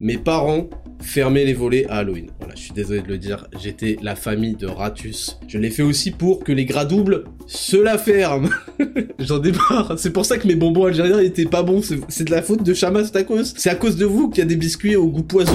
mes parents fermaient les volets à Halloween. Voilà, je suis désolé de le dire, j'étais la famille de Ratus. Je l'ai fait aussi pour que les gras doubles se la ferment. J'en ai. C'est pour ça que mes bonbons algériens étaient pas bons. C'est de la faute de Chamas Tacos. C'est à cause de vous qu'il y a des biscuits au goût poison.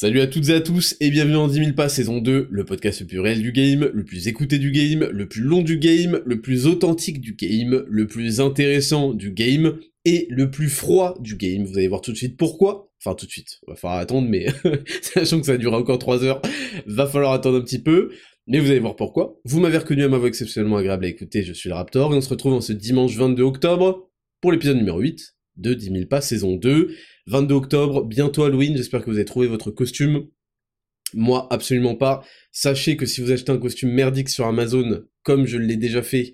Salut à toutes et à tous et bienvenue en 10 000 pas saison 2, le podcast le plus réel du game, le plus écouté du game, le plus long du game, le plus authentique du game, le plus intéressant du game et le plus froid du game. Vous allez voir tout de suite pourquoi. Enfin tout de suite, va falloir attendre mais sachant que ça durera encore 3 heures, va falloir attendre un petit peu. Mais vous allez voir pourquoi. Vous m'avez reconnu à ma voix exceptionnellement agréable à écouter, je suis le Raptor et on se retrouve en ce dimanche 22 octobre pour l'épisode numéro 8 de 10 000 pas saison 2. 22 octobre, bientôt Halloween, j'espère que vous avez trouvé votre costume. Moi, absolument pas. Sachez que si vous achetez un costume merdique sur Amazon, comme je l'ai déjà fait,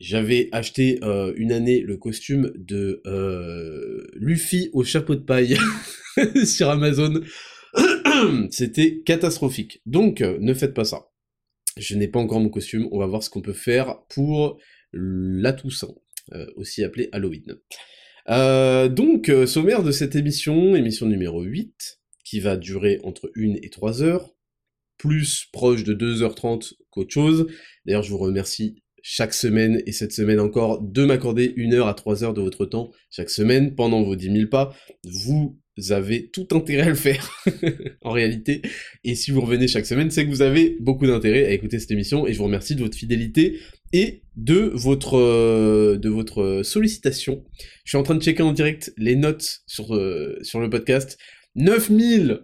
j'avais acheté euh, une année le costume de euh, Luffy au chapeau de paille sur Amazon. C'était catastrophique. Donc, euh, ne faites pas ça. Je n'ai pas encore mon costume, on va voir ce qu'on peut faire pour la Toussaint, aussi appelée Halloween. Euh, donc, euh, sommaire de cette émission, émission numéro 8, qui va durer entre 1 et 3 heures, plus proche de 2h30 qu'autre chose. D'ailleurs, je vous remercie chaque semaine, et cette semaine encore, de m'accorder une heure à 3 heures de votre temps chaque semaine pendant vos 10 000 pas. Vous avez tout intérêt à le faire, en réalité. Et si vous revenez chaque semaine, c'est que vous avez beaucoup d'intérêt à écouter cette émission, et je vous remercie de votre fidélité et de votre, euh, de votre sollicitation. Je suis en train de checker en direct les notes sur, euh, le podcast. 9000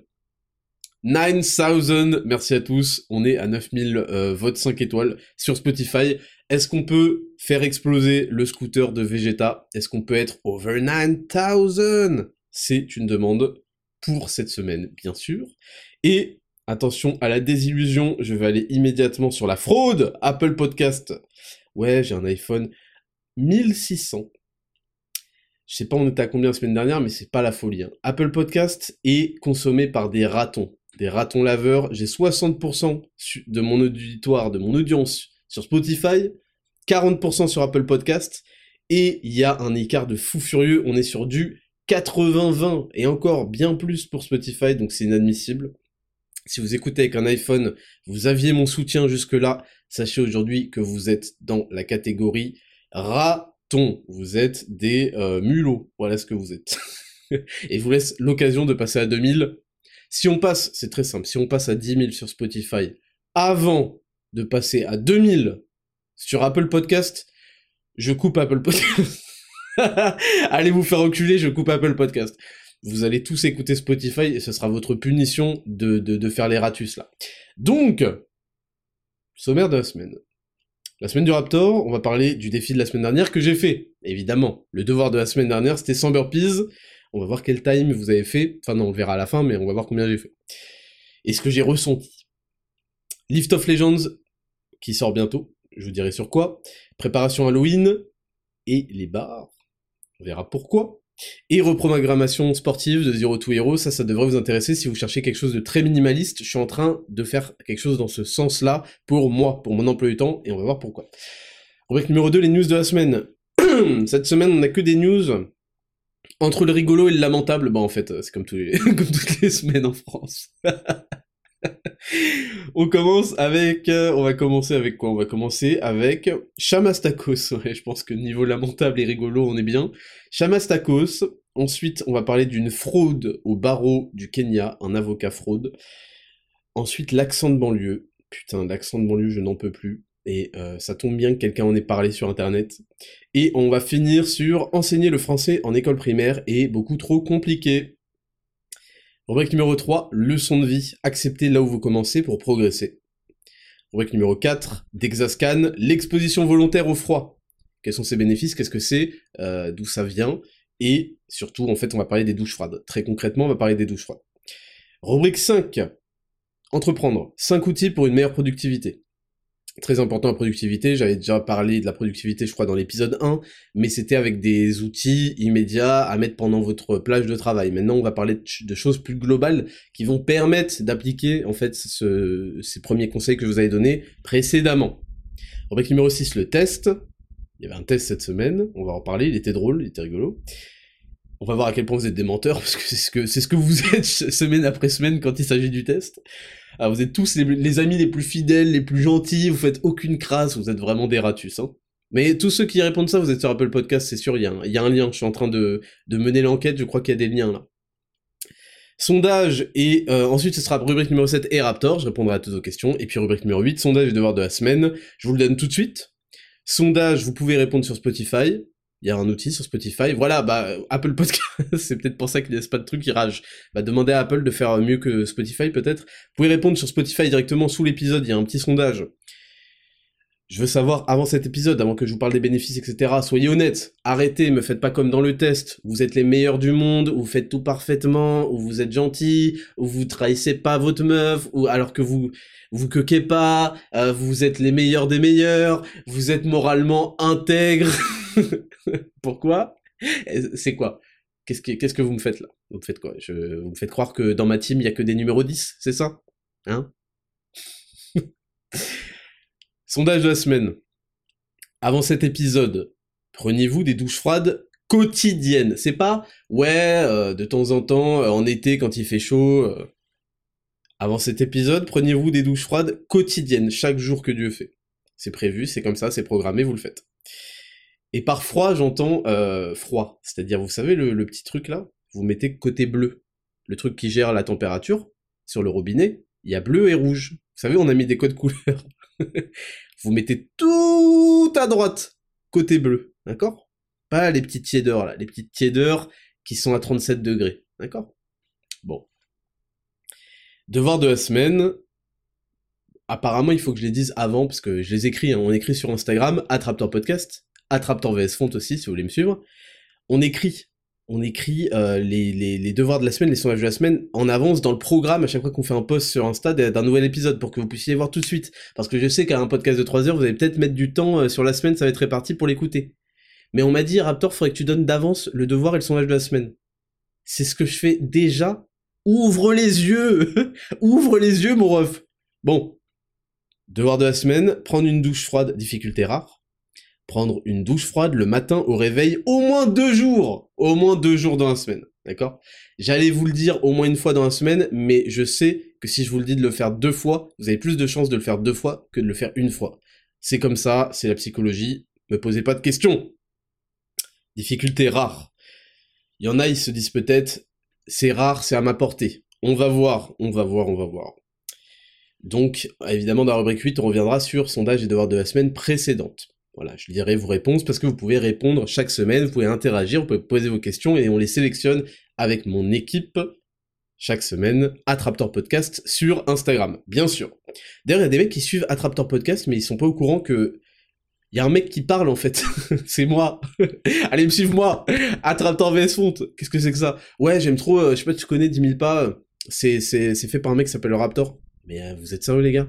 9000, merci à tous, on est à 9000 euh, votes 5 étoiles sur Spotify. Est-ce qu'on peut faire exploser le scooter de Vegeta? Est-ce qu'on peut être over 9000 C'est une demande pour cette semaine, bien sûr. Et Attention à la désillusion, je vais aller immédiatement sur la fraude Apple Podcast. Ouais, j'ai un iPhone 1600. Je sais pas on était à combien la semaine dernière, mais c'est pas la folie. Hein. Apple Podcast est consommé par des ratons, des ratons laveurs. J'ai 60% de mon auditoire, de mon audience sur Spotify, 40% sur Apple Podcast, et il y a un écart de fou furieux. On est sur du 80-20 et encore bien plus pour Spotify, donc c'est inadmissible. Si vous écoutez avec un iPhone, vous aviez mon soutien jusque-là, sachez aujourd'hui que vous êtes dans la catégorie raton. Vous êtes des euh, mulots. Voilà ce que vous êtes. Et vous laisse l'occasion de passer à 2000. Si on passe, c'est très simple, si on passe à 10 000 sur Spotify avant de passer à 2000 sur Apple Podcast, je coupe Apple Podcast. Allez vous faire reculer, je coupe Apple Podcast vous allez tous écouter Spotify et ce sera votre punition de, faire les ratus là. Donc, sommaire de la semaine. La semaine du Raptor, on va parler du défi de la semaine dernière que j'ai fait. Évidemment, le devoir de la semaine dernière, c'était 100 burpees. On va voir quel time vous avez fait. Enfin non, on verra à la fin, mais on va voir combien j'ai fait. Et ce que j'ai ressenti. Lift of Legends, qui sort bientôt. Je vous dirai sur quoi. Préparation Halloween. Et les bars. On verra pourquoi. Et reprogrammation sportive de Zero to Hero, ça, ça devrait vous intéresser si vous cherchez quelque chose de très minimaliste. Je suis en train de faire quelque chose dans ce sens-là pour moi, pour mon emploi du temps, et on va voir pourquoi. Rubrique numéro 2, les news de la semaine. Cette semaine, on n'a que des news entre le rigolo et le lamentable. Bah en fait, c'est comme, comme toutes les semaines en France. on commence avec, euh, on va commencer avec quoi? On va commencer avec Chamastakos. Ouais, je pense que niveau lamentable et rigolo, on est bien. Chamastakos. Ensuite, on va parler d'une fraude au barreau du Kenya, un avocat fraude. Ensuite, l'accent de banlieue. Putain, l'accent de banlieue, je n'en peux plus. Et euh, ça tombe bien que quelqu'un en ait parlé sur internet. Et on va finir sur enseigner le français en école primaire est beaucoup trop compliqué. Rubrique numéro 3, leçon de vie, acceptez là où vous commencez pour progresser. Rubrique numéro 4, Dexascan, l'exposition volontaire au froid. Quels sont ses bénéfices? Qu'est-ce que c'est? Euh, D'où ça vient? Et surtout, en fait, on va parler des douches froides. Très concrètement, on va parler des douches froides. Rubrique 5, entreprendre. 5 outils pour une meilleure productivité. Très important la productivité, j'avais déjà parlé de la productivité je crois dans l'épisode 1, mais c'était avec des outils immédiats à mettre pendant votre plage de travail. Maintenant on va parler de, choses plus globales qui vont permettre d'appliquer en fait ces premiers conseils que je vous avais donnés précédemment. Rubrique numéro 6, le test. Il y avait un test cette semaine, on va en parler, il était drôle, il était rigolo. On va voir à quel point vous êtes des menteurs, parce que c'est ce que, c'est ce que vous êtes semaine après semaine quand il s'agit du test. Alors vous êtes tous les, amis les plus fidèles, les plus gentils, vous faites aucune crasse, vous êtes vraiment des ratus, hein. Mais tous ceux qui répondent ça, vous êtes sur Apple Podcast, c'est sûr, il y, y a un lien, je suis en train de, de mener l'enquête, je crois qu'il y a des liens là. Sondage, et euh, ensuite ce sera rubrique numéro 7 et Raptor, je répondrai à toutes vos questions, et puis rubrique numéro 8, sondage et devoir de la semaine, je vous le donne tout de suite. Sondage, vous pouvez répondre sur Spotify, il y a un outil sur Spotify. Voilà, bah Apple Podcast, c'est peut-être pour ça qu'il laisse pas de trucs qui rage. Bah demandez à Apple de faire mieux que Spotify peut-être. Vous pouvez répondre sur Spotify directement sous l'épisode, il y a un petit sondage. Je veux savoir avant cet épisode, avant que je vous parle des bénéfices, etc. Soyez honnêtes, arrêtez, me faites pas comme dans le test. Vous êtes les meilleurs du monde, ou vous faites tout parfaitement, ou vous êtes gentil, ou vous trahissez pas votre meuf, ou alors que vous vous coquez pas, euh, vous êtes les meilleurs des meilleurs, vous êtes moralement intègre. Pourquoi? C'est quoi? Qu'est-ce que, qu'est-ce que vous me faites là? Vous me faites quoi? Je, Vous me faites croire que dans ma team, il y a que des numéros 10, c'est ça? Hein? Sondage de la semaine. Avant cet épisode, prenez-vous des douches froides quotidiennes. C'est pas, ouais, euh, de temps en temps, euh, en été, quand il fait chaud. Euh. Avant cet épisode, prenez-vous des douches froides quotidiennes, chaque jour que Dieu fait. C'est prévu, c'est comme ça, c'est programmé, vous le faites. Et par froid, j'entends froid. C'est-à-dire, vous savez, le, petit truc là, vous mettez côté bleu. Le truc qui gère la température, sur le robinet, il y a bleu et rouge. Vous savez, on a mis des codes couleurs. vous mettez tout à droite, côté bleu. D'accord? Pas les petites tiédeurs là, les petites tiédeurs qui sont à 37 degrés. D'accord? Bon. Devoir de la semaine, apparemment, il faut que je les dise avant, parce que je les écris, hein. on écrit sur Instagram, Attraptor Podcast, Attrape-toi VS Font aussi, si vous voulez me suivre. On écrit, on écrit euh, les, devoirs de la semaine, les sondages de la semaine en avance dans le programme à chaque fois qu'on fait un post sur Insta d'un nouvel épisode pour que vous puissiez voir tout de suite. Parce que je sais qu'à un podcast de 3 heures, vous allez peut-être mettre du temps euh, sur la semaine, ça va être réparti pour l'écouter. Mais on m'a dit, Raptor, faudrait que tu donnes d'avance le devoir et le sondage de la semaine. C'est ce que je fais déjà. Ouvre les yeux Ouvre les yeux, mon ref Bon. Devoir de la semaine, prendre une douche froide, difficulté rare prendre une douche froide le matin au réveil au moins deux jours, au moins deux jours dans la semaine, d'accord? J'allais vous le dire au moins une fois dans la semaine, mais je sais que si je vous le dis de le faire deux fois, vous avez plus de chances de le faire deux fois que de le faire une fois. C'est comme ça, c'est la psychologie, me posez pas de questions. Difficulté rare. Il y en a, ils se disent peut-être, c'est rare, c'est à ma portée. On va voir, on va voir, on va voir. Donc, évidemment, dans la rubrique 8, on reviendra sur sondage et devoirs de la semaine précédente. Voilà, je lirai vos réponses parce que vous pouvez répondre chaque semaine, vous pouvez interagir, vous pouvez poser vos questions et on les sélectionne avec mon équipe chaque semaine, Attraptor Podcast sur Instagram, bien sûr. D'ailleurs, il y a des mecs qui suivent Attraptor Podcast, mais ils sont pas au courant que il y a un mec qui parle en fait, c'est moi. Allez me suivre moi, Attraptor VS Font. Qu'est-ce que c'est que ça? Ouais, j'aime trop. Euh, je sais pas, tu connais 10 000 pas. C'est c'est c'est fait par un mec qui s'appelle Raptor. Mais euh, vous êtes sérieux les gars?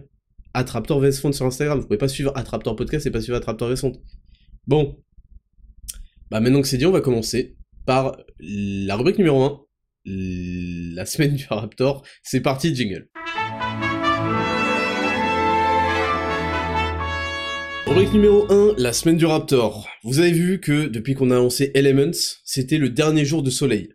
Attraptor VS sur Instagram. Vous pouvez pas suivre Attraptor Podcast et pas suivre Attraptor VS Bon. Bah maintenant que c'est dit, on va commencer par la rubrique numéro 1. La semaine du Raptor. C'est parti, jingle. Rubrique numéro 1, la semaine du Raptor. Vous avez vu que depuis qu'on a annoncé Elements, c'était le dernier jour de soleil.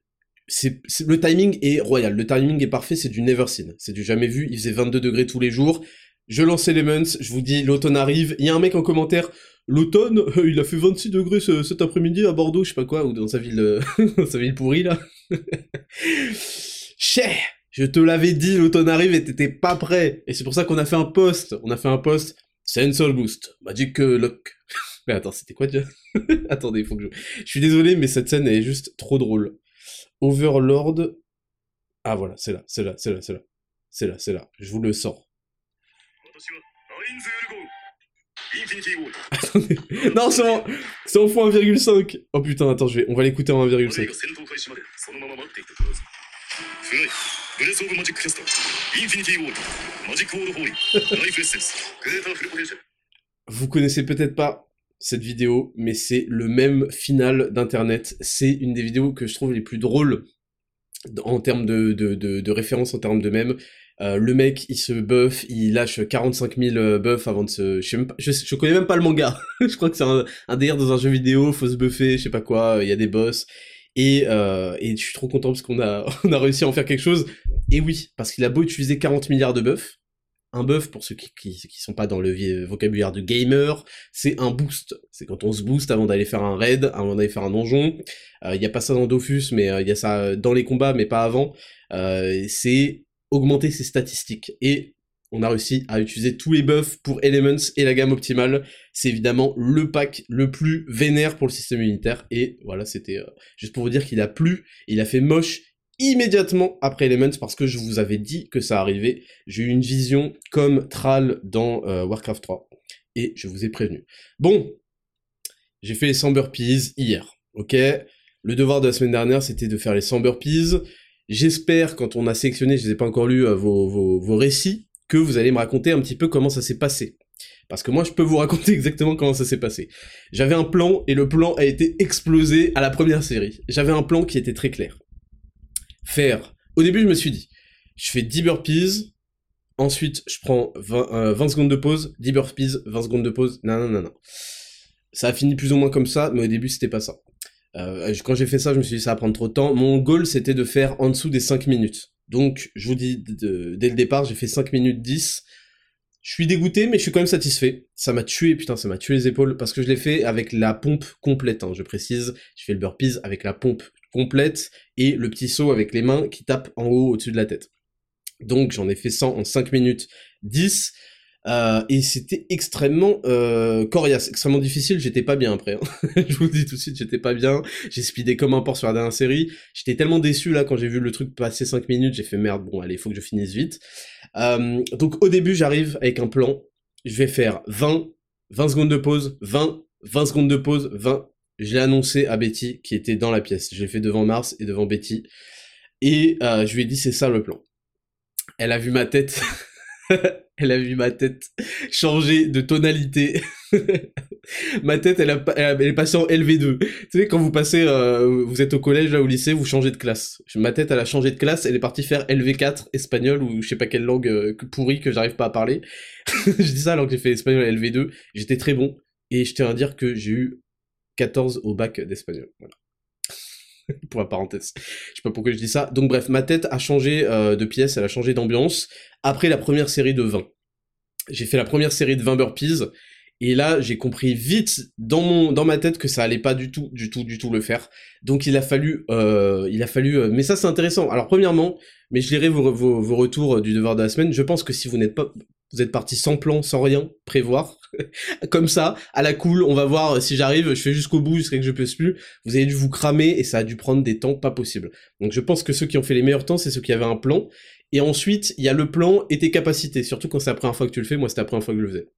Le timing est royal, le timing est parfait, c'est du never seen, c'est du jamais vu, il faisait 22 degrés tous les jours, je lance Elements, je vous dis, l'automne arrive. Il y a un mec en commentaire, l'automne, il a fait 26 degrés cet après-midi à Bordeaux, je sais pas quoi, ou dans sa ville, euh, dans sa ville pourrie, là. Chais Je te l'avais dit, l'automne arrive et t'étais pas prêt. Et c'est pour ça qu'on a fait un post. On a fait un post, Sensor Boost, Magic Lock. Mais attends, c'était quoi déjà? Attendez, il faut que je... Je suis désolé, mais cette scène est juste trop drôle. Overlord... Ah voilà, c'est là, c'est là, c'est là, c'est là. C'est là, c'est là. Je vous le sors. Non, c'est en, c'est en fois 1,5. Oh putain, attends, je vais, on va l'écouter en 1,5. vous connaissez peut-être pas cette vidéo, mais c'est le même final d'internet. C'est une des vidéos que je trouve les plus drôles en termes de, de, de, référence, en termes de même. Euh, le mec, il se buff, il lâche 45 000 euh, buffs avant de se... Je, même pas, je, connais même pas le manga. je crois que c'est un, un délire dans un jeu vidéo, faut se buffer, je sais pas quoi, il y a des boss. Et, euh, et je suis trop content parce qu'on a, on a réussi à en faire quelque chose. Et oui, parce qu'il a beau utiliser 40 milliards de buffs, un buff, pour ceux qui, qui, sont pas dans le vocabulaire de gamer, c'est un boost. C'est quand on se booste avant d'aller faire un raid, avant d'aller faire un donjon. Il euh, n'y a pas ça dans Dofus, mais il y a ça dans les combats, mais pas avant. c'est augmenter ses statistiques. Et on a réussi à utiliser tous les buffs pour Elements et la gamme optimale. C'est évidemment le pack le plus vénère pour le système unitaire. Et voilà, c'était euh, juste pour vous dire qu'il a plu, il a fait moche immédiatement après Elements parce que je vous avais dit que ça arrivait. J'ai eu une vision comme Thrall dans euh, Warcraft 3. Et je vous ai prévenu. Bon, j'ai fait les 100 burpees hier, ok? Le devoir de la semaine dernière, c'était de faire les 100 burpees. J'espère, quand on a sélectionné, je ne ai pas encore lus, euh, vos, vos, vos récits, que vous allez me raconter un petit peu comment ça s'est passé. Parce que moi, je peux vous raconter exactement comment ça s'est passé. J'avais un plan, et le plan a été explosé à la première série. J'avais un plan qui était très clair. Faire... Au début, je me suis dit, je fais 10 burpees, ensuite, je prends 20, 20 euh, secondes de pause, 10 burpees, 20 secondes de pause, non, non, non, non. Ça a fini plus ou moins comme ça, mais au début, c'était pas ça. Euh, quand j'ai fait ça, je me suis dit ça va prendre trop de temps. Mon goal, c'était de faire en dessous des 5 minutes. Donc, je vous dis, dès le départ, j'ai fait 5 minutes 10. Je suis dégoûté, mais je suis quand même satisfait. Ça m'a tué, putain, ça m'a tué les épaules, parce que je l'ai fait avec la pompe complète, hein, je précise. Je fais le burpees avec la pompe complète, et le petit saut avec les mains qui tapent en haut au-dessus de la tête. Donc, j'en ai fait 100 en 5 minutes 10. Euh, et c'était extrêmement euh, coriace, extrêmement difficile, j'étais pas bien après. Hein. je vous dis tout de suite, j'étais pas bien. J'ai speedé comme un porc sur la dernière série. J'étais tellement déçu là quand j'ai vu le truc passer 5 minutes, j'ai fait merde, bon allez, faut que je finisse vite. Euh, donc au début j'arrive avec un plan, je vais faire 20, 20 secondes de pause, 20, 20 secondes de pause, 20. Je l'ai annoncé à Betty qui était dans la pièce. Je l'ai fait devant Mars et devant Betty. Et euh, je lui ai dit c'est ça le plan. Elle a vu ma tête. elle a vu ma tête changer de tonalité. ma tête, elle, est passée en LV2. Tu sais, quand vous passez, euh, vous êtes au collège, là, au lycée, vous changez de classe. Ma tête, elle a changé de classe, elle est partie faire LV4, espagnol, ou je sais pas quelle langue euh, pourrie que j'arrive pas à parler. je dis ça alors que j'ai fait espagnol LV2, j'étais très bon, et je tiens à dire que j'ai eu 14 au bac d'espagnol. Voilà. pour la parenthèse. Je sais pas pourquoi je dis ça. Donc bref, ma tête a changé euh, de pièce, elle a changé d'ambiance après la première série de 20. J'ai fait la première série de 20 burpees, et là, j'ai compris vite dans mon dans ma tête que ça allait pas du tout, du tout, du tout le faire. Donc il a fallu, euh, il a fallu. Euh, mais ça c'est intéressant. Alors premièrement, mais je lirai vos, vos, vos, retours du devoir de la semaine. Je pense que si vous n'êtes pas, vous êtes parti sans plan, sans rien prévoir, comme ça, à la cool. On va voir si j'arrive. Je fais jusqu'au bout jusqu'à que je puisse plus. Vous avez dû vous cramer et ça a dû prendre des temps pas possibles. Donc je pense que ceux qui ont fait les meilleurs temps, c'est ceux qui avaient un plan. Et ensuite, il y a le plan et tes capacités. Surtout quand c'est la première fois que tu le fais. Moi, c'était la première fois que je le faisais.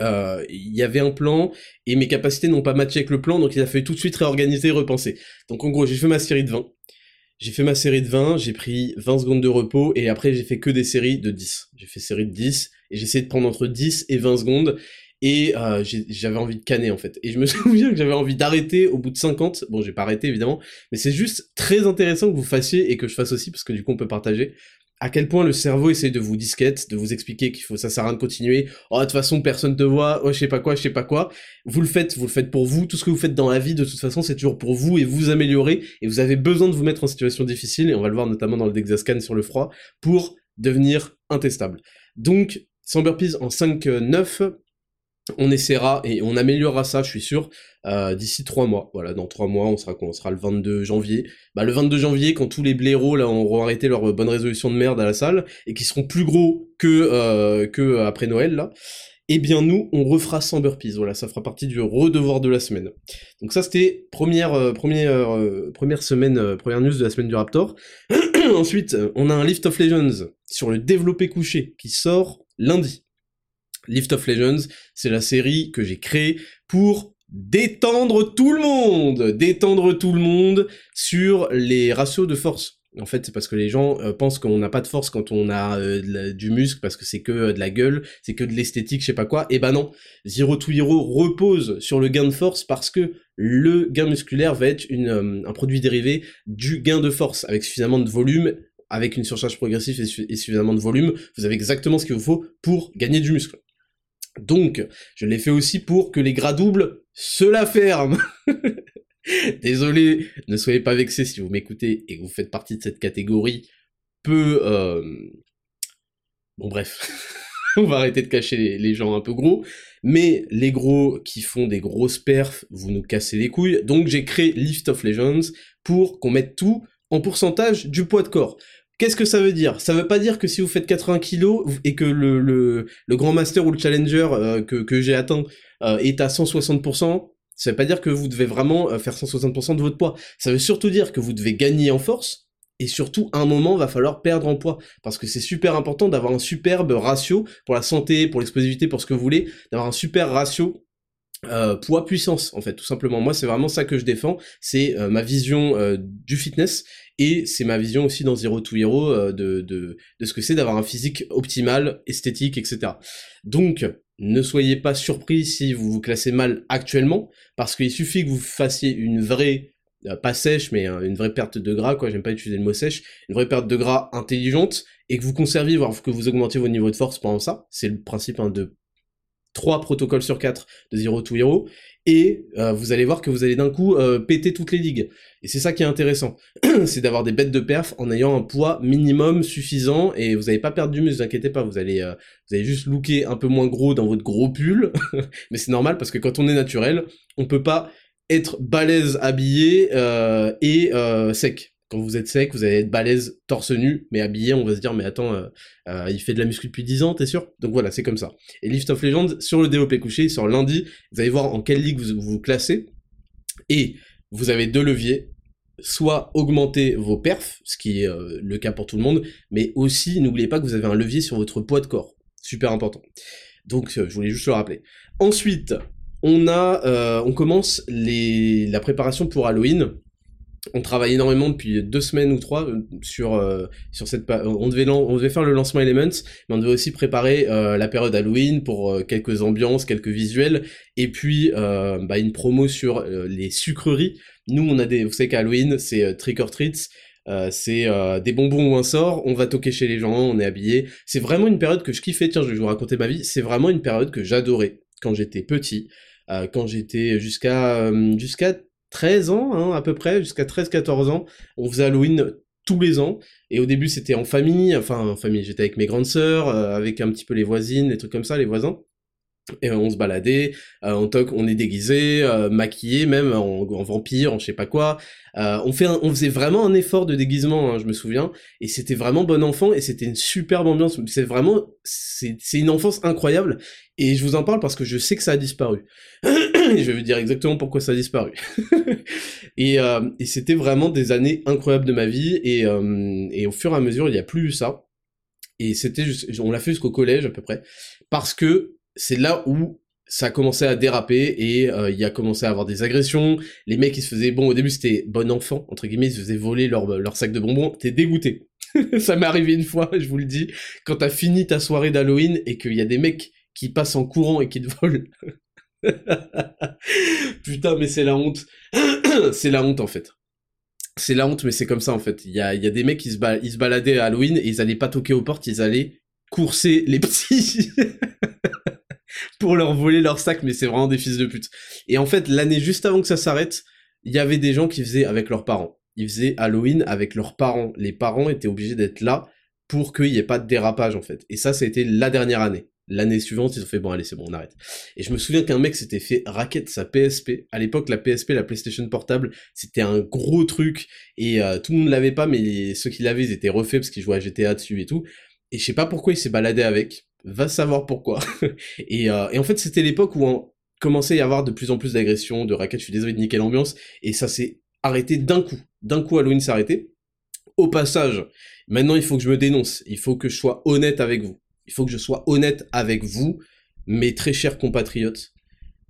Euh, il y avait un plan et mes capacités n'ont pas matché avec le plan, donc il a fallu tout de suite réorganiser et repenser. Donc en gros, j'ai fait ma série de 20. J'ai fait ma série de 20, j'ai pris 20 secondes de repos et après j'ai fait que des séries de 10. J'ai fait série de 10 et essayé de prendre entre 10 et 20 secondes et euh, j'avais envie de canner en fait. Et je me souviens que j'avais envie d'arrêter au bout de 50. Bon, j'ai pas arrêté évidemment, mais c'est juste très intéressant que vous fassiez et que je fasse aussi parce que du coup on peut partager à quel point le cerveau essaie de vous disquette, de vous expliquer qu'il faut, ça sert à rien de continuer. Oh, de toute façon, personne te voit. Oh, je sais pas quoi, je sais pas quoi. Vous le faites, vous le faites pour vous. Tout ce que vous faites dans la vie, de toute façon, c'est toujours pour vous et vous améliorer. Et vous avez besoin de vous mettre en situation difficile, et on va le voir notamment dans le Dexascan sur le froid, pour devenir intestable. Donc, Samber en 5-9, on essaiera et on améliorera ça, je suis sûr, euh, d'ici trois mois. Voilà, dans trois mois, on sera on sera le 22 janvier. Bah le 22 janvier, quand tous les blaireaux là auront arrêté leur bonne résolution de merde à la salle et qui seront plus gros que euh, que après Noël là, eh bien nous on refera 100 burpees. Voilà, ça fera partie du redevoir de la semaine. Donc ça c'était première euh, première première semaine première news de la semaine du Raptor. Ensuite, on a un Lift of Legends sur le développé couché qui sort lundi. Lift of Legends, c'est la série que j'ai créée pour détendre tout le monde, détendre tout le monde sur les ratios de force. En fait, c'est parce que les gens euh, pensent qu'on n'a pas de force quand on a euh, du muscle, parce que c'est que euh, de la gueule, c'est que de l'esthétique, je sais pas quoi. Et eh ben non, Zero to Hero repose sur le gain de force parce que le gain musculaire va être un produit dérivé du gain de force, avec suffisamment de volume, avec une surcharge progressive et, suffisamment de volume, vous avez exactement ce qu'il vous faut pour gagner du muscle. Donc, je l'ai fait aussi pour que les gras doubles se la ferment. Désolé, ne soyez pas vexés si vous m'écoutez et que vous faites partie de cette catégorie peu... Euh... Bon bref, on va arrêter de cacher les, gens un peu gros, mais les gros qui font des grosses perfs, vous nous cassez les couilles, donc j'ai créé Lift of Legends pour qu'on mette tout en pourcentage du poids de corps. Qu'est-ce que ça veut dire? Ça veut pas dire que si vous faites 80 kilos et que le, le, grand master ou le challenger euh, que, que j'ai atteint euh, est à 160%, ça veut pas dire que vous devez vraiment euh, faire 160% de votre poids. Ça veut surtout dire que vous devez gagner en force, et surtout, à un moment, va falloir perdre en poids. Parce que c'est super important d'avoir un superbe ratio pour la santé, pour l'explosivité, pour ce que vous voulez, d'avoir un super ratio poids puissance en fait tout simplement moi c'est vraiment ça que je défends c'est ma vision du fitness et c'est ma vision aussi dans Zero to Hero de, de, ce que c'est d'avoir un physique optimal esthétique etc donc ne soyez pas surpris si vous vous classez mal actuellement, parce qu'il suffit que vous fassiez une vraie, euh, pas sèche, mais euh, une vraie perte de gras, quoi, j'aime pas utiliser le mot sèche, une vraie perte de gras intelligente, et que vous conserviez, voire que vous augmentiez votre niveau de force pendant ça, c'est le principe hein, de 3 protocoles sur 4 de Zero to Hero, et euh, vous allez voir que vous allez d'un coup euh, péter toutes les ligues. Et c'est ça qui est intéressant, c'est d'avoir des bêtes de perf en ayant un poids minimum suffisant, et vous n'allez pas perdre du muscle, ne vous inquiétez pas, vous allez, euh, vous allez juste looker un peu moins gros dans votre gros pull, mais c'est normal parce que quand on est naturel, on peut pas être balèze habillé et sec quand vous êtes sec, vous allez être balèze torse nu, mais habillé, on va se dire, mais attends, euh, euh, il fait de la muscu depuis 10 ans, t'es sûr? Donc voilà, c'est comme ça. Et Lift of Legends, sur le DOP couché, sur lundi, vous allez voir en quelle ligue vous vous classez, et vous avez deux leviers, soit augmenter vos perfs, ce qui est euh, le cas pour tout le monde, mais aussi, n'oubliez pas que vous avez un levier sur votre poids de corps. Super important. Donc, je voulais juste le rappeler. Ensuite, on a, on commence les, la préparation pour Halloween on travaille énormément depuis deux semaines ou trois euh, sur euh, sur cette on devait on devait faire le lancement Elements mais on devait aussi préparer euh, la période Halloween pour quelques ambiances quelques visuels et puis bah, une promo sur les sucreries. Nous on a des vous savez qu'Halloween c'est trick or treats c'est des bonbons ou un sort, on va toquer chez les gens, on est habillé. C'est vraiment une période que je kiffais, tiens, je vais vous raconter ma vie, c'est vraiment une période que j'adorais quand j'étais petit, quand j'étais jusqu'à jusqu'à 13 ans, hein, à peu près, jusqu'à 13-14 ans, on faisait Halloween tous les ans. Et au début, c'était en famille, enfin en famille, j'étais avec mes grandes sœurs, euh, avec un petit peu les voisines, des trucs comme ça, les voisins. Et on se baladait, euh, on toque, on est déguisé, euh, maquillé même en, vampire, en je sais pas quoi. on fait, on faisait vraiment un effort de déguisement, hein, je me souviens, et c'était vraiment bon enfant et c'était une superbe ambiance. C'est vraiment, c'est une enfance incroyable. Et je vous en parle parce que je sais que ça a disparu. je vais vous dire exactement pourquoi ça a disparu. et, euh, et c'était vraiment des années incroyables de ma vie, et, euh, et au fur et à mesure, il n'y a plus eu ça. Et c'était, on l'a fait jusqu'au collège à peu près, parce que c'est là où ça a commencé à déraper et euh, il y a commencé à avoir des agressions. Les mecs ils se faisaient bon au début c'était bon enfant entre guillemets ils se faisaient voler leur leur sac de bonbons. T'es dégoûté. ça m'est arrivé une fois, je vous le dis, quand t'as fini ta soirée d'Halloween et qu'il y a des mecs qui passent en courant et qui te volent. Putain, mais c'est la honte. c'est la honte en fait. C'est la honte, mais c'est comme ça en fait. Il y a, y a des mecs qui se, ils se baladaient à Halloween et ils allaient pas toquer aux portes, ils allaient courser les petits pour leur voler leur sac, mais c'est vraiment des fils de pute. Et en fait, l'année juste avant que ça s'arrête, il y avait des gens qui faisaient avec leurs parents. Ils faisaient Halloween avec leurs parents. Les parents étaient obligés d'être là pour qu'il n'y ait pas de dérapage en fait. Et ça, été la dernière année. L'année suivante, ils ont fait bon allez c'est bon on arrête. Et je me souviens qu'un mec s'était fait racket sa PSP. À l'époque la PSP, la PlayStation portable, c'était un gros truc et euh, tout le monde l'avait pas, mais ceux qui l'avaient ils étaient refaits parce qu'ils jouaient à GTA dessus et tout. Et je sais pas pourquoi il s'est baladé avec. Va savoir pourquoi. et, euh, et en fait c'était l'époque où on commençait à y avoir de plus en plus d'agressions, de rackets. Je suis désolé de niquer l'ambiance et ça s'est arrêté d'un coup. D'un coup Halloween s'est arrêté. Au passage, maintenant il faut que je me dénonce. Il faut que je sois honnête avec vous il faut que je sois honnête avec vous, mes très chers compatriotes.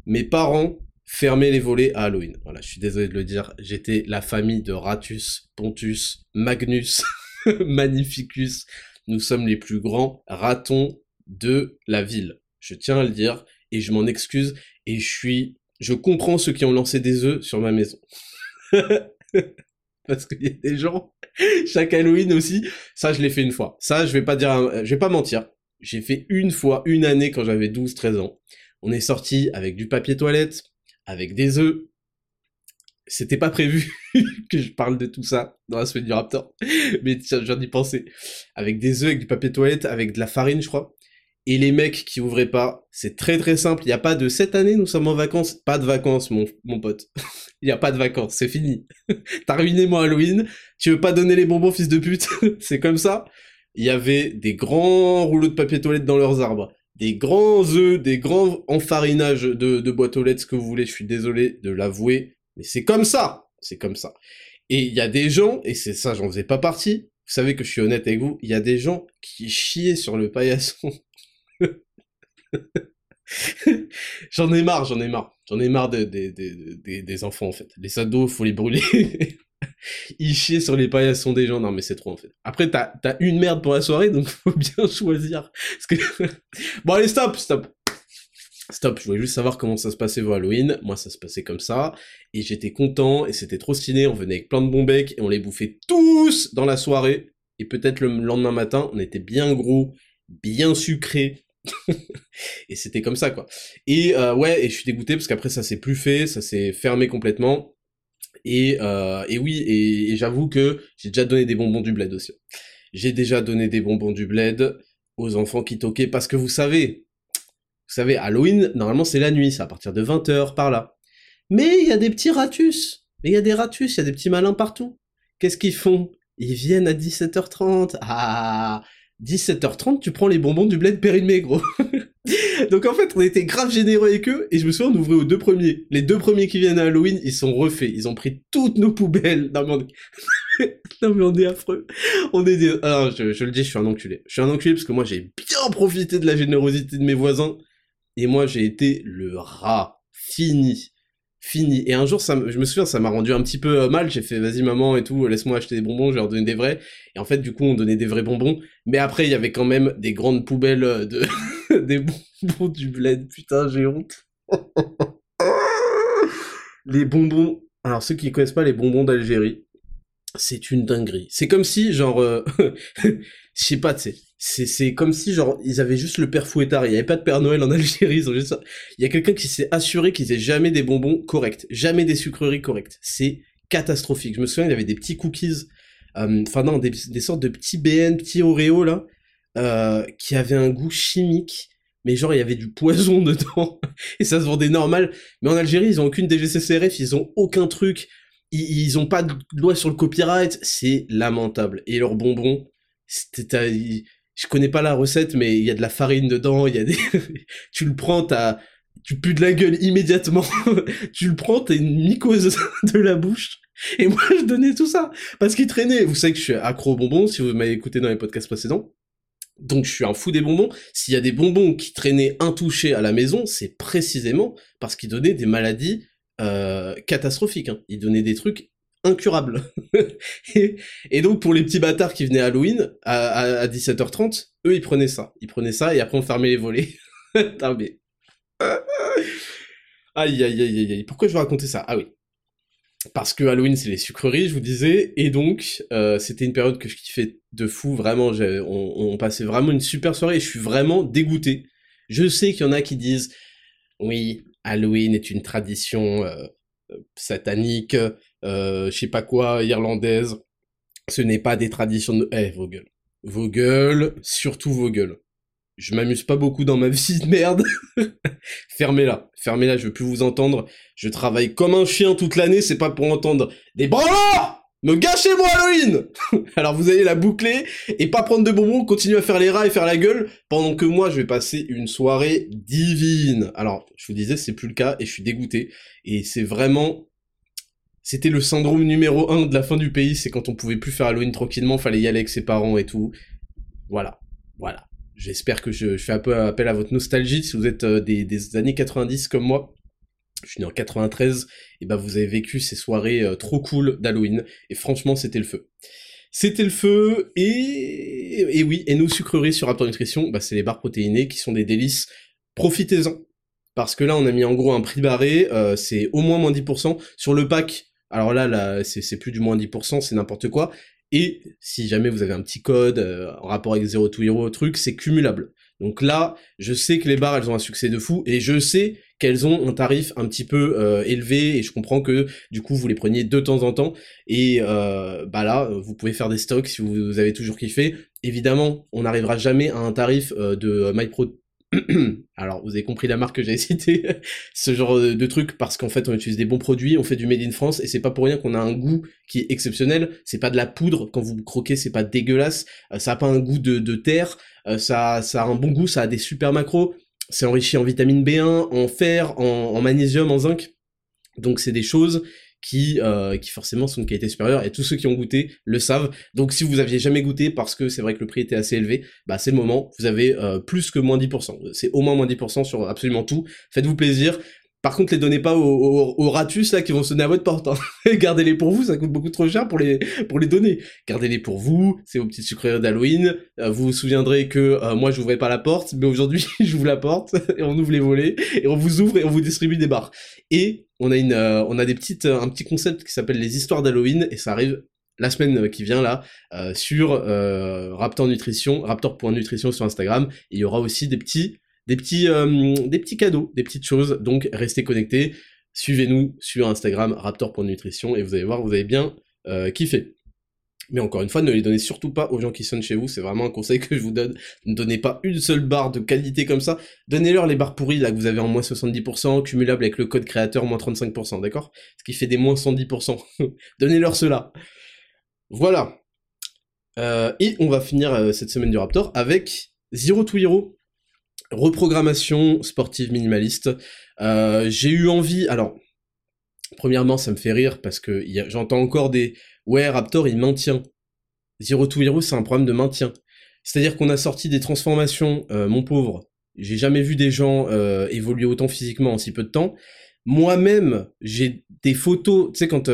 Mes parents fermer les volets à Halloween. Voilà, je suis désolé de le dire, j'étais la famille de Ratus, Pontus, Magnus, Magnificus. Nous sommes les plus grands ratons de la ville. Je tiens à le dire et je m'en excuse et je suis je comprends ceux qui ont lancé des œufs sur ma maison. Parce qu'il y a des gens, chaque Halloween aussi, ça je l'ai fait une fois. Ça je vais pas dire, je vais pas mentir. J'ai fait une fois, une année quand j'avais 12-13 ans. On est sorti avec du papier toilette, avec des œufs. C'était pas prévu que je parle de tout ça dans la semaine du Raptor, mais j'en ai pensé. Avec des œufs, avec du papier toilette, avec de la farine, je crois. Et les mecs qui ouvraient pas, c'est très très simple. Il n'y a pas de cette année, nous sommes en vacances. Pas de vacances, mon, mon pote. Il n'y a pas de vacances, c'est fini. T'as ruiné mon Halloween. Tu veux pas donner les bonbons, fils de pute? C'est comme ça. Il y avait des grands rouleaux de papier toilette dans leurs arbres. Des grands œufs, des grands enfarinages de, de boîtes aux lettres, ce que vous voulez. Je suis désolé de l'avouer. Mais c'est comme ça. C'est comme ça. Et il y a des gens, et c'est ça, j'en faisais pas partie. Vous savez que je suis honnête avec vous. Il y a des gens qui chiaient sur le paillasson j'en ai marre, j'en ai marre. J'en ai marre des, enfants, en fait. Les ados, faut les brûler. Ils chient sur les paillassons des gens. Non, mais c'est trop, en fait. Après, t'as as une merde pour la soirée, donc faut bien choisir. bon, allez, stop, stop. Stop, je voulais juste savoir comment ça se passait vos Halloween. Moi, ça se passait comme ça. Et j'étais content, et c'était trop stylé. On venait avec plein de bons becs, et on les bouffait tous dans la soirée. Et peut-être le lendemain matin, on était bien gros, bien sucré, et c'était comme ça, quoi. Et euh, ouais, et je suis dégoûté parce qu'après ça s'est plus fait, ça s'est fermé complètement. Et, euh, et oui, et, j'avoue que j'ai déjà donné des bonbons du bled aussi. J'ai déjà donné des bonbons du bled aux enfants qui toquaient parce que vous savez, vous savez, Halloween, normalement c'est la nuit, c'est à partir de 20h par là. Mais il y a des petits ratus. Mais il y a des ratus, il y a des petits malins partout. Qu'est-ce qu'ils font? Ils viennent à 17h30. Ah 17h30, tu prends les bonbons du bled périmé, gros. Donc en fait, on était grave généreux avec eux, et je me souviens, on ouvrait aux deux premiers. Les deux premiers qui viennent à Halloween, ils sont refaits. Ils ont pris toutes nos poubelles. Non mais on est, non, mais on est affreux. On est des... Ah, je, le dis, je suis un enculé. Je suis un enculé parce que moi, j'ai bien profité de la générosité de mes voisins, et moi, j'ai été le rat. Fini fini. Et un jour, ça, je me souviens, ça m'a rendu un petit peu euh, mal. J'ai fait, vas-y maman et tout, laisse-moi acheter des bonbons, je vais leur donner des vrais. Et en fait, du coup, on donnait des vrais bonbons. Mais après, il y avait quand même des grandes poubelles euh, de des bonbons du bled. Putain, j'ai honte. les bonbons. Alors, ceux qui connaissent pas les bonbons d'Algérie, c'est une dinguerie. C'est comme si, genre, euh, je sais pas, tu sais, c'est, c'est comme si, genre, ils avaient juste le père Fouettard, il y avait pas de Père Noël en Algérie, ils ont juste. Il y a quelqu'un qui s'est assuré qu'ils aient jamais des bonbons corrects, jamais des sucreries correctes. C'est catastrophique. Je me souviens, il y avait des petits cookies, euh, enfin non, des, des, sortes de petits BN, petits Oreo, là, euh, qui avaient un goût chimique, mais genre, il y avait du poison dedans, et ça se vendait normal. Mais en Algérie, ils ont aucune DGCCRF, ils ont aucun truc ils, ont pas de loi sur le copyright, c'est lamentable. Et leurs bonbons, je connais pas la recette, mais il y a de la farine dedans, il y a des, tu le prends, t'as, tu pues de la gueule immédiatement, tu le prends, t'as une mycose de la bouche. Et moi, je donnais tout ça parce qu'il traînait. Vous savez que je suis accro aux bonbons, si vous m'avez écouté dans les podcasts précédents. Donc je suis un fou des bonbons. S'il y a des bonbons qui traînaient intouchés à la maison, c'est précisément parce qu'ils donnaient des maladies euh, catastrophique. Hein. Il donnait des trucs incurables. et, donc pour les petits bâtards qui venaient à Halloween à, 17h30, eux ils prenaient ça. Ils prenaient ça et après on fermait les volets. mais... aïe aïe aïe aïe aïe. Pourquoi je vais raconter ça? Ah oui. Parce que Halloween c'est les sucreries, je vous disais, et donc euh, c'était une période que je kiffais de fou, vraiment, on, on passait vraiment une super soirée et je suis vraiment dégoûté. Je sais qu'il y en a qui disent, oui, Halloween est une tradition euh, satanique, euh, je sais pas quoi, irlandaise. Ce n'est pas des traditions de... Eh, vos gueules. Vos gueules, surtout vos gueules. Je m'amuse pas beaucoup dans ma vie de merde. fermez-la, fermez-la, je veux plus vous entendre. Je travaille comme un chien toute l'année, c'est pas pour entendre des branleurs me gâchez mon Halloween Alors vous allez la boucler et pas prendre de bonbons, continuer à faire les rats et faire la gueule, pendant que moi je vais passer une soirée divine. Alors, je vous disais, c'est plus le cas et je suis dégoûté. Et c'est vraiment... C'était le syndrome numéro un de la fin du pays, c'est quand on pouvait plus faire Halloween tranquillement, fallait y aller avec ses parents et tout. Voilà, voilà. J'espère que je, fais un peu appel à votre nostalgie si vous êtes euh, des, des années 90 comme moi. je suis né en 93, et bah vous avez vécu ces soirées trop cool d'Halloween, et franchement c'était le feu. C'était le feu, et, et oui, et nos sucreries sur Raptor Nutrition, bah c'est les barres protéinées qui sont des délices. Profitez-en, parce que là on a mis en gros un prix barré, c'est au moins moins 10%. Sur le pack, alors là, là c'est plus du moins 10%, c'est n'importe quoi. Et si jamais vous avez un petit code euh, en rapport avec 0 to Hero, truc, c'est cumulable. Donc là, je sais que les barres, elles ont un succès de fou, et je sais qu'elles ont un tarif un petit peu euh, élevé, et je comprends que du coup vous les preniez de temps en temps, et euh, bah là, vous pouvez faire des stocks si vous, avez toujours kiffé. Évidemment, on n'arrivera jamais à un tarif de MyPro alors, vous avez compris la marque que j'ai citée, ce genre de, truc, parce qu'en fait, on utilise des bons produits, on fait du made in France, et c'est pas pour rien qu'on a un goût qui est exceptionnel. C'est pas de la poudre, quand vous croquez, c'est pas dégueulasse, euh, ça a pas un goût de, terre, euh, ça, ça a un bon goût, ça a des super macros, c'est enrichi en vitamine B1, en fer, en magnésium, en zinc. Donc c'est des choses qui, euh, qui forcément sont de qualité supérieure, et tous ceux qui ont goûté le savent. Donc si vous aviez jamais goûté, parce que c'est vrai que le prix était assez élevé, bah c'est le moment, vous avez euh, plus que moins 10%. C'est au moins moins 10% sur absolument tout. Faites-vous plaisir. Par contre, les donnez pas aux, aux, ratus là qui vont sonner à votre porte. Hein. Gardez-les pour vous, ça coûte beaucoup trop cher pour les pour les donner. Gardez-les pour vous, c'est vos petites sucreries d'Halloween. Euh, vous vous souviendrez que euh, moi j'ouvrais pas la porte, mais aujourd'hui j'ouvre la porte et on ouvre les volets et on vous ouvre et on vous distribue des barres. Et on a une euh, on a des petites un petit concept qui s'appelle les histoires d'Halloween et ça arrive la semaine qui vient là sur Raptor Nutrition, Raptor.nutrition sur Instagram. il y aura aussi des petits des petits, euh, des petits cadeaux, des petites choses. Donc restez connectés, suivez-nous sur Instagram Raptor.nutrition et vous allez voir, vous avez bien euh, kiffé. Mais encore une fois, ne les donnez surtout pas aux gens qui sonnent chez vous, c'est vraiment un conseil que je vous donne. Ne donnez pas une seule barre de qualité comme ça. Donnez-leur les barres pourries là que vous avez en moins 70%, cumulable avec le code créateur moins 35%, d'accord? Ce qui fait des moins 110%. Donnez-leur cela. Voilà. Euh, et on va finir cette semaine du Raptor avec Zero to Hero reprogrammation sportive minimaliste. Euh, j'ai eu envie, alors, premièrement, ça me fait rire parce que j'entends encore des ouais, Raptor il maintient. Zero to Hero, c'est un problème de maintien. C'est-à-dire qu'on a sorti des transformations, euh, mon pauvre. J'ai jamais vu des gens euh, évoluer autant physiquement en si peu de temps. Moi-même, j'ai des photos, tu sais, quand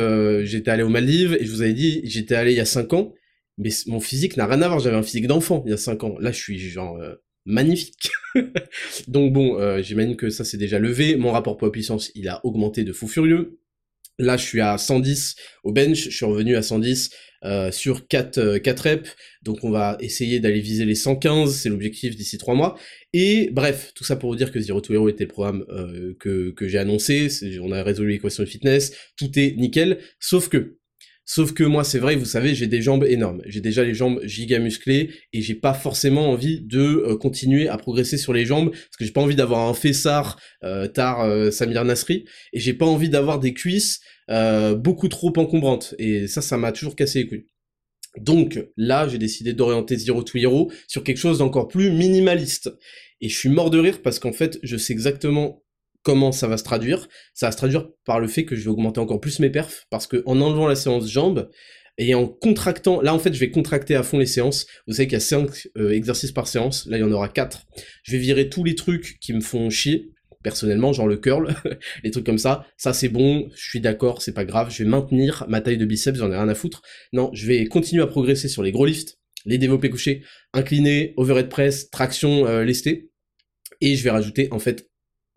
j'étais allé aux Maldives, et je vous avais dit, j'étais allé il y a 5 ans, mais mon physique n'a rien à voir, j'avais un physique d'enfant il y a 5 ans. Là, je suis genre magnifique. Donc bon, euh, j'imagine que ça c'est déjà levé. Mon rapport poids puissance, il a augmenté de fou furieux. Là, je suis à 110 au bench, je suis revenu à 110 euh, sur 4, 4 euh, reps, donc on va essayer d'aller viser les 115, c'est l'objectif d'ici 3 mois. Et bref, tout ça pour vous dire que Zero to Hero était le programme que, que j'ai annoncé, on a résolu l'équation de fitness, tout est nickel, sauf que Sauf que moi, c'est vrai, vous savez, j'ai des jambes énormes. J'ai déjà les jambes giga musclées et j'ai pas forcément envie de euh, continuer à progresser sur les jambes parce que j'ai pas envie d'avoir un fessard euh, tard euh, Samir Nasri et j'ai pas envie d'avoir des cuisses euh, beaucoup trop encombrantes. Et ça, ça m'a toujours cassé les couilles. Donc là, j'ai décidé d'orienter Zero to Hero sur quelque chose d'encore plus minimaliste. Et je suis mort de rire parce qu'en fait, je sais exactement comment ça va se traduire. Ça va se traduire par le fait que je vais augmenter encore plus mes perfs, parce que en enlevant la séance jambes, et en contractant, là en fait je vais contracter à fond les séances, vous savez qu'il y a 5 euh, exercices par séance, là il y en aura 4, je vais virer tous les trucs qui me font chier, personnellement, genre le curl, les trucs comme ça, ça c'est bon, je suis d'accord, c'est pas grave, je vais maintenir ma taille de biceps, j'en ai rien à foutre, non, je vais continuer à progresser sur les gros lifts, les développés couchés, inclinés, overhead press, traction euh, et je vais rajouter en fait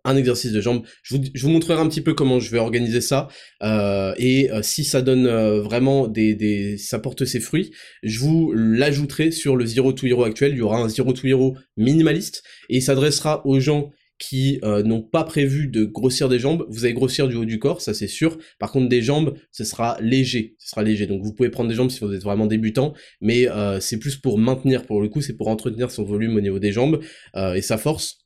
un exercice de jambes. Je vous, montrerai un petit peu comment je vais organiser ça. Euh, et euh, si ça donne euh, vraiment des, des... ça porte ses fruits, je vous l'ajouterai sur le Zero to Hero actuel. Il y aura un Zero to Hero minimaliste et s'adressera aux gens qui n'ont pas prévu de grossir des jambes, vous allez grossir du haut du corps, ça c'est sûr. Par contre des jambes, ce sera léger, ce sera léger. Donc vous pouvez prendre des jambes si vous êtes vraiment débutant, mais c'est plus pour maintenir pour le coup, c'est pour entretenir son volume au niveau des jambes et sa force.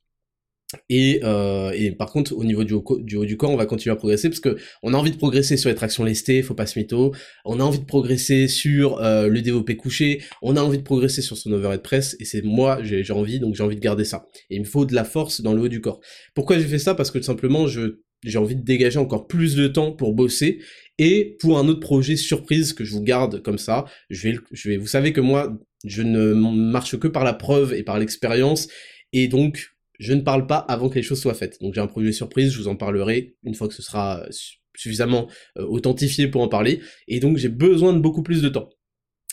Et, euh, et, par contre, au niveau du haut, du haut, du corps, on va continuer à progresser parce que on a envie de progresser sur les tractions lestées, faut pas se mytho. On a envie de progresser sur euh, le développé couché. On a envie de progresser sur son overhead press. Et c'est moi, j'ai envie, donc j'ai envie de garder ça. Et il me faut de la force dans le haut du corps. Pourquoi j'ai fait ça? Parce que tout simplement, je j'ai envie de dégager encore plus de temps pour bosser et pour un autre projet surprise que je vous garde comme ça. Je vais, je vais, vous savez que moi, je ne marche que par la preuve et par l'expérience. Et donc, je ne parle pas avant que les choses soient faites. Donc j'ai un projet surprise, je vous en parlerai une fois que ce sera suffisamment authentifié pour en parler, et donc j'ai besoin de beaucoup plus de temps.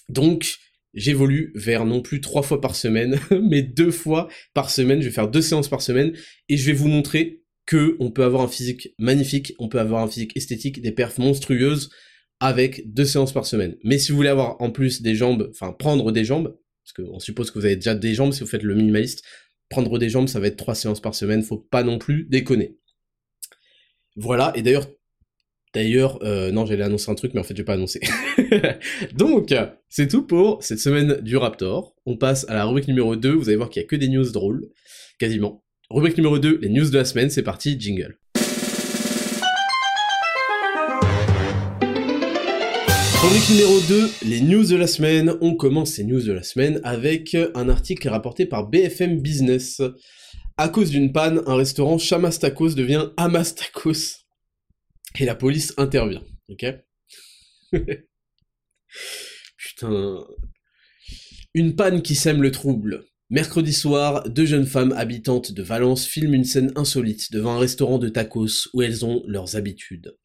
Donc j'évolue vers non plus trois fois par semaine, mais deux fois par semaine. Je vais faire deux séances par semaine et je vais vous montrer que on peut avoir un physique magnifique, on peut avoir un physique esthétique, des perfs monstrueuses avec deux séances par semaine. Mais si vous voulez avoir en plus des jambes, enfin prendre des jambes, parce qu'on suppose que vous avez déjà des jambes si vous faites le minimaliste, prendre des jambes ça va être trois séances par semaine, faut pas non plus déconner. Voilà, et d'ailleurs D'ailleurs, euh, non, j'allais annoncer un truc, mais en fait, je vais pas annoncer. Donc, c'est tout pour cette semaine du Raptor. On passe à la rubrique numéro 2. Vous allez voir qu'il y a que des news drôles. Quasiment. Rubrique numéro 2, les news de la semaine. C'est parti, jingle. Numéro 2, les news de la semaine. On commence ces news de la semaine avec un article rapporté par BFM Business. À cause d'une panne, un restaurant Chamastakos devient Amastakos et la police intervient, ok? Putain... Une panne qui sème le trouble. Mercredi soir, deux jeunes femmes habitantes de Valence filment une scène insolite devant un restaurant de tacos où elles ont leurs habitudes.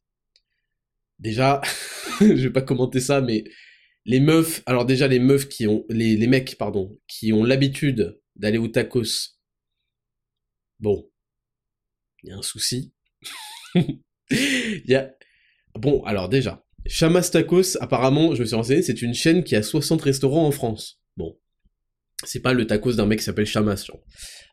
Déjà, je vais pas commenter ça, mais les meufs, alors déjà les meufs qui ont, les, mecs, pardon, qui ont l'habitude d'aller au tacos, bon, il y a un souci. Il y a... Bon, alors déjà, Chamas Tacos, apparemment, je me suis renseigné, c'est une chaîne qui a 60 restaurants en France. Bon. C'est pas le tacos d'un mec qui s'appelle Chamas,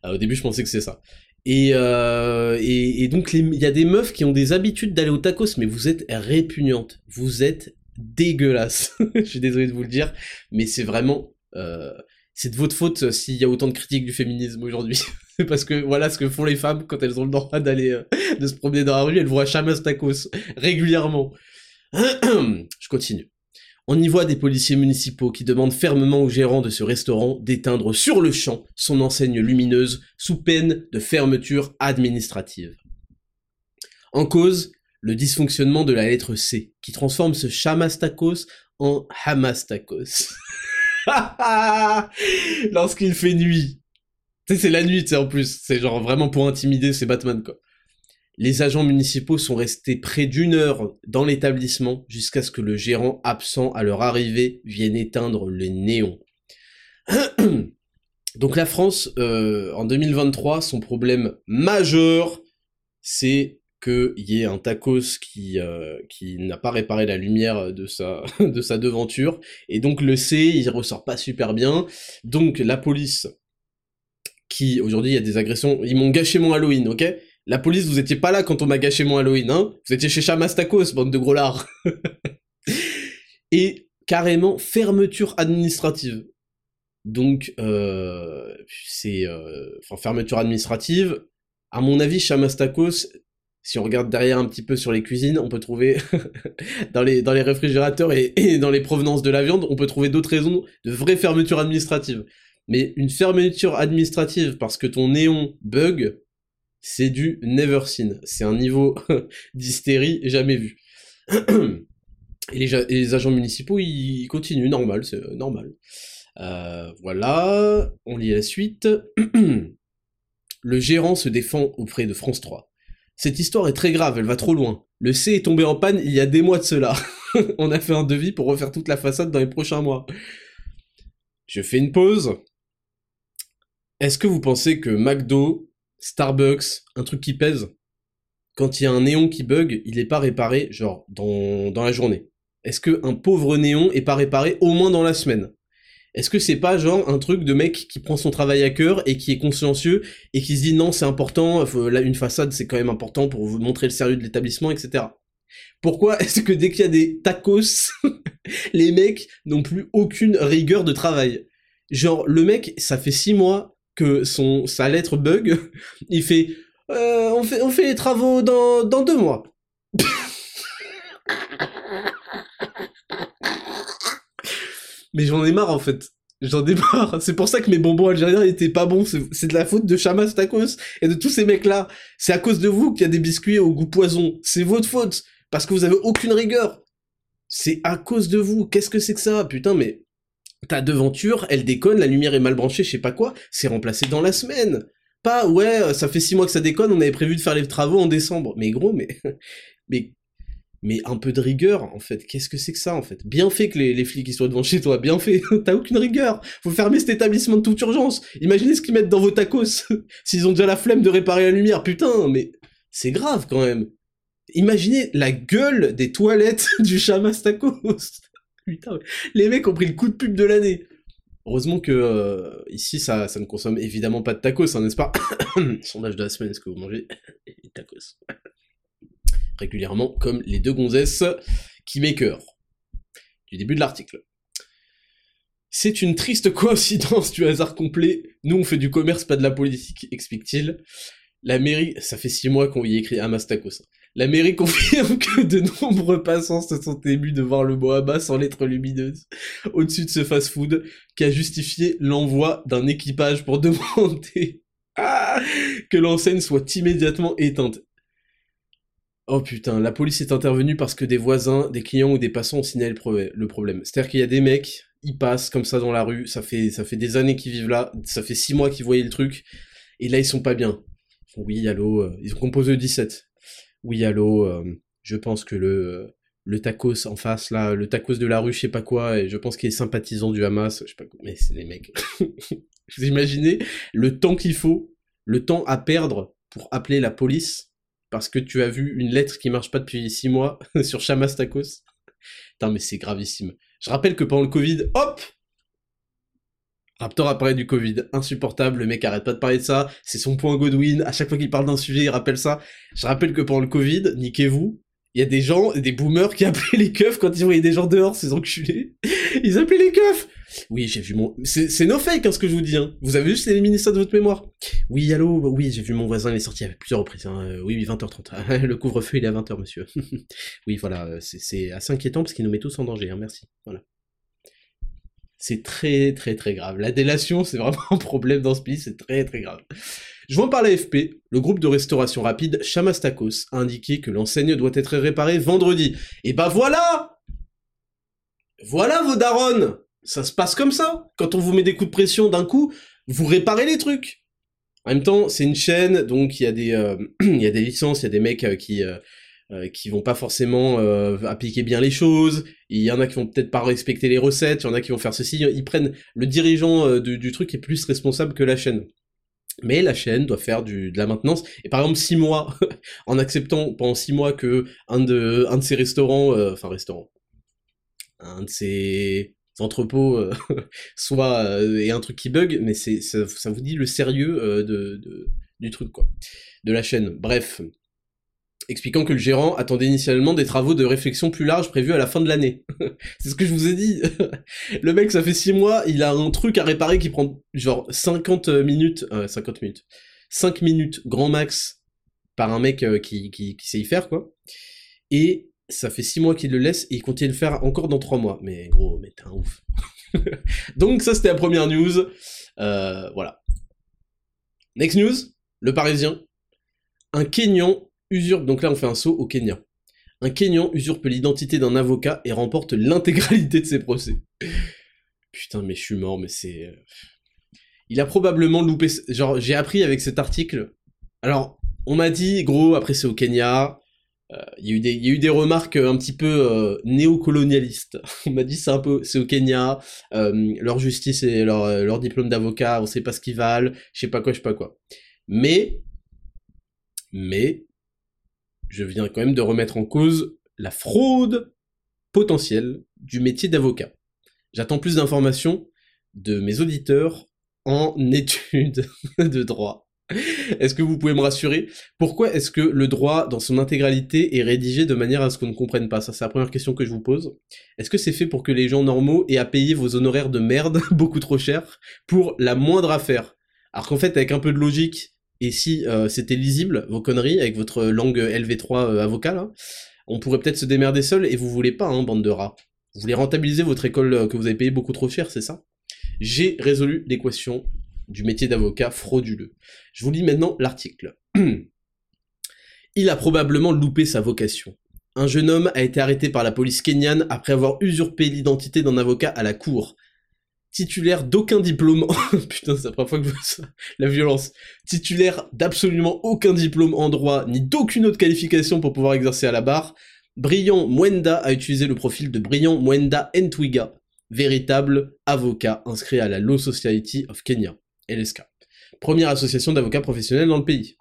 euh, au début, je pensais que c'est ça. Et, euh, et, donc, il y a des meufs qui ont des habitudes d'aller au tacos, mais vous êtes répugnantes. Vous êtes dégueulasse. je suis désolé de vous le dire, mais c'est vraiment... Euh, c'est de votre faute s'il y a autant de critiques du féminisme aujourd'hui. parce que voilà ce que font les femmes quand elles ont le droit d'aller euh, de se promener dans la rue, elles voient Chamas Tacos régulièrement. Je continue. On y voit des policiers municipaux qui demandent fermement au gérant de ce restaurant d'éteindre sur le champ son enseigne lumineuse sous peine de fermeture administrative. En cause, le dysfonctionnement de la lettre C, qui transforme ce Chamastakos en Hamastakos. Lorsqu'il fait nuit, c'est la nuit, tu sais, en plus. C'est genre vraiment pour intimider, c'est Batman, quoi. Les agents municipaux sont restés près d'une heure dans l'établissement jusqu'à ce que le gérant absent à leur arrivée vienne éteindre les néons. Donc la France, euh, en 2023, son problème majeur, c'est qu'il y ait un tacos qui, euh, qui n'a pas réparé la lumière de sa, de sa devanture, et donc le C, il ressort pas super bien. Donc la police qui, aujourd'hui, il y a des agressions, ils m'ont gâché mon Halloween, ok? La police, vous étiez pas là quand on m'a gâché mon Halloween, hein Vous étiez chez Chamastakos, bande de gros lards Et carrément, fermeture administrative. Donc, euh, c'est... Euh, enfin, fermeture administrative, à mon avis, Chamastakos, si on regarde derrière un petit peu sur les cuisines, on peut trouver dans les dans les réfrigérateurs et, et, dans les provenances de la viande, on peut trouver d'autres raisons de vraie fermeture administrative. Mais une fermeture administrative parce que ton néon bug, c'est du never seen. C'est un niveau d'hystérie jamais vu. Et les, agents municipaux, ils continuent, normal, c'est euh, normal. Euh, voilà, on lit la suite. Le gérant se défend auprès de France 3. Cette histoire est très grave, elle va trop loin. Le C est tombé en panne il y a des mois de cela. on a fait un devis pour refaire toute la façade dans les prochains mois. Je fais une pause. Est-ce que vous pensez que McDo, Starbucks, un truc qui pèse, quand il y a un néon qui bug, il est pas réparé, genre, dans, dans la journée. Est-ce que un pauvre néon est pas réparé au moins dans la semaine? Est-ce que c'est pas genre un truc de mec qui prend son travail à cœur et qui est consciencieux et qui se dit non c'est important, là une façade c'est quand même important pour vous montrer le sérieux de l'établissement, etc. Pourquoi est-ce que dès qu'il y a des tacos, les mecs n'ont plus aucune rigueur de travail? Genre, le mec, ça fait six mois que son sa lettre bug, il fait euh, on fait on fait les travaux dans dans deux mois. Mais j'en ai marre en fait. J'en ai marre. C'est pour ça que mes bonbons algériens étaient pas bons. C'est de la faute de Chamas Tacos et de tous ces mecs-là. C'est à cause de vous qu'il y a des biscuits au goût poison. C'est votre faute. Parce que vous avez aucune rigueur. C'est à cause de vous. Qu'est-ce que c'est que ça? Putain, mais ta devanture, elle déconne, la lumière est mal branchée, je sais pas quoi, c'est remplacé dans la semaine. Pas, ouais, ça fait six mois que ça déconne, on avait prévu de faire les travaux en décembre. Mais gros, mais, mais, mais un peu de rigueur, en fait. Qu'est-ce que c'est que ça, en fait? Bien fait que les, flics soient devant chez toi, bien fait. T'as aucune rigueur. Faut fermer cet établissement de toute urgence. Imaginez ce qu'ils mettent dans vos tacos. S'ils ont déjà la flemme de réparer la lumière, putain, mais c'est grave quand même. Imaginez la gueule des toilettes du Chamas Tacos. Putain, les mecs ont pris le coup de pub de l'année. Heureusement que euh, ici ça, ne consomme évidemment pas de tacos, hein, n'est-ce pas Sondage de la semaine, est-ce que vous mangez des tacos Régulièrement, comme les deux gonzesses qui m'écœurent. Du début de l'article. C'est une triste coïncidence du hasard complet. Nous on fait du commerce, pas de la politique, explique-t-il. La mairie, ça fait six mois qu'on y écrit Hamas Tacos. La mairie confirme que de nombreux passants se sont émus de voir le Mohamed sans lettres lumineuses au-dessus de ce fast-food qui a justifié l'envoi d'un équipage pour demander que l'enseigne soit immédiatement éteinte. Oh putain, la police est intervenue parce que des voisins, des clients ou des passants ont signalé le problème. C'est-à-dire qu'il y a des mecs, ils passent comme ça dans la rue, ça fait, des années qu'ils vivent là, ça fait six mois qu'ils voyaient le truc, et là ils sont pas bien. Oui, allô, euh, ils ont composé 17. Oui, allô, euh, je pense que le, tacos en face, là, le tacos de la rue, je sais pas quoi, et je pense qu'il est sympathisant du Hamas, je sais pas quoi, mais c'est les mecs. Vous imaginez le temps qu'il faut, le temps à perdre pour appeler la police parce que tu as vu une lettre qui marche pas depuis 6 mois sur Chamas Tacos? Putain, mais c'est gravissime. Je rappelle que pendant le Covid, hop Raptor apparaît du Covid, insupportable, le mec arrête pas de parler de ça, c'est son point Godwin, à chaque fois qu'il parle d'un sujet, il rappelle ça. Je rappelle que pendant le Covid, niquez-vous, il y a des gens, des boomers qui appelaient les keufs quand ils voyaient des gens dehors, ces enculés. Ils appelaient les keufs Oui, j'ai vu mon... C'est no fake, hein, ce que je vous dis, hein. Vous avez juste éliminé ça de votre mémoire. Oui, allô, oui, j'ai vu mon voisin, il est sorti avec plusieurs reprises. Hein. Euh, oui, oui, 20h30. le couvre-feu, il est à 20h, monsieur. oui, voilà, euh, c'est assez inquiétant parce qu'il nous met tous en danger, hein, merci. Voilà c'est très très très grave. La délation, c'est vraiment un problème dans ce pays, c'est très très grave. Jouant par l'AFP, le groupe de restauration rapide Chamastakos a indiqué que l'enseigne doit être réparée vendredi. Et bah voilà Voilà vos darons Ça se passe comme ça Quand on vous met des coups de pression d'un coup, vous réparez les trucs en même temps, c'est une chaîne, donc il y a des, euh, licences, il y a des mecs euh, qui, euh, euh, qui vont pas forcément euh, appliquer bien les choses, il y en a qui vont peut-être pas respecter les recettes, il y en a qui vont faire ceci, ils prennent le dirigeant euh, du, truc est plus responsable que la chaîne. Mais la chaîne doit faire du, de la maintenance. Et par exemple, six mois, en acceptant pendant six mois que un de, un de ces restaurants, enfin restaurants, un de ces entrepôts soit et un truc qui bug, mais ça, vous dit le sérieux du truc quoi, de la chaîne. Bref, expliquant que le gérant attendait initialement des travaux de réflexion plus larges prévus à la fin de l'année. c'est ce que je vous ai dit. le mec, ça fait 6 mois, il a un truc à réparer qui prend genre 50 minutes, euh, 50 minutes, 5 minutes grand max par un mec euh, qui, qui, sait y faire, quoi. Et ça fait 6 mois qu'il le laisse et il continue de le faire encore dans 3 mois. Mais gros, mais t'es un ouf. Donc ça, c'était la première news. Euh, voilà. Next news, le Parisien. Un Kenyan usurpe, donc là on fait un saut au Kenya. Un Kenyan usurpe l'identité d'un avocat et remporte l'intégralité de ses procès. Putain, mais je suis mort, mais c'est... Euh, il a probablement loupé... Genre, j'ai appris avec cet article... Alors, on m'a dit, gros, après c'est au Kenya, euh, il y, y, a eu des remarques un petit peu euh, néocolonialistes. On m'a dit c'est un peu c'est au Kenya, leur justice et leur, leur diplôme d'avocat, on sait pas ce qu'ils valent, je sais pas quoi, je sais pas quoi. Mais mais je viens quand même de remettre en cause la fraude potentielle du métier d'avocat. J'attends plus d'informations de mes auditeurs en études de droit. Est-ce que vous pouvez me rassurer? Pourquoi est-ce que le droit dans son intégralité est rédigé de manière à ce qu'on ne comprenne pas? Ça, c'est la première question que je vous pose. Est-ce que c'est fait pour que les gens normaux aient à payer vos honoraires de merde beaucoup trop cher pour la moindre affaire? Alors qu'en fait, avec un peu de logique et si euh, c'était lisible, vos conneries, avec votre langue LV3 euh, avocat, là, on pourrait peut-être se démerder seul, et vous voulez pas, hein, bande de rats. Vous voulez rentabiliser votre école euh, que vous avez payé beaucoup trop cher, c'est ça? J'ai résolu l'équation du métier d'avocat frauduleux. Je vous lis maintenant l'article. Il a probablement loupé sa vocation. Un jeune homme a été arrêté par la police kenyane après avoir usurpé l'identité d'un avocat à la cour. Titulaire d'aucun diplôme, putain c'est la première fois que je vois la violence, titulaire d'absolument aucun diplôme en droit, ni d'aucune autre qualification pour pouvoir exercer à la barre, Brillant Mwenda a utilisé le profil de Brillant Mwenda Ntwiga, véritable avocat inscrit à la Law Society of Kenya, LSK, première association d'avocats professionnels dans le pays.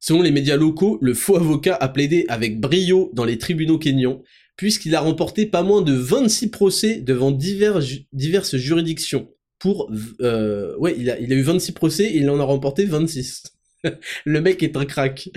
Selon les médias locaux, le faux avocat a plaidé avec brio dans les tribunaux kenyans, puisqu'il a remporté pas moins de 26 procès devant diverses juridictions. Pour, euh, ouais, il a, a eu 26 procès et il en a remporté 26. le mec est un crack.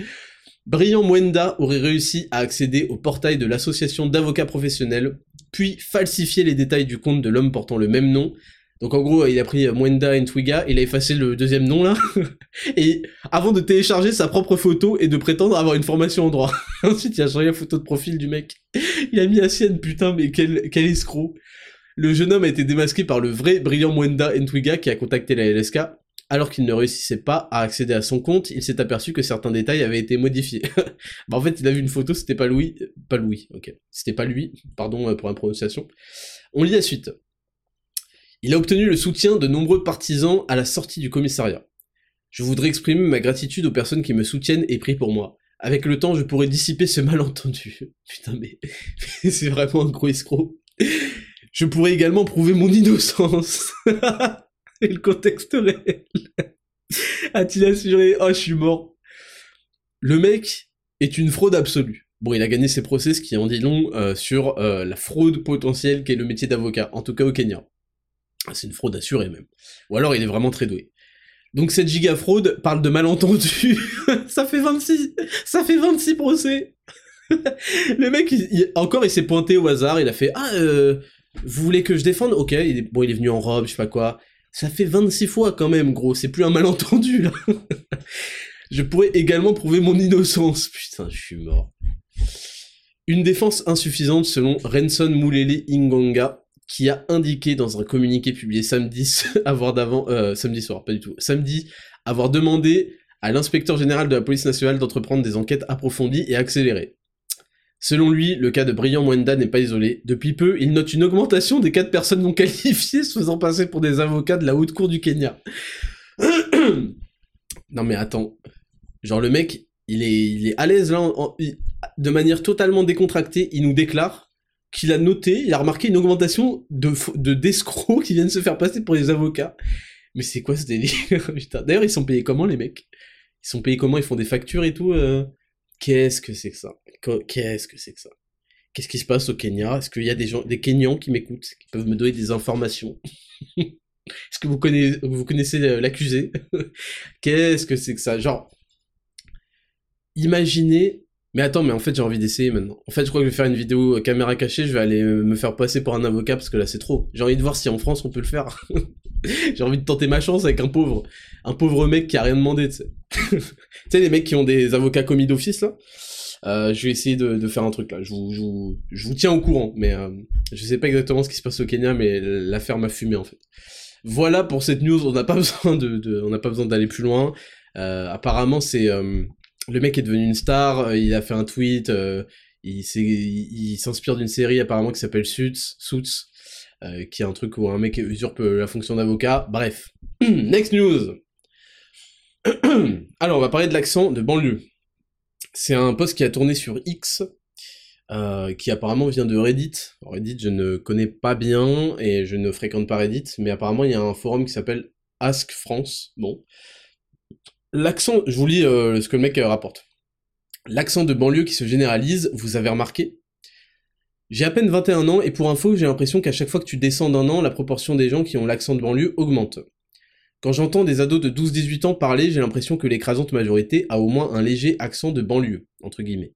Brillant Mwenda aurait réussi à accéder au portail de l'association d'avocats professionnels, puis falsifier les détails du compte de l'homme portant le même nom. Donc en gros, il a pris Mwenda Ntwiga, il a effacé le deuxième nom là, et avant de télécharger sa propre photo et de prétendre avoir une formation en droit. Ensuite, il a changé la photo de profil du mec. Il a mis la sienne, putain, mais quel, quel escroc. Le jeune homme a été démasqué par le vrai brillant Mwenda Ntwiga qui a contacté la LSK alors qu'il ne réussissait pas à accéder à son compte, il s'est aperçu que certains détails avaient été modifiés. bah en fait, il a vu une photo, c'était pas Louis, pas Louis, ok, c'était pas lui, pardon euh, pour la prononciation. On lit la suite. Il a obtenu le soutien de nombreux partisans à la sortie du commissariat. Je voudrais exprimer ma gratitude aux personnes qui me soutiennent et prient pour moi. Avec le temps, je pourrais dissiper ce malentendu. Putain, mais, c'est vraiment un gros escroc. Je pourrais également prouver mon innocence. et le contexte réel. A-t-il assuré? Oh, je suis mort. Le mec est une fraude absolue. Bon, il a gagné ses procès, ce qui en dit long euh, sur euh, la fraude potentielle qu'est le métier d'avocat, en tout cas au Kenya. C'est une fraude assurée même. Ou alors il est vraiment très doué. Donc cette giga fraude parle de malentendu. ça fait 26, ça fait 26 procès. le mec, encore il s'est pointé au hasard, il a fait ah euh, vous voulez que je défende? Ok, bon il est venu en robe, je sais pas quoi. Ça fait 26 fois quand même, gros, c'est plus un malentendu, là. je pourrais également prouver mon innocence. Putain, je suis mort. Une défense insuffisante selon Renson Mulele Ingonga, qui a indiqué dans un communiqué publié samedi, avoir d'avant, euh, samedi soir, pas du tout, samedi, avoir demandé à l'inspecteur général de la police nationale d'entreprendre des enquêtes approfondies et accélérées. Selon lui, le cas de Brillant Mwenda n'est pas isolé. Depuis peu, il note une augmentation des cas de personnes non qualifiées se faisant passer pour des avocats de la haute cour du Kenya. non mais attends. Genre le mec, il est, il est à l'aise là, de manière totalement décontractée, il nous déclare qu'il a noté, il a remarqué une augmentation de, de d'escrocs qui viennent se faire passer pour des avocats. Mais c'est quoi ce délire D'ailleurs, ils sont payés comment les mecs? Ils sont payés comment? Ils font des factures et tout euh? Qu'est-ce que c'est que ça? Qu'est-ce que c'est que ça? Qu'est-ce qui se passe au Kenya? Est-ce qu'il y a des gens, des Kenyans qui m'écoutent, qui peuvent me donner des informations? Est-ce que vous connaissez, vous connaissez euh, l'accusé? Qu'est-ce que c'est que ça? Genre, imaginez. Mais attends, mais en fait, j'ai envie d'essayer maintenant. En fait, je crois que je vais faire une vidéo euh, caméra cachée. Je vais aller euh, me faire passer pour un avocat parce que là, c'est trop. J'ai envie de voir si en France on peut le faire. j'ai envie de tenter ma chance avec un pauvre, un pauvre mec qui a rien demandé. Tu sais, tu sais les mecs qui ont des avocats commis d'office là. Euh, je vais essayer de, faire un truc là. Je vous, je vous, tiens au courant, mais euh, je sais pas exactement ce qui se passe au Kenya, mais l'affaire m'a fumé en fait. Voilà pour cette news. On n'a pas besoin de, on n'a pas besoin d'aller plus loin. Euh, apparemment, c'est le mec est devenu une star. Il a fait un tweet. il s'inspire d'une série apparemment qui s'appelle Suits, Suits, qui est un truc où un mec usurpe la fonction d'avocat. Bref. Next news. Alors, on va parler de l'accent de banlieue. C'est un post qui a tourné sur X, euh, qui apparemment vient de Reddit. Reddit, je ne connais pas bien et je ne fréquente pas Reddit, mais apparemment il y a un forum qui s'appelle Ask France. Bon. L'accent, je vous lis euh, ce que le mec euh, rapporte. L'accent de banlieue qui se généralise, vous avez remarqué? J'ai à peine 21 ans et pour info, j'ai l'impression qu'à chaque fois que tu descends d'un an, la proportion des gens qui ont l'accent de banlieue augmente. Quand j'entends des ados de 12-18 ans parler, j'ai l'impression que l'écrasante majorité a au moins un léger accent de banlieue, entre guillemets.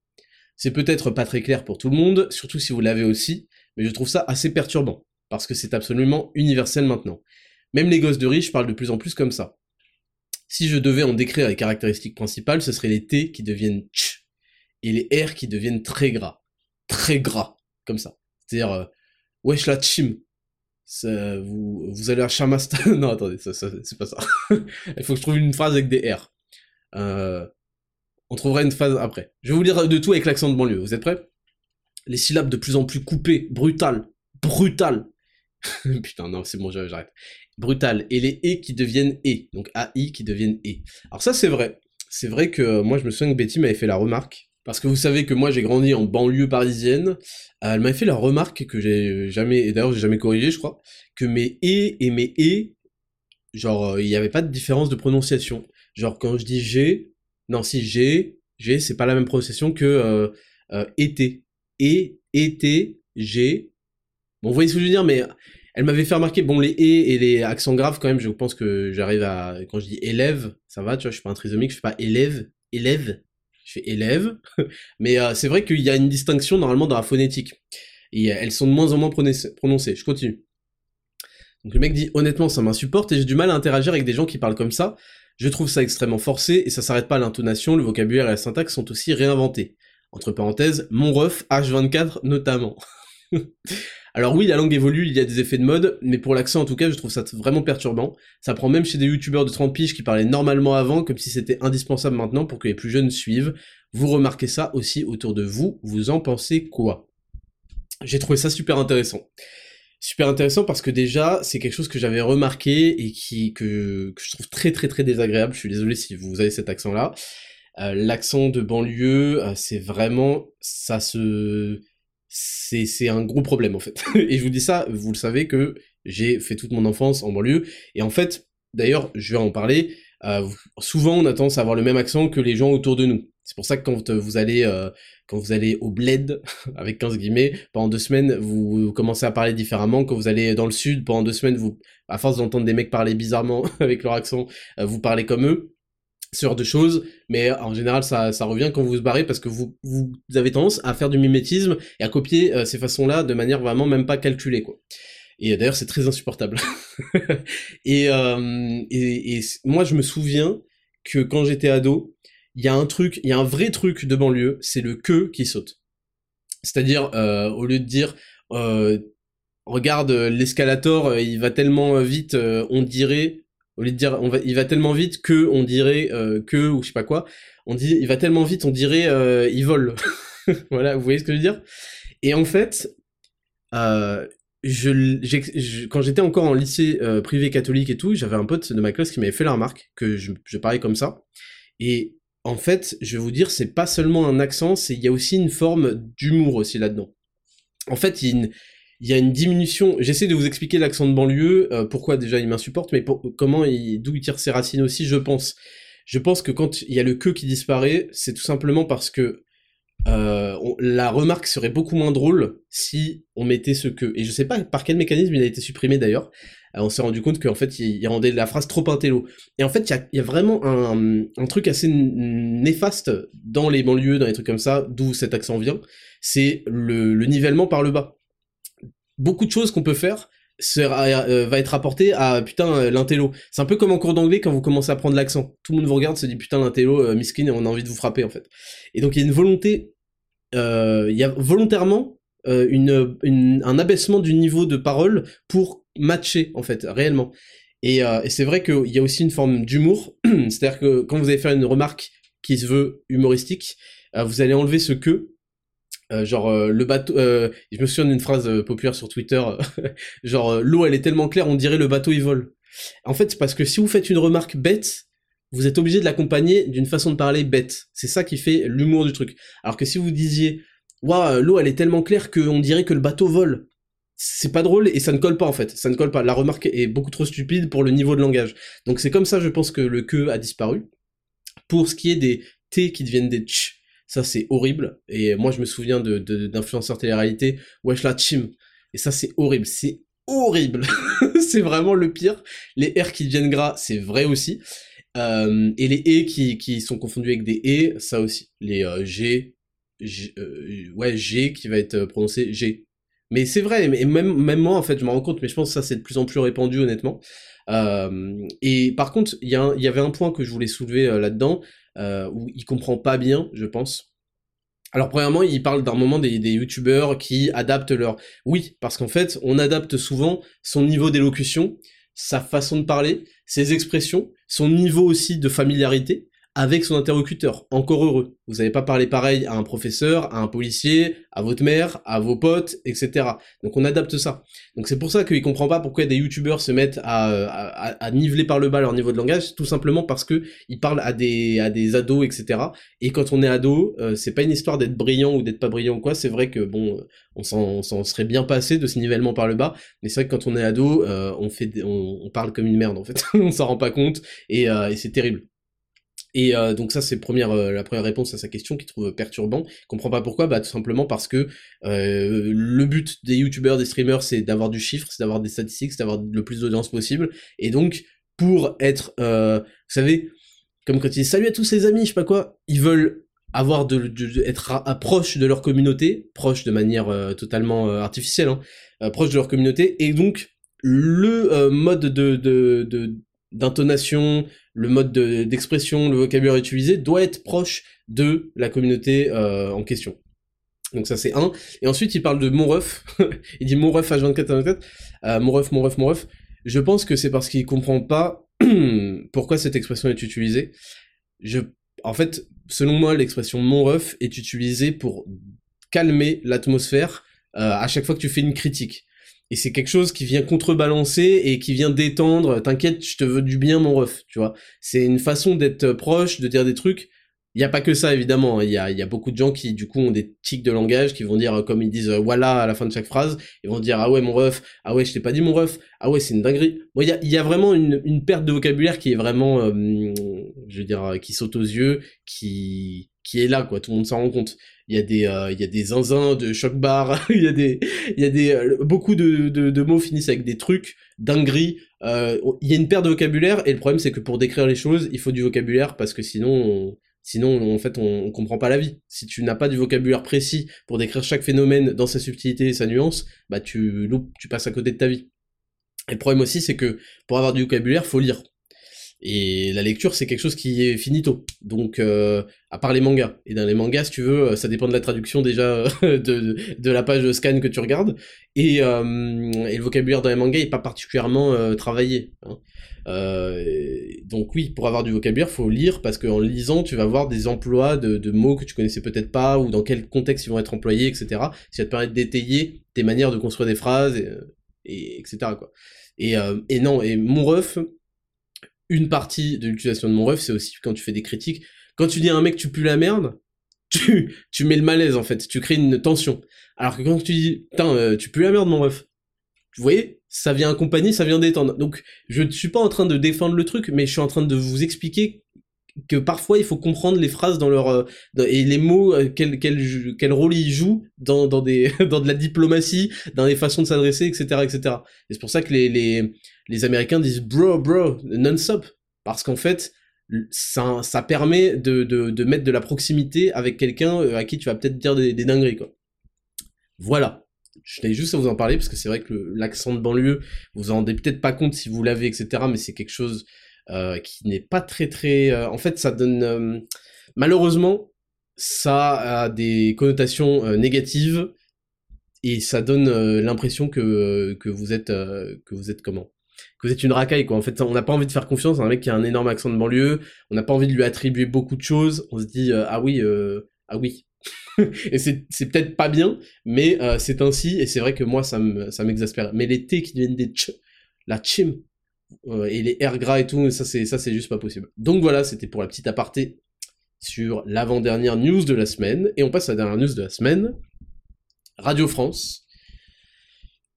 C'est peut-être pas très clair pour tout le monde, surtout si vous l'avez aussi, mais je trouve ça assez perturbant, parce que c'est absolument universel maintenant. Même les gosses de riches parlent de plus en plus comme ça. Si je devais en décrire les caractéristiques principales, ce serait les T qui deviennent tch, et les R qui deviennent très gras. Très gras, comme ça. C'est-à-dire, euh, wesh la chim, vous, vous allez à Chamasta. non, attendez, ça, c'est pas ça. Il faut que je trouve une phrase avec des R. Euh, on trouvera une phrase après. Je vais vous lire de tout avec l'accent de banlieue. Vous êtes prêts? Les syllabes de plus en plus coupées, brutales, brutales, Putain, non, c'est bon, j'arrête. Brutal. Et les E qui deviennent E. Donc AI qui deviennent E. Alors ça, c'est vrai. C'est vrai que moi, je me souviens que Betty m'avait fait la remarque. Parce que vous savez que moi, j'ai grandi en banlieue parisienne. Elle m'avait fait la remarque que j'ai jamais, et d'ailleurs, j'ai jamais corrigé, je crois, que mes E et mes E, genre, il n'y avait pas de différence de prononciation. Genre, quand je dis G, non, si G, G, c'est pas la même prononciation que euh, euh, été. Et, été, G. Bon, vous voyez ce que je veux dire, mais elle m'avait fait remarquer, bon, les et et les accents graves, quand même, je pense que j'arrive à, quand je dis élève, ça va, tu vois, je suis pas un trisomique, je fais pas élève, élève, je fais élève, mais euh, c'est vrai qu'il y a une distinction normalement dans la phonétique. Et elles sont de moins en moins prononcées. Je continue. Donc le mec dit honnêtement ça m'insupporte et j'ai du mal à interagir avec des gens qui parlent comme ça. Je trouve ça extrêmement forcé et ça s'arrête pas à l'intonation, le vocabulaire et la syntaxe sont aussi réinventés. Entre parenthèses, mon ref, H24 notamment. Alors oui, la langue évolue, il y a des effets de mode, mais pour l'accent en tout cas, je trouve ça vraiment perturbant. Ça prend même chez des youtubeurs de 30 piges qui parlaient normalement avant, comme si c'était indispensable maintenant pour que les plus jeunes suivent. Vous remarquez ça aussi autour de vous, vous en pensez quoi? J'ai trouvé ça super intéressant super intéressant parce que déjà c'est quelque chose que j'avais remarqué et qui que, je trouve très très très désagréable. Je suis désolé si vous avez cet accent là. Euh, l'accent de banlieue, euh, c'est vraiment ça se c'est un gros problème en fait. et je vous dis ça, vous le savez que j'ai fait toute mon enfance en banlieue et en fait d'ailleurs je vais en parler. Euh, souvent on a tendance à avoir le même accent que les gens autour de nous. C'est pour ça que quand vous allez quand vous allez au bled, avec 15 guillemets, pendant deux semaines, vous commencez à parler différemment. Quand vous allez dans le sud, pendant deux semaines, vous, à force d'entendre des mecs parler bizarrement avec leur accent, euh, vous parlez comme eux. Ce genre de choses, mais en général ça, ça revient quand vous vous barrez parce que vous, vous avez tendance à faire du mimétisme et à copier euh, ces façons-là de manière vraiment même pas calculée quoi. Et d'ailleurs c'est très insupportable. et, euh, et, et moi je me souviens que quand j'étais ado, il y a un truc, il y a un vrai truc de banlieue, c'est le que qui saute. C'est-à-dire, euh, au lieu de dire, euh, regarde l'escalator, euh, il va tellement vite, on dirait, au lieu de dire, on va, il va tellement vite que on dirait que ou je sais pas quoi, on dit, il va tellement vite, on dirait, il vole. voilà, vous voyez ce que je veux dire? Et en fait, je, quand j'étais encore en lycée privé catholique et tout, j'avais un pote de ma classe qui m'avait fait la remarque que je, je parlais comme ça. Et en fait, je vais vous dire, c'est pas seulement un accent, c'est il y a aussi une forme d'humour aussi là-dedans. En fait, il y, a une, diminution. J'essaie de vous expliquer l'accent de banlieue, euh, pourquoi déjà il m'insupporte, mais comment il, d'où il tire ses racines aussi, je pense. Je pense que quand il y a le que qui disparaît, c'est tout simplement parce que euh, la remarque serait beaucoup moins drôle si on mettait ce que. Et je sais pas par quel mécanisme il a été supprimé d'ailleurs. Euh, on s'est rendu compte qu'en fait, il, rendait la phrase trop intello. Et en fait, il y a, vraiment un, truc assez néfaste dans les banlieues, dans les trucs comme ça, d'où cet accent vient, c'est le, nivellement par le bas. Beaucoup de choses qu'on peut faire euh, va être apporté à putain euh, l'intello. C'est un peu comme en cours d'anglais quand vous commencez à prendre l'accent. Tout le monde vous regarde, se dit putain l'intello, euh, miskin, on a envie de vous frapper en fait. Et donc il y a une volonté, il y a volontairement un abaissement du niveau de parole pour matcher en fait réellement. Et, et c'est vrai qu'il y a aussi une forme d'humour, c'est-à-dire que quand vous allez faire une remarque qui se veut humoristique, vous allez enlever ce que euh, genre euh, le bateau, euh, je me souviens d'une phrase populaire sur Twitter, genre l'eau elle est tellement claire on dirait le bateau il vole. En fait c'est parce que si vous faites une remarque bête, vous êtes obligé de l'accompagner d'une façon de parler bête. C'est ça qui fait l'humour du truc. Alors que si vous disiez waouh l'eau elle est tellement claire qu'on dirait que le bateau vole, c'est pas drôle et ça ne colle pas en fait. Ça ne colle pas. La remarque est beaucoup trop stupide pour le niveau de langage. Donc c'est comme ça je pense que le que a disparu. Pour ce qui est des t qui deviennent des tch, ça, c'est horrible. Et moi, je me souviens de, d'influenceurs télé-réalité. Wesh la chim. Et ça, c'est horrible. C'est horrible. c'est vraiment le pire. Les R qui deviennent gras, c'est vrai aussi. Euh, et les E qui, sont confondus avec des E, ça aussi. Les euh, G, euh, ouais, G qui va être prononcé G. Mais c'est vrai, mais même, même moi, en fait, je me rends compte, mais je pense que ça, c'est de plus en plus répandu, honnêtement. et par contre, il y, avait un point que je voulais soulever là-dedans, euh, où il comprend pas bien, je pense. Alors premièrement, il parle d'un moment des, des youtubeurs qui adaptent leur... Oui, parce qu'en fait, on adapte souvent son niveau d'élocution, sa façon de parler, ses expressions, son niveau aussi de familiarité avec son interlocuteur. Encore heureux. Vous n'avez pas parlé pareil à un professeur, à un policier, à votre mère, à vos potes, etc. Donc on adapte ça. Donc c'est pour ça qu'il comprend pas pourquoi des youtubeurs se mettent à, à, niveler par le bas leur niveau de langage, tout simplement parce que ils parlent à des, à des ados, etc. Et quand on est ado, euh, c'est pas une histoire d'être brillant ou d'être pas brillant ou quoi, c'est vrai que bon, on s'en serait bien passé de ce nivellement par le bas, mais c'est vrai que quand on est ado, euh, on fait, on, parle comme une merde en fait, on s'en rend pas compte et, euh, et c'est terrible. Et euh, donc ça c'est euh, la première réponse à sa question qu'il trouve perturbant. Il comprend pas pourquoi, bah tout simplement parce que euh, le but des youtubeurs, des streamers, c'est d'avoir du chiffre, c'est d'avoir des statistiques, c'est d'avoir le plus d'audience possible. Et donc pour être, vous savez, comme quand ils disent salut à tous ces amis, je sais pas quoi, ils veulent avoir de, être proche de leur communauté, proche de manière totalement artificielle, hein, proche de leur communauté, et donc le mode de, de d'intonation, le mode d'expression, le vocabulaire utilisé doit être proche de la communauté euh, en question. Donc ça c'est un. Et ensuite il parle de mon ref. il dit mon ref H24 H24. Euh, mon ref, mon ref, mon ref. Je pense que c'est parce qu'il comprend pas pourquoi cette expression est utilisée. Je, en fait, selon moi, l'expression mon ref est utilisée pour calmer l'atmosphère euh, à chaque fois que tu fais une critique et c'est quelque chose qui vient contrebalancer et qui vient détendre. T'inquiète, je te veux du bien, mon ref, tu vois. C'est une façon d'être proche, de dire des trucs. Il y a pas que ça, évidemment. Il y a, a beaucoup de gens qui, du coup, ont des tics de langage, qui vont dire, comme ils disent, voilà à la fin de chaque phrase, ils vont dire, ah ouais, mon ref, ah ouais, je t'ai pas dit mon ref, ah ouais, c'est une dinguerie. Bon, il y a, y a vraiment une, une perte de vocabulaire qui est vraiment, euh, je veux dire, qui saute aux yeux, qui, qui est là, quoi. Tout le monde s'en rend compte. Il y a des euh, il y a des zinzins de choc bar il y a des il y a des euh, beaucoup de, de, mots finissent avec des trucs dingueries. Euh, il y a une perte de vocabulaire et le problème c'est que pour décrire les choses il faut du vocabulaire parce que sinon sinon en fait on, on comprend pas la vie. Si tu n'as pas du vocabulaire précis pour décrire chaque phénomène dans sa subtilité et sa nuance bah tu loupes tu passes à côté de ta vie. Et le problème aussi c'est que pour avoir du vocabulaire faut lire et la lecture, c'est quelque chose qui est finito. Donc, euh, à part les mangas. Et dans les mangas, si tu veux, ça dépend de la traduction déjà de, de la page scan que tu regardes. Et, euh, et le vocabulaire dans les mangas est pas particulièrement euh, travaillé. Hein. Euh, donc oui, pour avoir du vocabulaire, faut lire parce qu'en lisant, tu vas voir des emplois de, de, mots que tu connaissais peut-être pas ou dans quel contexte ils vont être employés, etc. Ça te permettre d'étayer tes manières de construire des phrases, et, et etc. Quoi. Et, et non, et mon ref, une partie de l'utilisation de mon ref, c'est aussi quand tu fais des critiques. Quand tu dis à un mec tu pues la merde, tu, tu mets le malaise en fait, tu crées une tension. Alors que quand tu dis euh, tu pues la merde mon ref, vous voyez, ça vient accompagner, ça vient détendre. Donc je ne suis pas en train de défendre le truc, mais je suis en train de vous expliquer que parfois il faut comprendre les phrases dans leur euh, et les mots euh, quel, quel, quel rôle ils jouent dans, dans des dans de la diplomatie dans les façons de s'adresser etc etc et c'est pour ça que les, les les Américains disent bro, bro, non-stop. Parce qu'en fait, ça, ça permet de, de, mettre de la proximité avec quelqu'un euh, à qui tu vas peut-être dire des, des, dingueries, quoi. Voilà. Je tenais juste à vous en parler parce que c'est vrai que l'accent de banlieue, vous en rendez peut-être pas compte si vous l'avez, etc. Mais c'est quelque chose euh, qui n'est pas très très. Euh, en fait, ça donne. Malheureusement, ça a des connotations négatives et ça donne l'impression que que vous êtes que vous et comment que vous êtes une racaille quoi. En fait, on n'a pas envie de faire confiance à un mec qui a un énorme accent de banlieue. On n'a pas envie de lui attribuer beaucoup de choses. On se dit euh, ah oui, euh, ah oui. et c'est peut-être pas bien, mais euh, c'est ainsi. Et c'est vrai que moi ça me ça m'exaspère. Mais les T qui deviennent des ch, la chim et les air gras et tout, ça c'est ça c'est juste pas possible. Donc voilà, c'était pour la petite aparté sur l'avant-dernière news de la semaine. Et on passe à la dernière news de la semaine. Radio France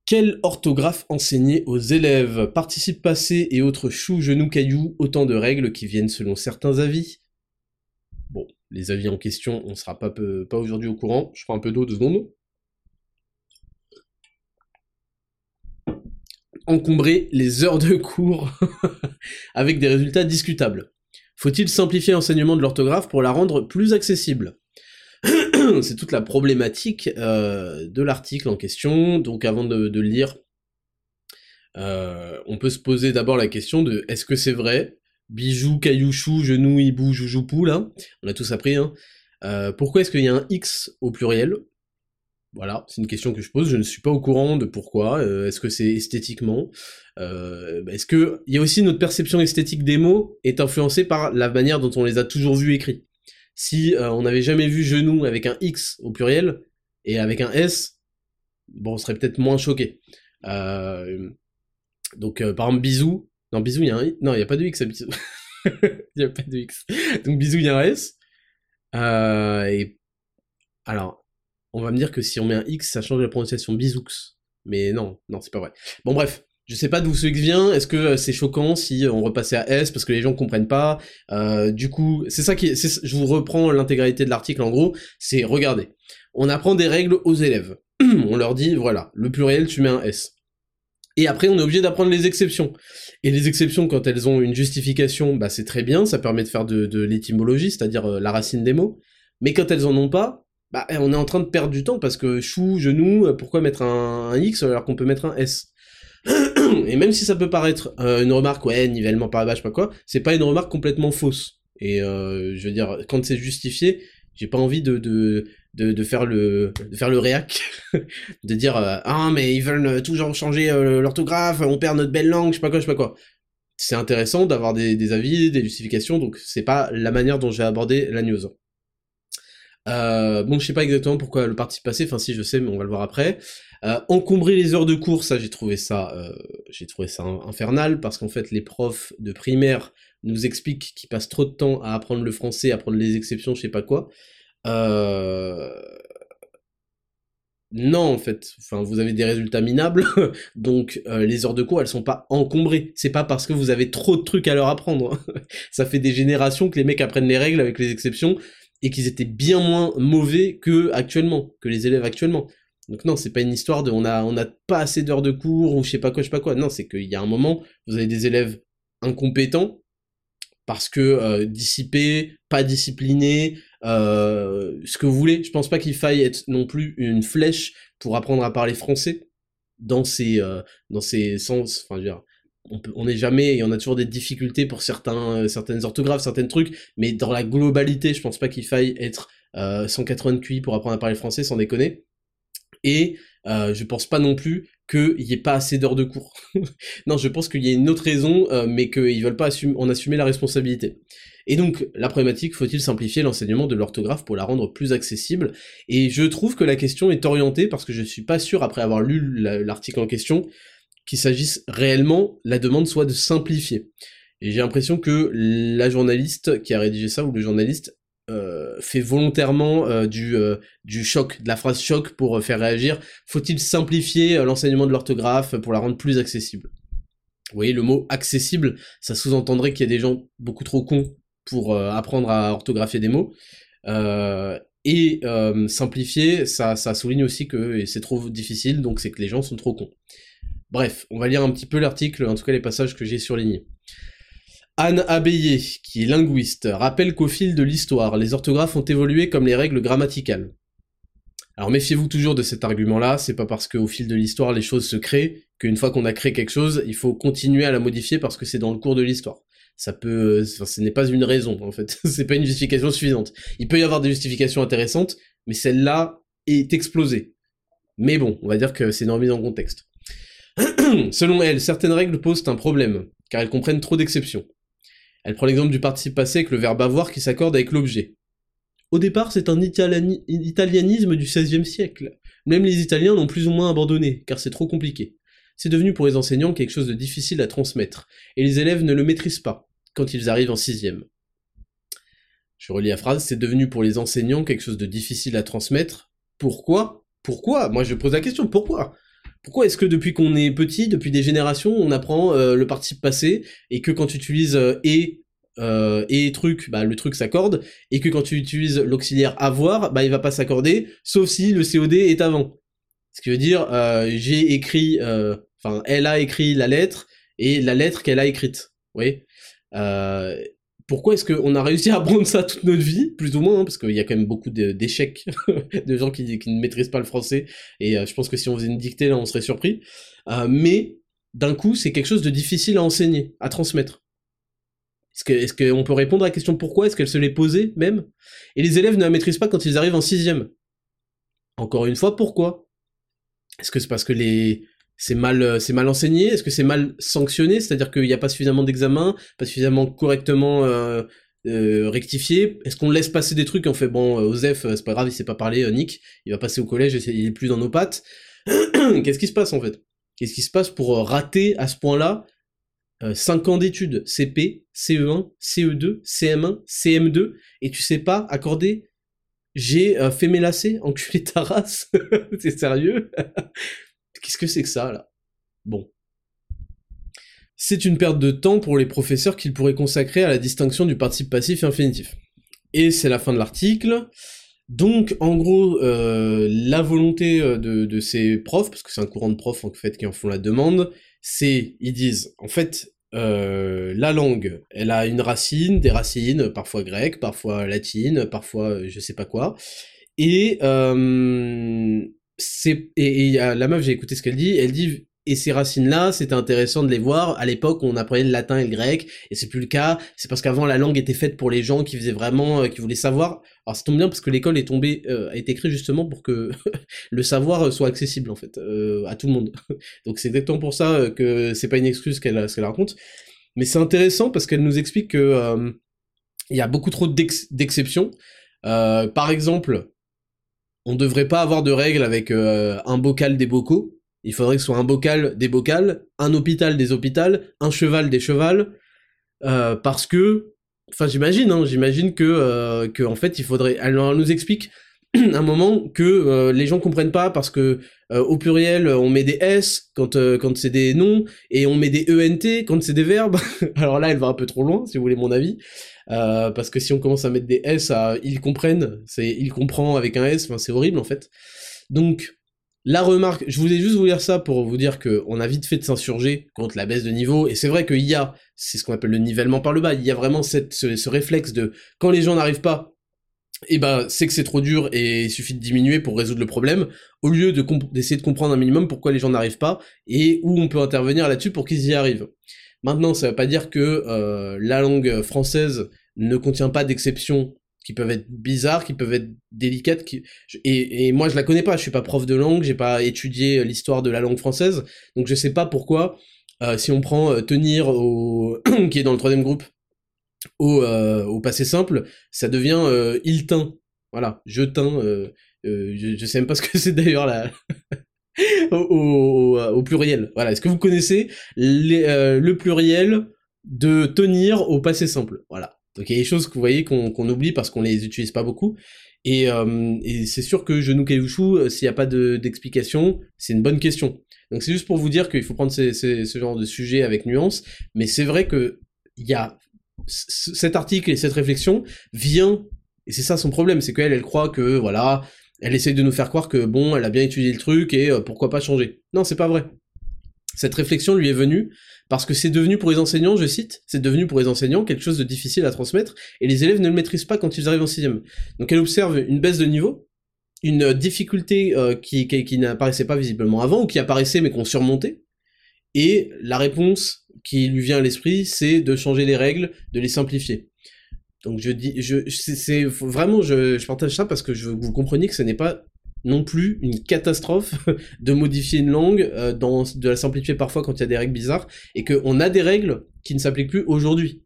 quelle orthographe enseigner aux élèves? Participe passé et autres choux, genoux, cailloux, autant de règles qui viennent selon certains avis. Bon, les avis en question, on sera pas, pas aujourd'hui au courant. Je prends un peu d'eau, deux secondes. Encombrer les heures de cours avec des résultats discutables. Faut-il simplifier l'enseignement de l'orthographe pour la rendre plus accessible? c'est toute la problématique euh, de l'article en question. Donc avant de, le lire, euh, on peut se poser d'abord la question de est-ce que c'est vrai? Bijou, caillouchou, genou, hibou, joujoupou, là, on a tous appris, hein. Euh, pourquoi est-ce qu'il y a un X au pluriel? Voilà, c'est une question que je pose. Je ne suis pas au courant de pourquoi. Est-ce que c'est esthétiquement Est-ce que il y a aussi notre perception esthétique des mots est influencée par la manière dont on les a toujours vus écrits. Si euh, on n'avait jamais vu genou avec un X au pluriel et avec un S, bon, on serait peut-être moins choqué. donc, par exemple, bisou. Non, bisou, il y a un Non, il n'y a pas de X à bisou. Il n'y a pas de X. Donc, bisou, il y a un S. et alors, on va me dire que si on met un X, ça change la prononciation bisous. Mais non, non, c'est pas vrai. Bon bref, je sais pas d'où ce X vient. Est-ce que euh, c'est choquant si on repassait à S parce que les gens comprennent pas? Euh, Du coup, c'est ça qui, je vous reprends l'intégralité de l'article en gros. C'est regardez, on apprend des règles aux élèves. on leur dit voilà, le pluriel tu mets un S. Et après, on est obligé d'apprendre les exceptions. Et les exceptions, quand elles ont une justification, bah c'est très bien, ça permet de faire de, l'étymologie, c'est-à-dire euh, la racine des mots. Mais quand elles en ont pas, bah, on est en train de perdre du temps parce que chou, genou, euh, pourquoi mettre un, X alors qu'on peut mettre un S? Et même si ça peut paraître euh, une remarque, ouais, nivellement par bas, je sais pas quoi, c'est pas une remarque complètement fausse. Et euh, je veux dire, quand c'est justifié, j'ai pas envie de, de, de, faire le de faire le réac, de dire ah mais ils veulent toujours changer l'orthographe, on perd notre belle langue, je sais pas quoi, je sais pas quoi. C'est intéressant d'avoir des avis, des justifications, donc c'est pas la manière dont j'ai abordé la news. Euh, bon, je sais pas exactement pourquoi le parti passé, enfin si je sais, mais on va le voir après. Euh, encombrer les heures de cours, ça j'ai trouvé ça, euh, j'ai trouvé ça infernal parce qu'en fait les profs de primaire nous expliquent qu'ils passent trop de temps à apprendre le français, à apprendre les exceptions, je sais pas quoi. Euh... Non, en fait, enfin, vous avez des résultats minables, donc euh, les heures de cours, elles sont pas encombrées. C'est pas parce que vous avez trop de trucs à leur apprendre. ça fait des générations que les mecs apprennent les règles avec les exceptions, et qu'ils étaient bien moins mauvais que actuellement, que les élèves actuellement. Donc non, c'est pas une histoire de on a on a pas assez d'heures de cours ou je sais pas quoi, je sais pas quoi. Non, c'est qu'il y a un moment, vous avez des élèves incompétents parce que euh, dissipés, pas disciplinés, euh, ce que vous voulez. Je pense pas qu'il faille être non plus une flèche pour apprendre à parler français dans ces euh, dans ces sens. Enfin, je veux dire, on n'est jamais, y en a toujours des difficultés pour certains, euh, certaines orthographes, certains trucs, mais dans la globalité, je pense pas qu'il faille être euh, 180 QI pour apprendre à parler français, sans déconner. Et euh, je pense pas non plus qu'il y ait pas assez d'heures de cours. non, je pense qu'il y a une autre raison, euh, mais qu'ils veulent pas en assumer la responsabilité. Et donc, la problématique, faut-il simplifier l'enseignement de l'orthographe pour la rendre plus accessible? Et je trouve que la question est orientée, parce que je suis pas sûr, après avoir lu l'article en question, qu'il s'agisse réellement, la demande soit de simplifier. Et j'ai l'impression que la journaliste qui a rédigé ça, ou le journaliste, euh, fait volontairement euh, du, euh, du choc, de la phrase choc pour faire réagir. Faut-il simplifier l'enseignement de l'orthographe pour la rendre plus accessible? Vous voyez, le mot accessible, ça sous-entendrait qu'il y a des gens beaucoup trop cons pour apprendre à orthographier des mots. et simplifier, ça, ça souligne aussi que c'est trop difficile, donc c'est que les gens sont trop cons. Bref, on va lire un petit peu l'article, en tout cas les passages que j'ai surlignés. Anne Abeyé, qui est linguiste, rappelle qu'au fil de l'histoire, les orthographes ont évolué comme les règles grammaticales. Alors méfiez-vous toujours de cet argument-là, c'est pas parce qu'au fil de l'histoire les choses se créent, qu'une fois qu'on a créé quelque chose, il faut continuer à la modifier parce que c'est dans le cours de l'histoire. Ça peut, ce n'est pas une raison en fait, c'est pas une justification suffisante. Il peut y avoir des justifications intéressantes, mais celle-là est explosée. Mais bon, on va dire que c'est une remise en contexte. Selon elle, certaines règles posent un problème, car elles comprennent trop d'exceptions. Elle prend l'exemple du participe passé avec le verbe avoir qui s'accorde avec l'objet. Au départ, c'est un italianisme du XVIe siècle. Même les Italiens l'ont plus ou moins abandonné, car c'est trop compliqué. C'est devenu pour les enseignants quelque chose de difficile à transmettre, et les élèves ne le maîtrisent pas, quand ils arrivent en sixième. Je relis la phrase, c'est devenu pour les enseignants quelque chose de difficile à transmettre. Pourquoi? Pourquoi? Moi je pose la question, pourquoi? Pourquoi est-ce que depuis qu'on est petit, depuis des générations, on apprend euh, le participe passé et que quand tu utilises euh, et euh, et truc, bah le truc s'accorde et que quand tu utilises l'auxiliaire avoir, bah il va pas s'accorder, sauf si le COD est avant. Ce qui veut dire j'ai écrit, enfin elle a écrit la lettre et la lettre qu'elle a écrite. Oui pourquoi est-ce qu'on a réussi à apprendre ça toute notre vie, plus ou moins, hein, parce qu'il y a quand même beaucoup d'échecs de, gens qui, ne maîtrisent pas le français, et euh, je pense que si on faisait une dictée, là, on serait surpris. Euh, mais, d'un coup, c'est quelque chose de difficile à enseigner, à transmettre. Est-ce qu'on peut répondre à la question pourquoi Est-ce qu'elle se l'est posée, même? Et les élèves ne la maîtrisent pas quand ils arrivent en sixième. Encore une fois, pourquoi? Est-ce que c'est parce que les c'est mal c'est mal enseigné? Est-ce que c'est mal sanctionné? C'est-à-dire qu'il n'y a pas suffisamment d'examens, pas suffisamment correctement euh, euh, rectifié Est-ce qu'on laisse passer des trucs On fait bon, euh, Osef, c'est pas grave, il sait pas parler, Nick, il va passer au collège, il est plus dans nos pattes. Qu'est-ce qui se passe en fait? Qu'est-ce qui se passe pour rater à ce point-là 5 ans d'études, CP, CE1, CE2, CM1, CM2, et tu sais pas accorder j'ai fait mes lacets, enculé ta race, c'est sérieux? Qu'est-ce que c'est que ça, là? Bon. C'est une perte de temps pour les professeurs qu'ils pourraient consacrer à la distinction du participe passif et infinitif. Et c'est la fin de l'article. Donc, en gros, euh, la volonté euh, de, ces profs, parce que c'est un courant de profs en fait qui en font la demande, c'est, ils disent, en fait, euh, la langue, elle a une racine, des racines, parfois grecques, parfois latines, parfois je sais pas quoi, et c'est et, la meuf j'ai écouté ce qu'elle dit elle dit et ces racines-là, c'était intéressant de les voir. À l'époque, on apprenait le latin et le grec, et c'est plus le cas. C'est parce qu'avant, la langue était faite pour les gens qui faisaient vraiment, euh, qui voulaient savoir. Alors, ça tombe bien parce que l'école est tombée, euh, a été créée justement pour que le savoir soit accessible en fait euh, à tout le monde. Donc, c'est exactement pour ça que c'est pas une excuse qu'elle qu'elle raconte. Mais c'est intéressant parce qu'elle nous explique que il y a beaucoup trop d'exceptions. par exemple, on devrait pas avoir de règles avec euh, un bocal des bocaux. Il faudrait que ce soit un bocal des bocals, un hôpital des hôpitales, un cheval des chevals, euh, parce que, enfin j'imagine, hein, j'imagine que, euh, en fait il faudrait. Alors elle nous explique un moment que les gens comprennent pas parce que au pluriel on met des s quand quand c'est des noms et on met des ent quand c'est des verbes. Alors là elle va un peu trop loin si vous voulez mon avis. Euh, parce que si on commence à mettre des S à ils comprennent, c'est ils comprend avec un S, c'est horrible en fait. Donc la remarque, je voulais juste vous dire ça pour vous dire que on a vite fait de s'insurger contre la baisse de niveau, et c'est vrai qu'il y a, c'est ce qu'on appelle le nivellement par le bas, il y a vraiment ce, réflexe de quand les gens n'arrivent pas, et eh ben c'est que c'est trop dur et il suffit de diminuer pour résoudre le problème, au lieu de d'essayer de comprendre un minimum pourquoi les gens n'arrivent pas, et où on peut intervenir là-dessus pour qu'ils y arrivent. Maintenant, ça veut pas dire que euh, la langue française ne contient pas d'exceptions qui peuvent être bizarres, qui peuvent être délicates. Qui... Et, moi, je la connais pas. Je suis pas prof de langue. J'ai pas étudié l'histoire de la langue française, donc je sais pas pourquoi. Euh, si on prend euh, tenir au qui est dans le troisième groupe au, au passé simple, ça devient il teint. Voilà, je teins. je, je sais même pas ce que c'est d'ailleurs là. au, au, pluriel. Voilà. Est-ce que vous connaissez euh, le pluriel de tenir au passé simple? Voilà. Donc il y a des choses que vous voyez qu'on oublie parce qu'on les utilise pas beaucoup. Et, euh, et c'est sûr que genou caillouchou, euh, s'il n'y a pas d'explication, c'est une bonne question. Donc c'est juste pour vous dire qu'il faut prendre ces, ce genre de sujet avec nuance. Mais c'est vrai que il y a cet article et cette réflexion vient et c'est ça son problème, c'est qu'elle, elle croit que voilà, elle essaye de nous faire croire que bon, elle a bien étudié le truc et euh, pourquoi pas changer. Non, c'est pas vrai. Cette réflexion lui est venue parce que c'est devenu pour les enseignants, je cite, c'est devenu pour les enseignants quelque chose de difficile à transmettre et les élèves ne le maîtrisent pas quand ils arrivent en sixième. Donc elle observe une baisse de niveau, une difficulté euh, qui, n'apparaissait pas visiblement avant ou qui apparaissait mais qu'on surmontait. Et la réponse qui lui vient à l'esprit, c'est de changer les règles, de les simplifier. Donc je dis, je, c'est vraiment, je, je, partage ça parce que je veux vous compreniez que ce n'est pas non plus une catastrophe de modifier une langue, euh, dans, de la simplifier parfois quand il y a des règles bizarres, et qu'on a des règles qui ne s'appliquent plus aujourd'hui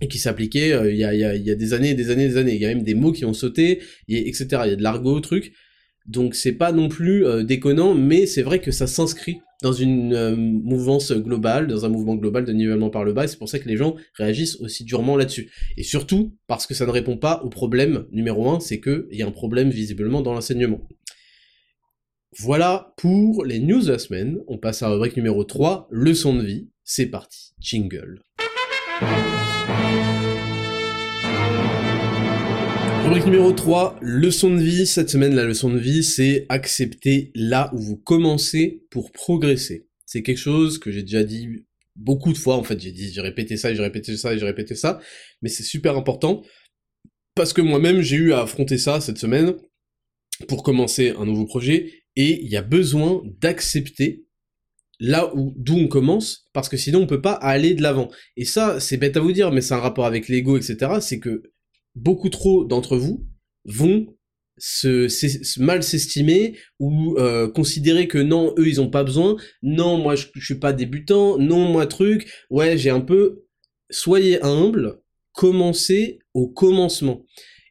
et qui s'appliquaient euh, il y, a, y, a, des années, des années, des années. Il y a même des mots qui ont sauté, et, etc. Il y a de l'argot, truc. Donc c'est pas non plus euh, déconnant, mais c'est vrai que ça s'inscrit dans une euh, mouvance globale, dans un mouvement global de nivellement par le bas, c'est pour ça que les gens réagissent aussi durement là-dessus. Et surtout parce que ça ne répond pas au problème numéro un, c'est qu'il y a un problème visiblement dans l'enseignement. Voilà pour les news de la semaine. On passe à la rubrique numéro 3, leçon de vie. C'est parti, jingle. Rubrique numéro 3, leçon de vie. Cette semaine, la leçon de vie, c'est accepter là où vous commencez pour progresser. C'est quelque chose que j'ai déjà dit beaucoup de fois, en fait, j'ai dit, j'ai répété ça, j'ai répété ça, j'ai répété ça, mais c'est super important, parce que moi-même, j'ai eu à affronter ça cette semaine, pour commencer un nouveau projet, et il y a besoin d'accepter là où d'où on commence, parce que sinon on peut pas aller de l'avant. Et ça, c'est bête à vous dire, mais c'est un rapport avec l'ego, etc. C'est que beaucoup trop d'entre vous vont se, mal s'estimer ou euh, considérer que non, eux ils ont pas besoin, non moi je, je suis pas débutant, non moi truc, ouais j'ai un peu, soyez humble, commencez au commencement.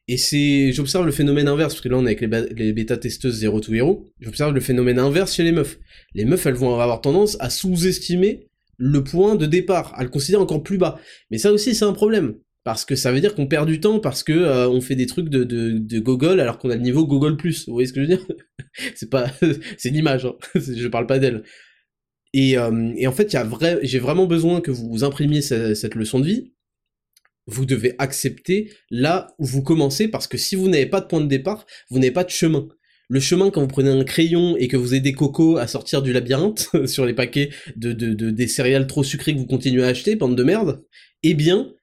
Et c'est, j'observe le phénomène inverse, parce que là on est avec les, les bêta-testeuses Zero to Hero, j'observe le phénomène inverse chez les meufs. Les meufs elles vont avoir tendance à sous-estimer le point de départ, à le considérer encore plus bas. Mais ça aussi c'est un problème parce que ça veut dire qu'on perd du temps parce que euh, on fait des trucs de, de, Google alors qu'on a le niveau Google Plus. Vous voyez ce que je veux dire? C'est pas, c'est une image. Hein. je parle pas d'elle. Et, euh, et, en fait, vrai, j'ai vraiment besoin que vous imprimiez cette, cette, leçon de vie. Vous devez accepter là où vous commencez parce que si vous n'avez pas de point de départ, vous n'avez pas de chemin. Le chemin quand vous prenez un crayon et que vous aidez Coco à sortir du labyrinthe sur les paquets de, de, de, des céréales trop sucrées que vous continuez à acheter, bande de merde, eh bien,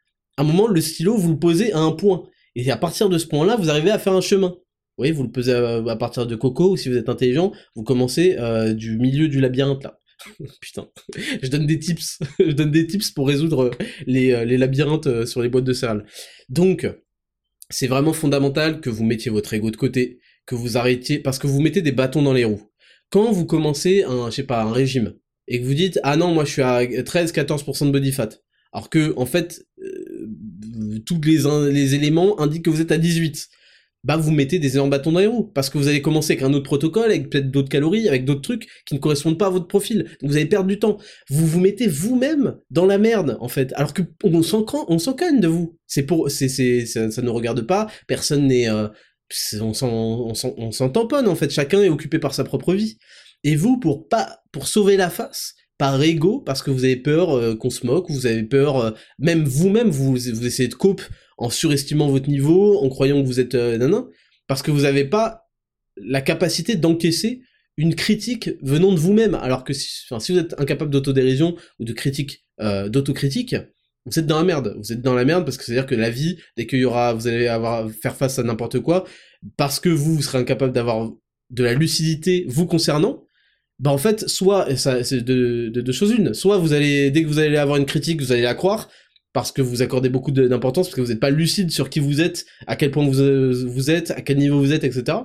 un moment, le stylo, vous le posez à un point. Et à partir de ce point-là, vous arrivez à faire un chemin. Vous voyez, vous le posez à, partir de Coco, ou si vous êtes intelligent, vous commencez euh, du milieu du labyrinthe, là. Putain, je donne des tips, je donne des tips pour résoudre les, euh, labyrinthes euh, sur les boîtes de céréales. Donc, c'est vraiment fondamental que vous mettiez votre ego de côté, que vous arrêtiez, parce que vous mettez des bâtons dans les roues. Quand vous commencez un, je sais pas, un régime, et que vous dites, ah non, moi je suis à 13-14% de body fat, alors que, en fait, tous les, éléments indiquent que vous êtes à 18 bah vous mettez des énormes bâtons dans les roues, parce que vous allez commencer avec un autre protocole, avec peut-être d'autres calories, avec d'autres trucs qui ne correspondent pas à votre profil. Vous allez perdre du temps. Vous vous mettez vous-même dans la merde, en fait, alors que on s'en on s'en de vous. C'est pour, c'est, c'est, ça, ne regarde pas. Personne n'est, euh, on s'en, on s'en tamponne en fait. Chacun est occupé par sa propre vie. Et vous, pour pas, pour sauver la face, par ego, parce que vous avez peur euh, qu'on se moque, vous avez peur, euh, même vous-même, vous, vous essayez de cope en surestimant votre niveau, en croyant que vous êtes euh, parce que vous n'avez pas la capacité d'encaisser une critique venant de vous-même, alors que si, si vous êtes incapable d'autodérision ou de critique, euh, d'autocritique, vous êtes dans la merde. Vous êtes dans la merde parce que c'est-à-dire que la vie, dès qu'il y aura, vous allez avoir faire face à n'importe quoi, parce que vous, vous serez incapable d'avoir de la lucidité vous concernant, bah en fait, soit, ça, c'est de, de deux choses une, soit vous allez, dès que vous allez avoir une critique, vous allez la croire, parce que vous accordez beaucoup d'importance, parce que vous n'êtes pas lucide sur qui vous êtes, à quel point vous, vous êtes, à quel niveau vous êtes, etc.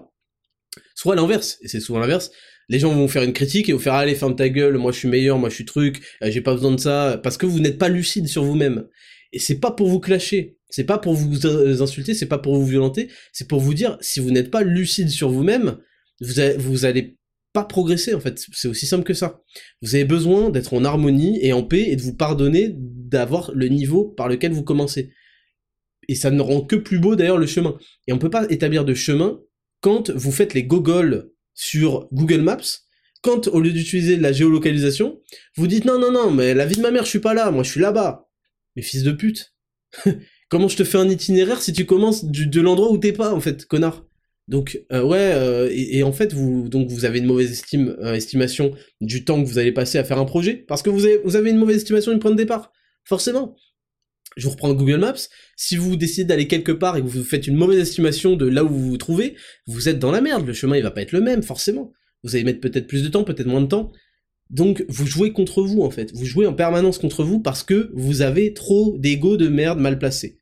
Soit l'inverse, et c'est souvent l'inverse, les gens vont faire une critique et vont faire allez ferme ta gueule, moi je suis meilleur, moi je suis truc, euh, j'ai pas besoin de ça, parce que vous n'êtes pas lucide sur vous-même. Et c'est pas pour vous clasher, c'est pas pour vous insulter, c'est pas pour vous violenter, c'est pour vous dire si vous n'êtes pas lucide sur vous-même, vous, vous allez progresser en fait, c'est aussi simple que ça. Vous avez besoin d'être en harmonie et en paix et de vous pardonner d'avoir le niveau par lequel vous commencez. Et ça ne rend que plus beau d'ailleurs le chemin. Et on peut pas établir de chemin quand vous faites les gogoles sur Google Maps, quand au lieu d'utiliser la géolocalisation, vous dites non non non mais la vie de ma mère je suis pas là, moi je suis là-bas. Mais fils de pute. Comment je te fais un itinéraire si tu commences de l'endroit où t'es pas en fait, connard? Donc euh, ouais, euh, et, en fait vous donc vous avez une mauvaise euh, estimation du temps que vous allez passer à faire un projet, parce que vous avez, vous avez une mauvaise estimation du point de départ, forcément. Je vous reprends Google Maps, si vous décidez d'aller quelque part et que vous faites une mauvaise estimation de là où vous vous trouvez, vous êtes dans la merde, le chemin il va pas être le même, forcément. Vous allez mettre peut-être plus de temps, peut-être moins de temps. Donc vous jouez contre vous en fait, vous jouez en permanence contre vous parce que vous avez trop d'ego de merde mal placé.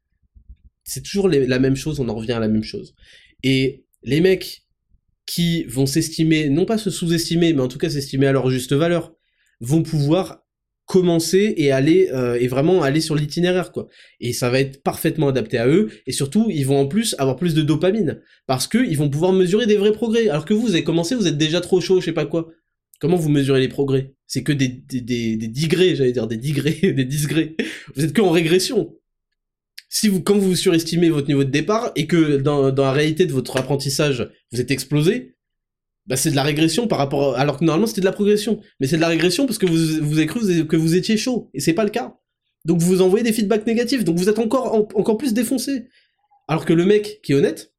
C'est toujours la même chose, on en revient à la même chose. Et les mecs qui vont s'estimer, non pas se sous-estimer, mais en tout cas s'estimer à leur juste valeur, vont pouvoir commencer et aller euh, et vraiment aller sur l'itinéraire quoi. Et ça va être parfaitement adapté à eux. Et surtout ils vont en plus avoir plus de dopamine. Parce que ils vont pouvoir mesurer des vrais progrès. Alors que vous, vous avez commencé vous êtes déjà trop chaud je sais pas quoi. Comment vous mesurez les progrès? C'est que des des, des, des digrés j'allais dire des digrés des disgrés vous êtes que en régression si vous, quand vous surestimez votre niveau de départ et que dans, dans la réalité de votre apprentissage, vous êtes explosé, bah c'est de la régression par rapport, alors que normalement c'était de la progression. Mais c'est de la régression parce que vous, vous avez cru que vous étiez chaud, et c'est pas le cas. Donc vous envoyez des feedbacks négatifs, donc vous êtes encore, encore plus défoncé. Alors que le mec qui est honnête,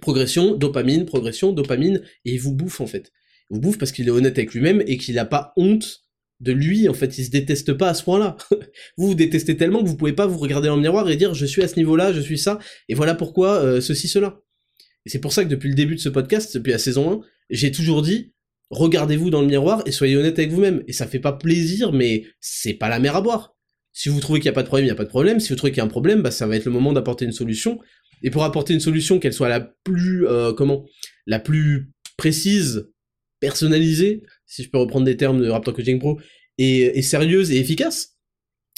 progression, dopamine, progression, dopamine, et il vous bouffe en fait. Il vous bouffe parce qu'il est honnête avec lui-même et qu'il n'a pas honte de lui, en fait, il se déteste pas à ce point-là. vous vous détestez tellement que vous pouvez pas vous regarder dans le miroir et dire je suis à ce niveau-là, je suis ça, et voilà pourquoi euh, ceci, cela. Et c'est pour ça que depuis le début de ce podcast, depuis la saison 1, j'ai toujours dit regardez-vous dans le miroir et soyez honnête avec vous-même. Et ça fait pas plaisir, mais c'est pas la mer à boire. Si vous trouvez qu'il n'y a pas de problème, il n'y a pas de problème. Si vous trouvez qu'il y a un problème, bah, ça va être le moment d'apporter une solution. et pour apporter une solution qu'elle soit la plus, euh, comment, la plus précise, personnalisée, si je peux reprendre des termes de Raptor Coaching Pro, et, sérieuse et efficace,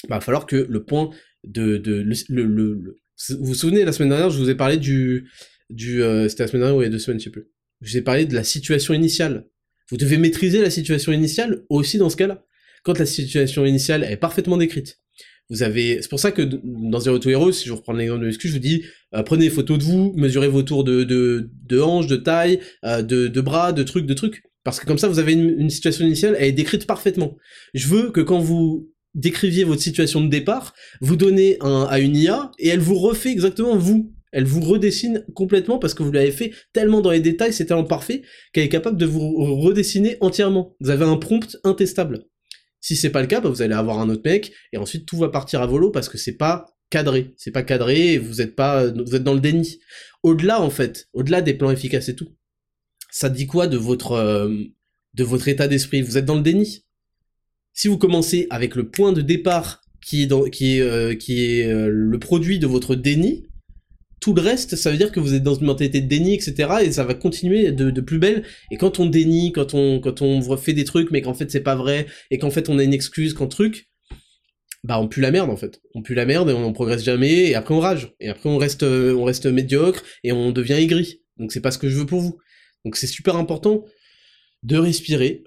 bah, va falloir que le point de, de le, le, vous vous souvenez la semaine dernière, je vous ai parlé du, du, euh, c'était la semaine dernière ou il y a deux semaines, je sais plus. Je vous ai parlé de la situation initiale. Vous devez maîtriser la situation initiale aussi dans ce cas-là. Quand la situation initiale est parfaitement décrite, vous avez, c'est pour ça que dans Zero to Hero, si je reprends l'exemple de l'excuse, je vous dis, euh, prenez des photos de vous, mesurez vos tours de, de, de hanches, de taille, euh, de, de bras, de trucs, de trucs. Parce que comme ça, vous avez une, situation initiale, elle est décrite parfaitement. Je veux que quand vous décriviez votre situation de départ, vous donnez un, à une IA et elle vous refait exactement vous. Elle vous redessine complètement parce que vous l'avez fait tellement dans les détails, c'est tellement parfait qu'elle est capable de vous redessiner entièrement. Vous avez un prompt intestable. Si c'est pas le cas, bah, vous allez avoir un autre mec et ensuite tout va partir à volo parce que c'est pas cadré, c'est pas cadré et vous êtes pas, vous êtes dans le déni. Au-delà en fait, au-delà des plans efficaces et tout, ça dit quoi de votre euh, de votre état d'esprit? Vous êtes dans le déni? Si vous commencez avec le point de départ qui est qui est euh, qui est euh, le produit de votre déni, tout le reste, ça veut dire que vous êtes dans une mentalité de déni, etc. Et ça va continuer de, plus belle. Et quand on dénie, quand on quand on fait des trucs, mais qu'en fait c'est pas vrai, et qu'en fait on a une excuse, qu'en truc, bah on pue la merde en fait. On pue la merde et on, on progresse jamais. Et après on rage. Et après on reste on reste médiocre et on devient aigri. Donc c'est pas ce que je veux pour vous. Donc c'est super important de respirer.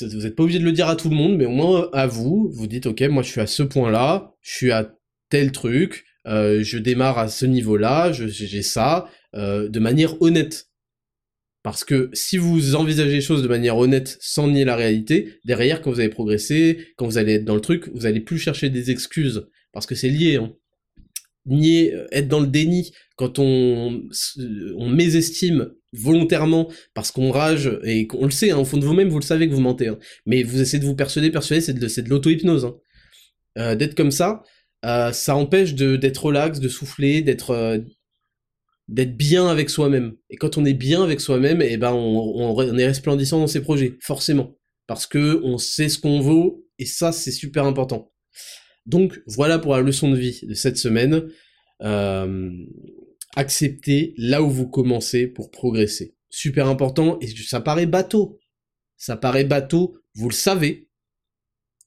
Vous n'êtes pas obligé de le dire à tout le monde, mais au moins à vous, vous dites ok, moi je suis à ce point-là, je suis à tel truc, euh, je démarre à ce niveau-là, j'ai ça, euh, de manière honnête. Parce que si vous envisagez les choses de manière honnête, sans nier la réalité, derrière, quand vous allez progresser, quand vous allez être dans le truc, vous allez plus chercher des excuses. Parce que c'est lié. Hein nier, euh, être dans le déni quand on, on mésestime volontairement parce qu'on rage et qu'on le sait, hein, au fond de vous-même, vous le savez que vous mentez. Hein. mais vous essayez de vous persuader, persuader, c'est de, de l'auto-hypnose. Hein. Euh, d'être comme ça, euh, ça empêche d'être relax, de souffler, d'être euh, d'être bien avec soi-même. Et quand on est bien avec soi-même, et eh ben on, on, est resplendissant dans ses projets, forcément, parce que on sait ce qu'on vaut et ça c'est super important. Donc voilà pour la leçon de vie de cette semaine. Acceptez là où vous commencez pour progresser. Super important, et ça paraît bateau. Ça paraît bateau, vous le savez,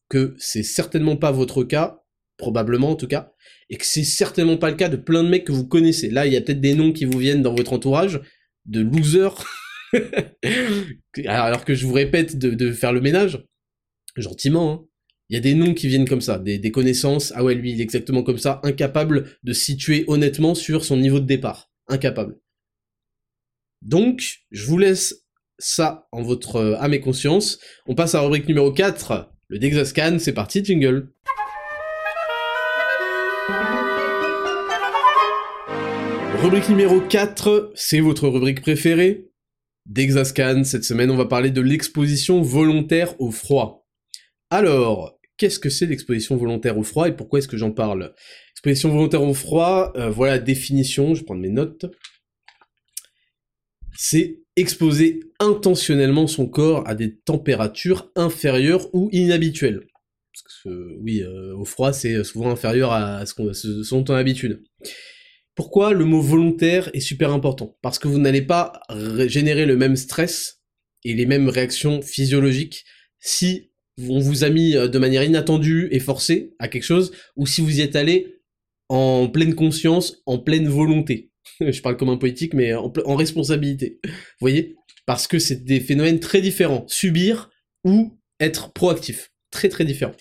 que c'est certainement pas votre cas, probablement en tout cas, et que c'est certainement pas le cas de plein de mecs que vous connaissez. Là, il y a peut-être des noms qui vous viennent dans votre entourage, de losers, alors que je vous répète de, de faire le ménage, gentiment, hein. Il y a des noms qui viennent comme ça, des, connaissances, ah ouais, lui, il est exactement comme ça, incapable de situer honnêtement sur son niveau de départ. Incapable. Donc, je vous laisse ça en votre euh, âme et. On passe à la rubrique numéro 4, le Dexascan, c'est parti, jingle. Rubrique numéro 4, c'est votre rubrique préférée. Dexascan, cette semaine on va parler de l'exposition volontaire au froid. Alors, qu'est-ce que c'est l'exposition volontaire au froid et pourquoi est-ce que j'en parle? Exposition volontaire au froid, euh, voilà la définition, je vais prendre mes notes. C'est exposer intentionnellement son corps à des températures inférieures ou inhabituelles. Oui, euh, au froid, c'est souvent inférieur à ce, qu'on, ce dont on a l'habitude. Pourquoi le mot volontaire est super important? Parce que vous n'allez pas générer le même stress et les mêmes réactions physiologiques si on vous a mis euh, de manière inattendue et forcée à quelque chose, ou si vous y êtes allé en pleine conscience, en pleine volonté. Je parle comme un politique, mais en, responsabilité. Vous voyez? Parce que c'est des phénomènes très différents. Subir ou être proactif. Très très différents.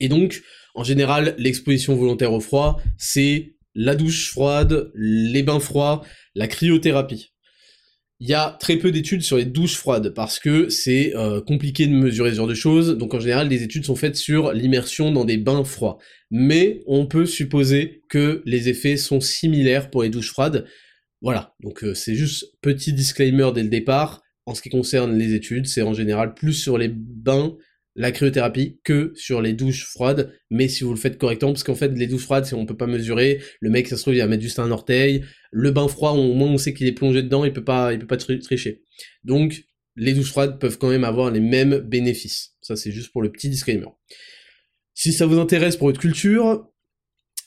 Et donc, en général, l'exposition volontaire au froid, c'est la douche froide, les bains froids, la cryothérapie il y a très peu d'études sur les douches froides parce que c'est euh, compliqué de mesurer ce genre de choses. Donc en général, les études sont faites sur l'immersion dans des bains froids. Mais on peut supposer que les effets sont similaires pour les douches froides. Voilà, donc euh, c'est juste petit disclaimer dès le départ. En ce qui concerne les études, c'est en général plus sur les bains la cryothérapie que sur les douches froides, mais si vous le faites correctement, parce qu'en fait les douches froides, on peut pas mesurer, le mec ça se trouve il va mettre juste un orteil, le bain froid au moins on sait qu'il est plongé dedans, il peut pas, il peut pas tricher. Donc les douches froides peuvent quand même avoir les mêmes bénéfices. Ça c'est juste pour le petit disclaimer. Si ça vous intéresse pour votre culture,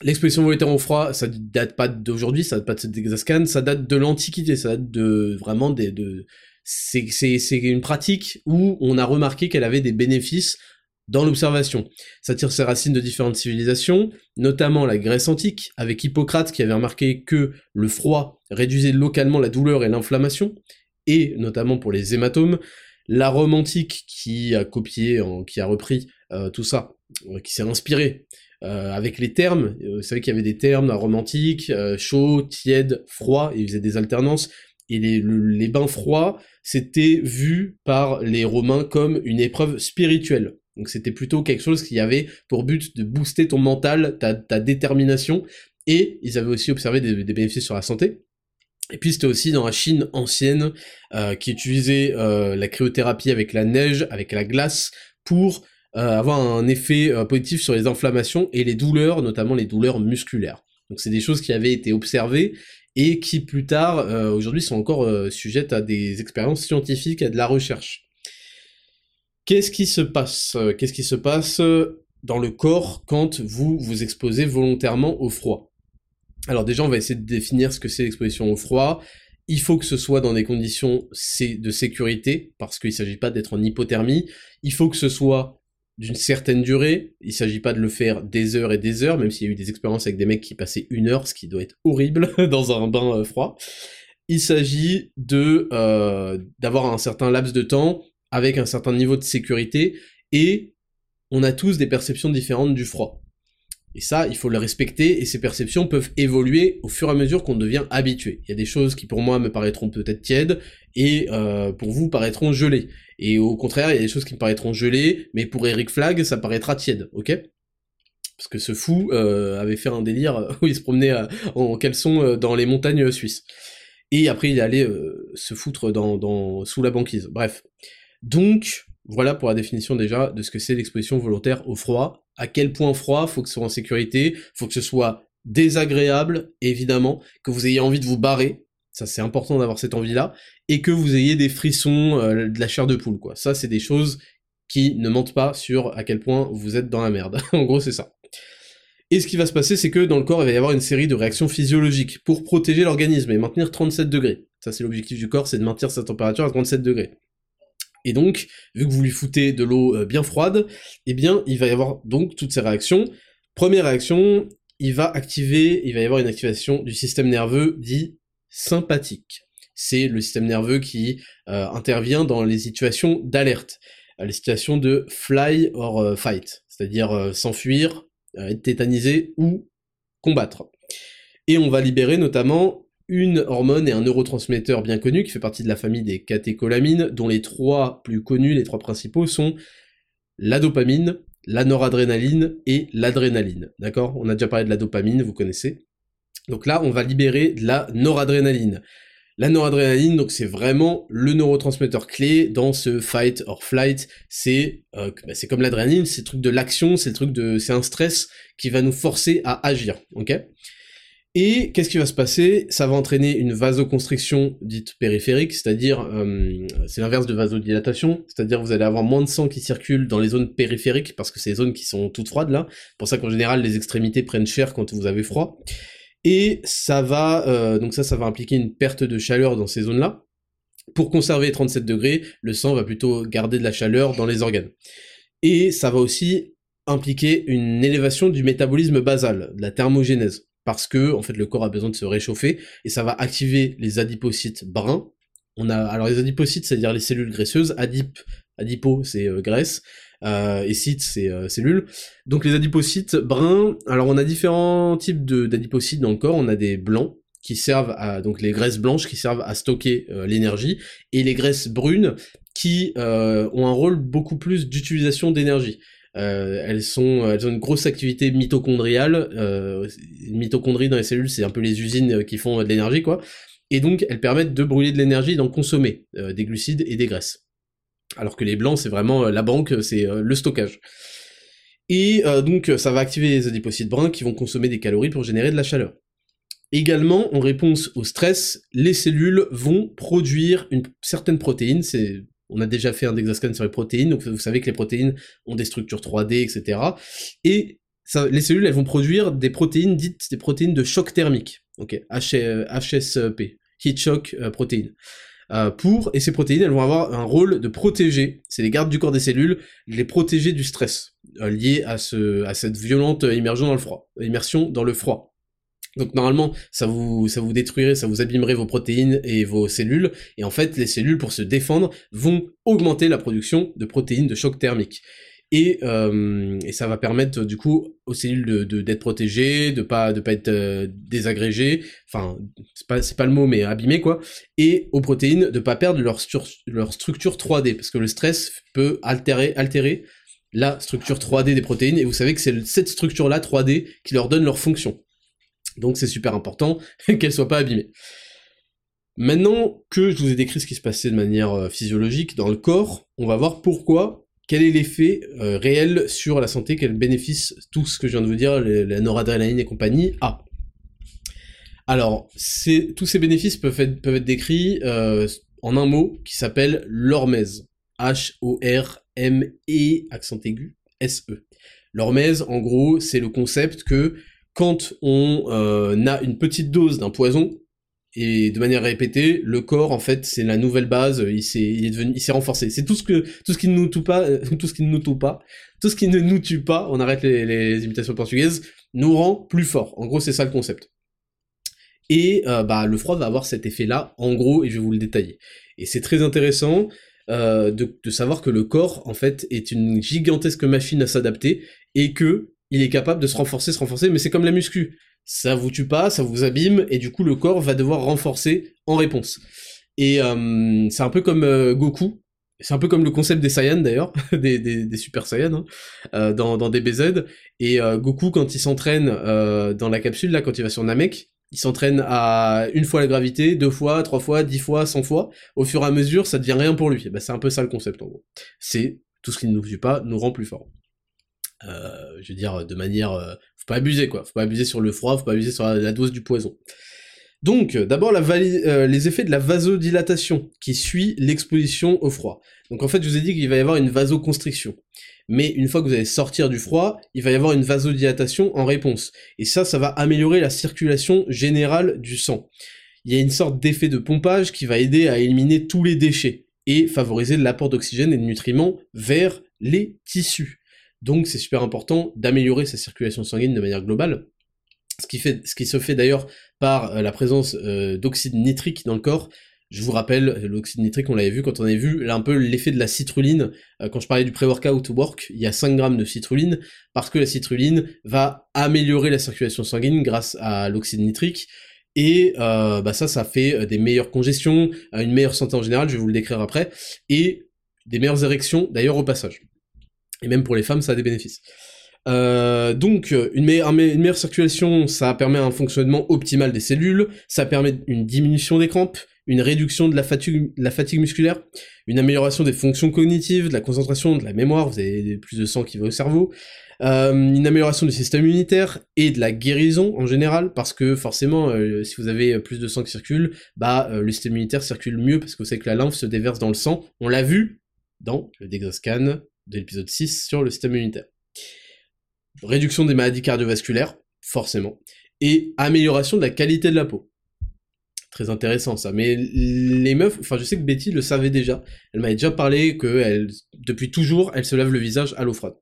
L'exposition volontaire au froid, ça date pas d'aujourd'hui, ça date pas de cette exascan, ça date de l'Antiquité, ça date de vraiment des, de, c'est, une pratique où on a remarqué qu'elle avait des bénéfices dans l'observation. Ça tire ses racines de différentes civilisations, notamment la Grèce antique, avec Hippocrate qui avait remarqué que le froid réduisait localement la douleur et l'inflammation, et notamment pour les hématomes. La Rome antique qui a copié, qui a repris euh, tout ça, euh, qui s'est inspiré euh, avec les termes. Vous savez qu'il y avait des termes romantiques, euh, chaud, tiède, froid, et ils faisaient des alternances. Et les, les bains froids, c'était vu par les Romains comme une épreuve spirituelle. Donc c'était plutôt quelque chose qui avait pour but de booster ton mental, ta, ta détermination, et ils avaient aussi observé des, des bénéfices sur la santé. Et puis c'était aussi dans la Chine ancienne euh, qui utilisait euh, la cryothérapie avec la neige, avec la glace, pour euh, avoir un effet positif sur les inflammations et les douleurs, notamment les douleurs musculaires. Donc c'est des choses qui avaient été observées et qui plus tard, euh, aujourd'hui, sont encore sujettes à des expériences scientifiques à de la recherche. Qu'est-ce qui se passe Qu'est-ce qui se passe dans le corps quand vous vous exposez volontairement au froid? Alors déjà, on va essayer de définir ce que c'est l'exposition au froid. Il faut que ce soit dans des conditions de sécurité, parce qu'il ne s'agit pas d'être en hypothermie. Il faut que ce soit d'une certaine durée. Il s'agit pas de le faire des heures et des heures, même s'il y a eu des expériences avec des mecs qui passaient une heure, ce qui doit être horrible dans un bain euh, froid. Il s'agit de euh, d'avoir un certain laps de temps avec un certain niveau de sécurité et on a tous des perceptions différentes du froid. Et ça, il faut le respecter, et ces perceptions peuvent évoluer au fur et à mesure qu'on devient habitué. Il y a des choses qui pour moi me paraîtront peut-être tièdes, et euh, pour vous paraîtront gelées. Et au contraire, il y a des choses qui me paraîtront gelées, mais pour Eric Flag, ça paraîtra tiède, ok? Parce que ce fou euh, avait fait un délire où il se promenait euh, en caleçon dans les montagnes suisses. Et après, il allé se foutre dans, dans, sous la banquise. Bref. Donc, voilà pour la définition déjà de ce que c'est l'exposition volontaire au froid. À quel point froid, faut que ce soit en sécurité, faut que ce soit désagréable, évidemment, que vous ayez envie de vous barrer, ça c'est important d'avoir cette envie-là, et que vous ayez des frissons, euh, de la chair de poule, quoi. Ça c'est des choses qui ne mentent pas sur à quel point vous êtes dans la merde. en gros c'est ça. Et ce qui va se passer, c'est que dans le corps, il va y avoir une série de réactions physiologiques pour protéger l'organisme et maintenir 37 degrés. Ça c'est l'objectif du corps, c'est de maintenir sa température à 37 degrés. Et donc, vu que vous lui foutez de l'eau euh, bien froide, eh bien, il va y avoir donc toutes ces réactions. Première réaction, il va activer, il va y avoir une activation du système nerveux dit sympathique. C'est le système nerveux qui euh, intervient dans les situations d'alerte, euh, les situations de fly or fight, c'est-à-dire s'enfuir, être tétanisé ou combattre. Et on va libérer notamment une hormone et un neurotransmetteur bien connu qui fait partie de la famille des catécholamines, dont les trois plus connus, les trois principaux sont la dopamine, la noradrénaline et l'adrénaline. D'accord? On a déjà parlé de la dopamine, vous connaissez. Donc là, on va libérer de la noradrénaline. La noradrénaline, donc c'est vraiment le neurotransmetteur clé dans ce fight or flight. C'est euh, bah, comme l'adrénaline, c'est le truc de l'action, c'est le truc de, c'est un stress qui va nous forcer à agir. Et qu'est-ce qui va se passer? Ça va entraîner une vasoconstriction dite périphérique, c'est-à-dire, euh, c'est l'inverse de vasodilatation, c'est-à-dire vous allez avoir moins de sang qui circule dans les zones périphériques, parce que c'est les zones qui sont toutes froides là, pour ça qu'en général les extrémités prennent cher quand vous avez froid, et ça va, euh, donc ça, ça va impliquer une perte de chaleur dans ces zones-là. Pour conserver 37 degrés, le sang va plutôt garder de la chaleur dans les organes. Et ça va aussi impliquer une élévation du métabolisme basal, de la thermogénèse parce que en fait le corps a besoin de se réchauffer et ça va activer les adipocytes bruns. On a alors les adipocytes, c'est-à-dire les cellules graisseuses, adip, adipo c'est euh, graisse, euh, et cytes c'est euh, cellules. Donc les adipocytes bruns, alors on a différents types d'adipocytes dans le corps, on a des blancs qui servent à donc les graisses blanches qui servent à stocker l'énergie et les graisses brunes qui ont un rôle beaucoup plus d'utilisation d'énergie. Euh, elles sont, elles ont une grosse activité mitochondriale. Euh, mitochondrie dans les cellules, c'est un peu les usines qui font de l'énergie, quoi. Et donc, elles permettent de brûler de l'énergie, d'en consommer euh, des glucides et des graisses. Alors que les blancs, c'est vraiment la banque, c'est le stockage. Et donc, ça va activer les adipocytes bruns qui vont consommer des calories pour générer de la chaleur. Également, en réponse au stress, les cellules vont produire une certaine protéine, on a déjà fait un Dexascan sur les protéines, donc vous savez que les protéines ont des structures 3D, etc. Et les cellules, elles vont produire des protéines dites des protéines de choc thermique. Ok, HSP, Heat Shock Protein. pour, et ces protéines, elles vont avoir un rôle de protéger, c'est les gardes du corps des cellules, les protéger du stress lié à, ce, à cette violente immersion dans le froid, immersion dans le froid. Donc normalement, ça vous, ça vous détruirait, ça vous abîmerait vos protéines et vos cellules, et en fait, les cellules, pour se défendre, vont augmenter la production de protéines de choc thermique. Et, euh, et ça va permettre du coup aux cellules de d'être protégées, de pas de pas être euh, désagrégées, enfin c'est pas c'est pas le mot mais abîmées quoi, et aux protéines de pas perdre leur leur structure 3D parce que le stress peut altérer altérer la structure 3D des protéines et vous savez que c'est cette structure là 3D qui leur donne leur fonction. Donc c'est super important qu'elle soit pas abîmée. Maintenant que je vous ai décrit ce qui se passait de manière euh, physiologique dans le corps, on va voir pourquoi, quel est l'effet euh, réel sur la santé, quel bénéfice? Tout ce que je viens de vous dire, la noradrénaline et compagnie, a. Alors, tous ces bénéfices peuvent être, peuvent être décrits euh, en un mot qui s'appelle l'hormèse. H-O-R-M-E, accent aigu, S-E. L'hormèse, en gros, c'est le concept que quand on euh, a une petite dose d'un poison, et de manière répétée, le corps, en fait, c'est la nouvelle base, il s'est, il est devenu, il s'est renforcé. C'est tout ce que, tout ce qui ne nous tue pas, tout ce qui ne nous tue pas, tout ce qui ne nous tue pas, on arrête les, les imitations portugaises, nous rend plus fort. En gros, c'est ça le concept. Et euh, bah, le froid va avoir cet effet-là, en gros, et je vais vous le détailler. Et c'est très intéressant euh, de, de savoir que le corps, en fait, est une gigantesque machine à s'adapter, et que il est capable de se renforcer, se renforcer, mais c'est comme la muscu. Ça vous tue pas, ça vous abîme, et du coup le corps va devoir renforcer en réponse. Et euh, c'est un peu comme euh, Goku, c'est un peu comme le concept des Saiyans d'ailleurs, des, des, Super Saiyans, hein, euh, dans, dans DBZ. Et Goku, quand il s'entraîne dans la capsule, là, quand il va sur Namek, il s'entraîne à une fois la gravité, deux fois, trois fois, dix fois, cent fois. Au fur et à mesure, ça devient rien pour lui. bah, c'est un peu ça le concept en gros. C'est tout ce qui ne nous tue pas nous rend plus fort. Euh, je veux dire, de manière... Euh, pas abuser, quoi. Faut pas abuser sur le froid, faut pas abuser sur la, dose du poison. Donc, d'abord, euh, les effets de la vasodilatation qui suit l'exposition au froid. Donc en fait, je vous ai dit qu'il va y avoir une vasoconstriction. Mais une fois que vous allez sortir du froid, il va y avoir une vasodilatation en réponse. Et ça, ça va améliorer la circulation générale du sang. Il y a une sorte d'effet de pompage qui va aider à éliminer tous les déchets et favoriser l'apport d'oxygène et de nutriments vers les tissus. Donc c'est super important d'améliorer sa circulation sanguine de manière globale. Ce qui, se fait d'ailleurs par euh, la présence euh, d'oxyde nitrique dans le corps. Je vous rappelle, l'oxyde nitrique, on l'avait vu quand on avait vu là, un peu l'effet de la citruline. Euh, quand je parlais du pré-workout work, il y a 5 grammes de citruline, parce que la citruline va améliorer la circulation sanguine grâce à l'oxyde nitrique. Et bah ça, ça fait des meilleures congestions, une meilleure santé en général, je vais vous le décrire après, et des meilleures érections d'ailleurs au passage. Et même pour les femmes, ça a des bénéfices. Euh, donc, une meilleure, circulation, ça permet un fonctionnement optimal des cellules, ça permet une diminution des crampes, une réduction de la fatigue, la fatigue musculaire, une amélioration des fonctions cognitives, de la concentration, de la mémoire, vous avez plus de sang qui va au cerveau, euh, une amélioration du système immunitaire et de la guérison en général, parce que forcément, euh, si vous avez plus de sang qui circule, bah le système immunitaire circule mieux parce que vous savez que la lymphe se déverse dans le sang. On l'a vu dans le Dexascan de l'épisode 6 sur le système immunitaire. Réduction des maladies cardiovasculaires, forcément, et amélioration de la qualité de la peau. Très intéressant ça. Mais les meufs, enfin je sais que Betty le savait déjà. Elle m'avait déjà parlé que depuis toujours, elle se lave le visage à l'eau froide.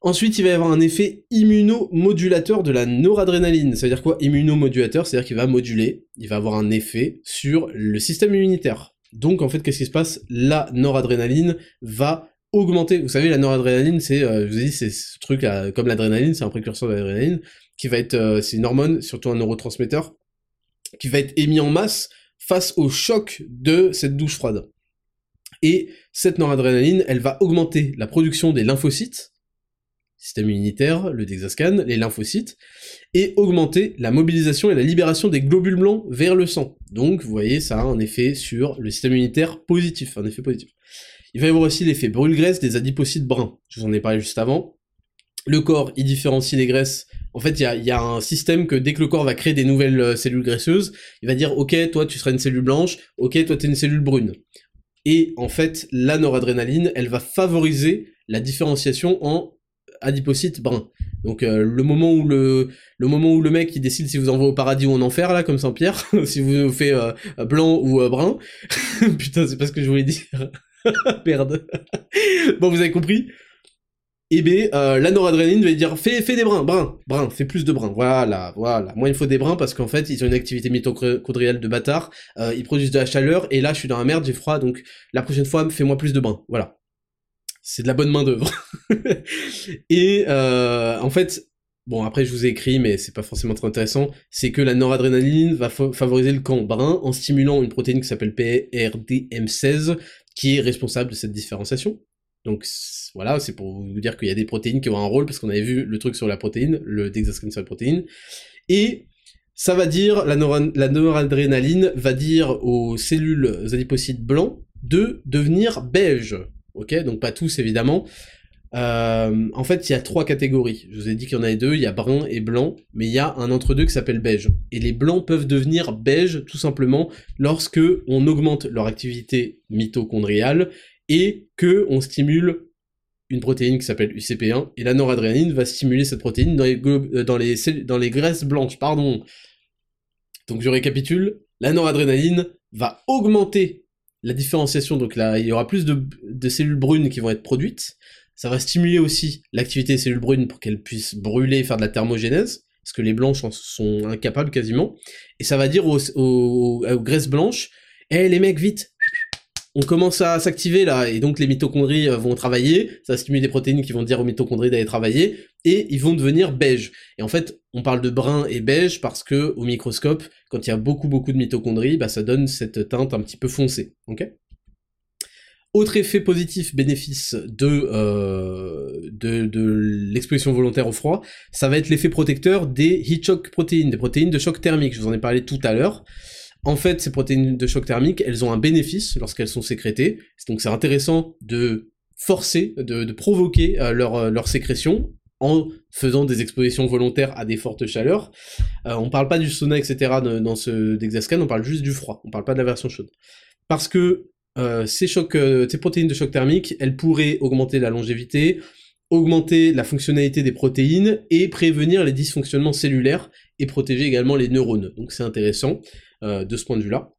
Ensuite, il va y avoir un effet immunomodulateur de la noradrénaline. Ça veut dire quoi Immunomodulateur, c'est-à-dire qu'il va moduler, il va avoir un effet sur le système immunitaire. Donc en fait, qu'est-ce qui se passe? La noradrénaline va augmenter. Vous savez, la noradrénaline, c'est, euh, je vous ai dit, c'est ce truc là, comme l'adrénaline, c'est un précurseur de l'adrénaline, qui va être, euh, c'est une hormone, surtout un neurotransmetteur, qui va être émis en masse face au choc de cette douche froide. Et cette noradrénaline, elle va augmenter la production des lymphocytes, système immunitaire, le Dexascan, les lymphocytes, et augmenter la mobilisation et la libération des globules blancs vers le sang. Donc, vous voyez, ça a un effet sur le système immunitaire positif, un effet positif. Il va y avoir aussi l'effet brûle-graisse des adipocytes bruns. Je vous en ai parlé juste avant. Le corps, il différencie les graisses. En fait, il y a, un système que dès que le corps va créer des nouvelles euh, cellules graisseuses, il va dire, ok, toi tu seras une cellule blanche, ok, toi tu es une cellule brune. Et en fait, la noradrénaline, elle va favoriser la différenciation en adipocytes bruns. Donc le moment où le le moment où le mec il décide si vous envoie au paradis ou en enfer là comme Saint-Pierre, si vous fait blanc ou brun. Putain, c'est pas ce que je voulais dire. Merde. bon, vous avez compris et B, euh, la noradrénaline va dire fais, des brins, brins, brins, fais plus de brins. Voilà, voilà. Moi, il me faut des brins parce qu'en fait, ils ont une activité mitochondriale de bâtard. Euh, ils produisent de la chaleur et là, je suis dans la merde, j'ai froid, donc la prochaine fois, fais-moi plus de brins. Voilà. C'est de la bonne main d'œuvre. et euh, en fait, bon après je vous ai écrit, mais c'est pas forcément très intéressant. C'est que la noradrénaline va favoriser le camp brun en stimulant une protéine qui s'appelle PRDM16, qui est responsable de cette différenciation. Donc voilà, c'est pour vous dire qu'il y a des protéines qui ont un rôle, parce qu'on avait vu le truc sur la protéine, le Dexascan sur la protéine. Et ça va dire, la, la noradrénaline va dire aux cellules adipocytes blancs de devenir beige. Ok, donc pas tous évidemment. Euh, en fait, il y a trois catégories. Je vous ai dit qu'il y en avait deux, il y a brun et blanc, mais il y a un entre-deux qui s'appelle beige. Et les blancs peuvent devenir beige tout simplement lorsque on augmente leur activité mitochondriale et que on stimule une protéine qui s'appelle UCP1, et la noradrénaline va stimuler cette protéine dans les, euh, dans les, dans les graisses blanches, pardon. Donc je récapitule, la noradrénaline va augmenter la différenciation, donc là il y aura plus de cellules brunes qui vont être produites, ça va stimuler aussi l'activité des cellules brunes pour qu'elles puissent brûler faire de la thermogénèse, parce que les blanches sont incapables quasiment, et ça va dire aux, graisses blanches, hé les mecs, vite, on commence à s'activer là, et donc les mitochondries euh, vont travailler, ça stimule des protéines qui vont dire aux mitochondries d'aller travailler, et ils vont devenir beige. Et en fait, on parle de brun et beige parce que au microscope, quand il y a beaucoup beaucoup de mitochondries, bah ça donne cette teinte un petit peu foncée. Ok? Autre effet positif, bénéfice de, euh, de, de l'exposition volontaire au froid, ça va être l'effet protecteur des heat shock protéines, des protéines de choc thermique, je vous en ai parlé tout à l'heure. En fait, ces protéines de choc thermique, elles ont un bénéfice lorsqu'elles sont sécrétées. Donc c'est intéressant de forcer, de, provoquer euh, leur, euh, leur sécrétion en faisant des expositions volontaires à des fortes chaleurs. Euh, on parle pas du sauna, etc. dans ce Dexascan, on parle juste du froid, on parle pas de la version chaude. Parce que ces, chocs, ces protéines de choc thermique, elles pourraient augmenter la longévité, augmenter la fonctionnalité des protéines et prévenir les dysfonctionnements cellulaires et protéger également les neurones. Donc c'est intéressant. Euh, de ce point de vue-là.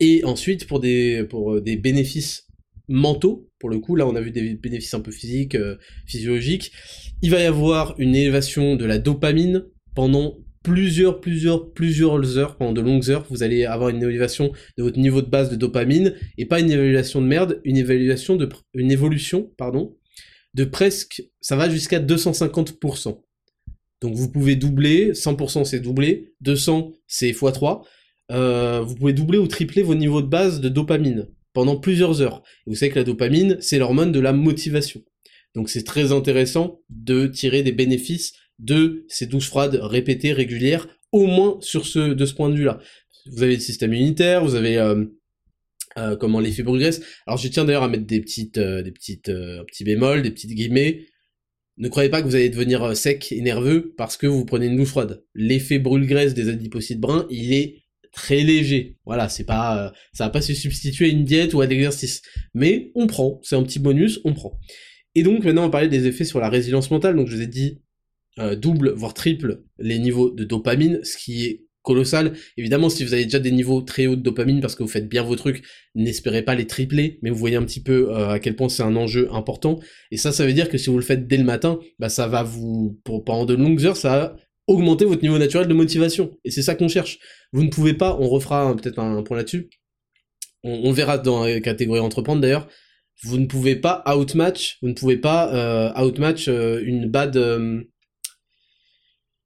Et ensuite, pour des, pour euh, des bénéfices mentaux, pour le coup, là on a vu des bénéfices un peu physiques, euh, physiologiques, il va y avoir une élévation de la dopamine pendant plusieurs, plusieurs, plusieurs heures, pendant de longues heures, vous allez avoir une évaluation de votre niveau de base de dopamine, et pas une évaluation de merde, une évaluation de, une évolution, pardon, de presque, ça va jusqu'à 250%. Donc vous pouvez doubler, 100% c'est doubler, 200 c'est x3, euh, vous pouvez doubler ou tripler vos niveaux de base de dopamine pendant plusieurs heures. vous savez que la dopamine, c'est l'hormone de la motivation. Donc c'est très intéressant de tirer des bénéfices de ces douches froides répétées, régulières, au moins sur ce, de ce point de vue-là. Vous avez le système immunitaire, vous avez euh, euh, comment l'effet brûle-graisse. Alors je tiens d'ailleurs à mettre des petites, des petites petits bémols, des petites guillemets. Ne croyez pas que vous allez devenir sec et nerveux parce que vous prenez une douche froide. L'effet brûle-graisse des adipocytes bruns, il est très léger. Voilà, c'est pas, euh, ça va pas se substituer à une diète ou à l'exercice. Mais on prend, c'est un petit bonus, on prend. Et donc maintenant on va parler des effets sur la résilience mentale. Donc je vous ai dit euh, double voire triple les niveaux de dopamine, ce qui est colossal. Évidemment, si vous avez déjà des niveaux très hauts de dopamine parce que vous faites bien vos trucs, n'espérez pas les tripler, mais vous voyez un petit peu euh, à quel point c'est un enjeu important. Et ça, ça veut dire que si vous le faites dès le matin, bah ça va vous, pour, pendant de longues heures, ça va augmenter votre niveau naturel de motivation. Et c'est ça qu'on cherche. Vous ne pouvez pas, on refera peut-être un, point là-dessus, on, verra dans la catégorie entreprendre d'ailleurs, vous ne pouvez pas outmatch, vous ne pouvez pas euh, outmatch une bad,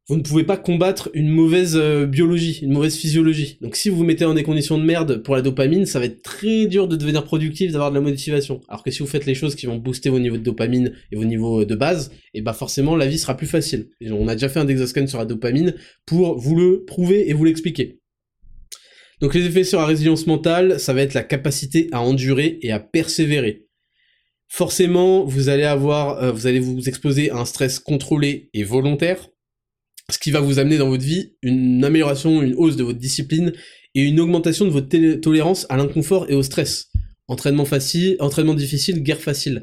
vous ne pouvez pas combattre une mauvaise euh, biologie, une mauvaise physiologie. Donc si vous vous mettez en des conditions de merde pour la dopamine, ça va être très dur de devenir productif, d'avoir de la motivation. Alors que si vous faites les choses qui vont booster vos niveaux de dopamine et vos niveaux euh, de base, et bah forcément la vie sera plus facile. on a déjà fait un exoscan sur la dopamine pour vous le prouver et vous l'expliquer. Donc les effets sur la résilience mentale, ça va être la capacité à endurer et à persévérer. Forcément, vous allez avoir, euh, vous allez vous exposer à un stress contrôlé et volontaire, ce qui va vous amener dans votre vie une amélioration, une hausse de votre discipline et une augmentation de votre tolérance à l'inconfort et au stress. Entraînement facile, entraînement difficile, guerre facile.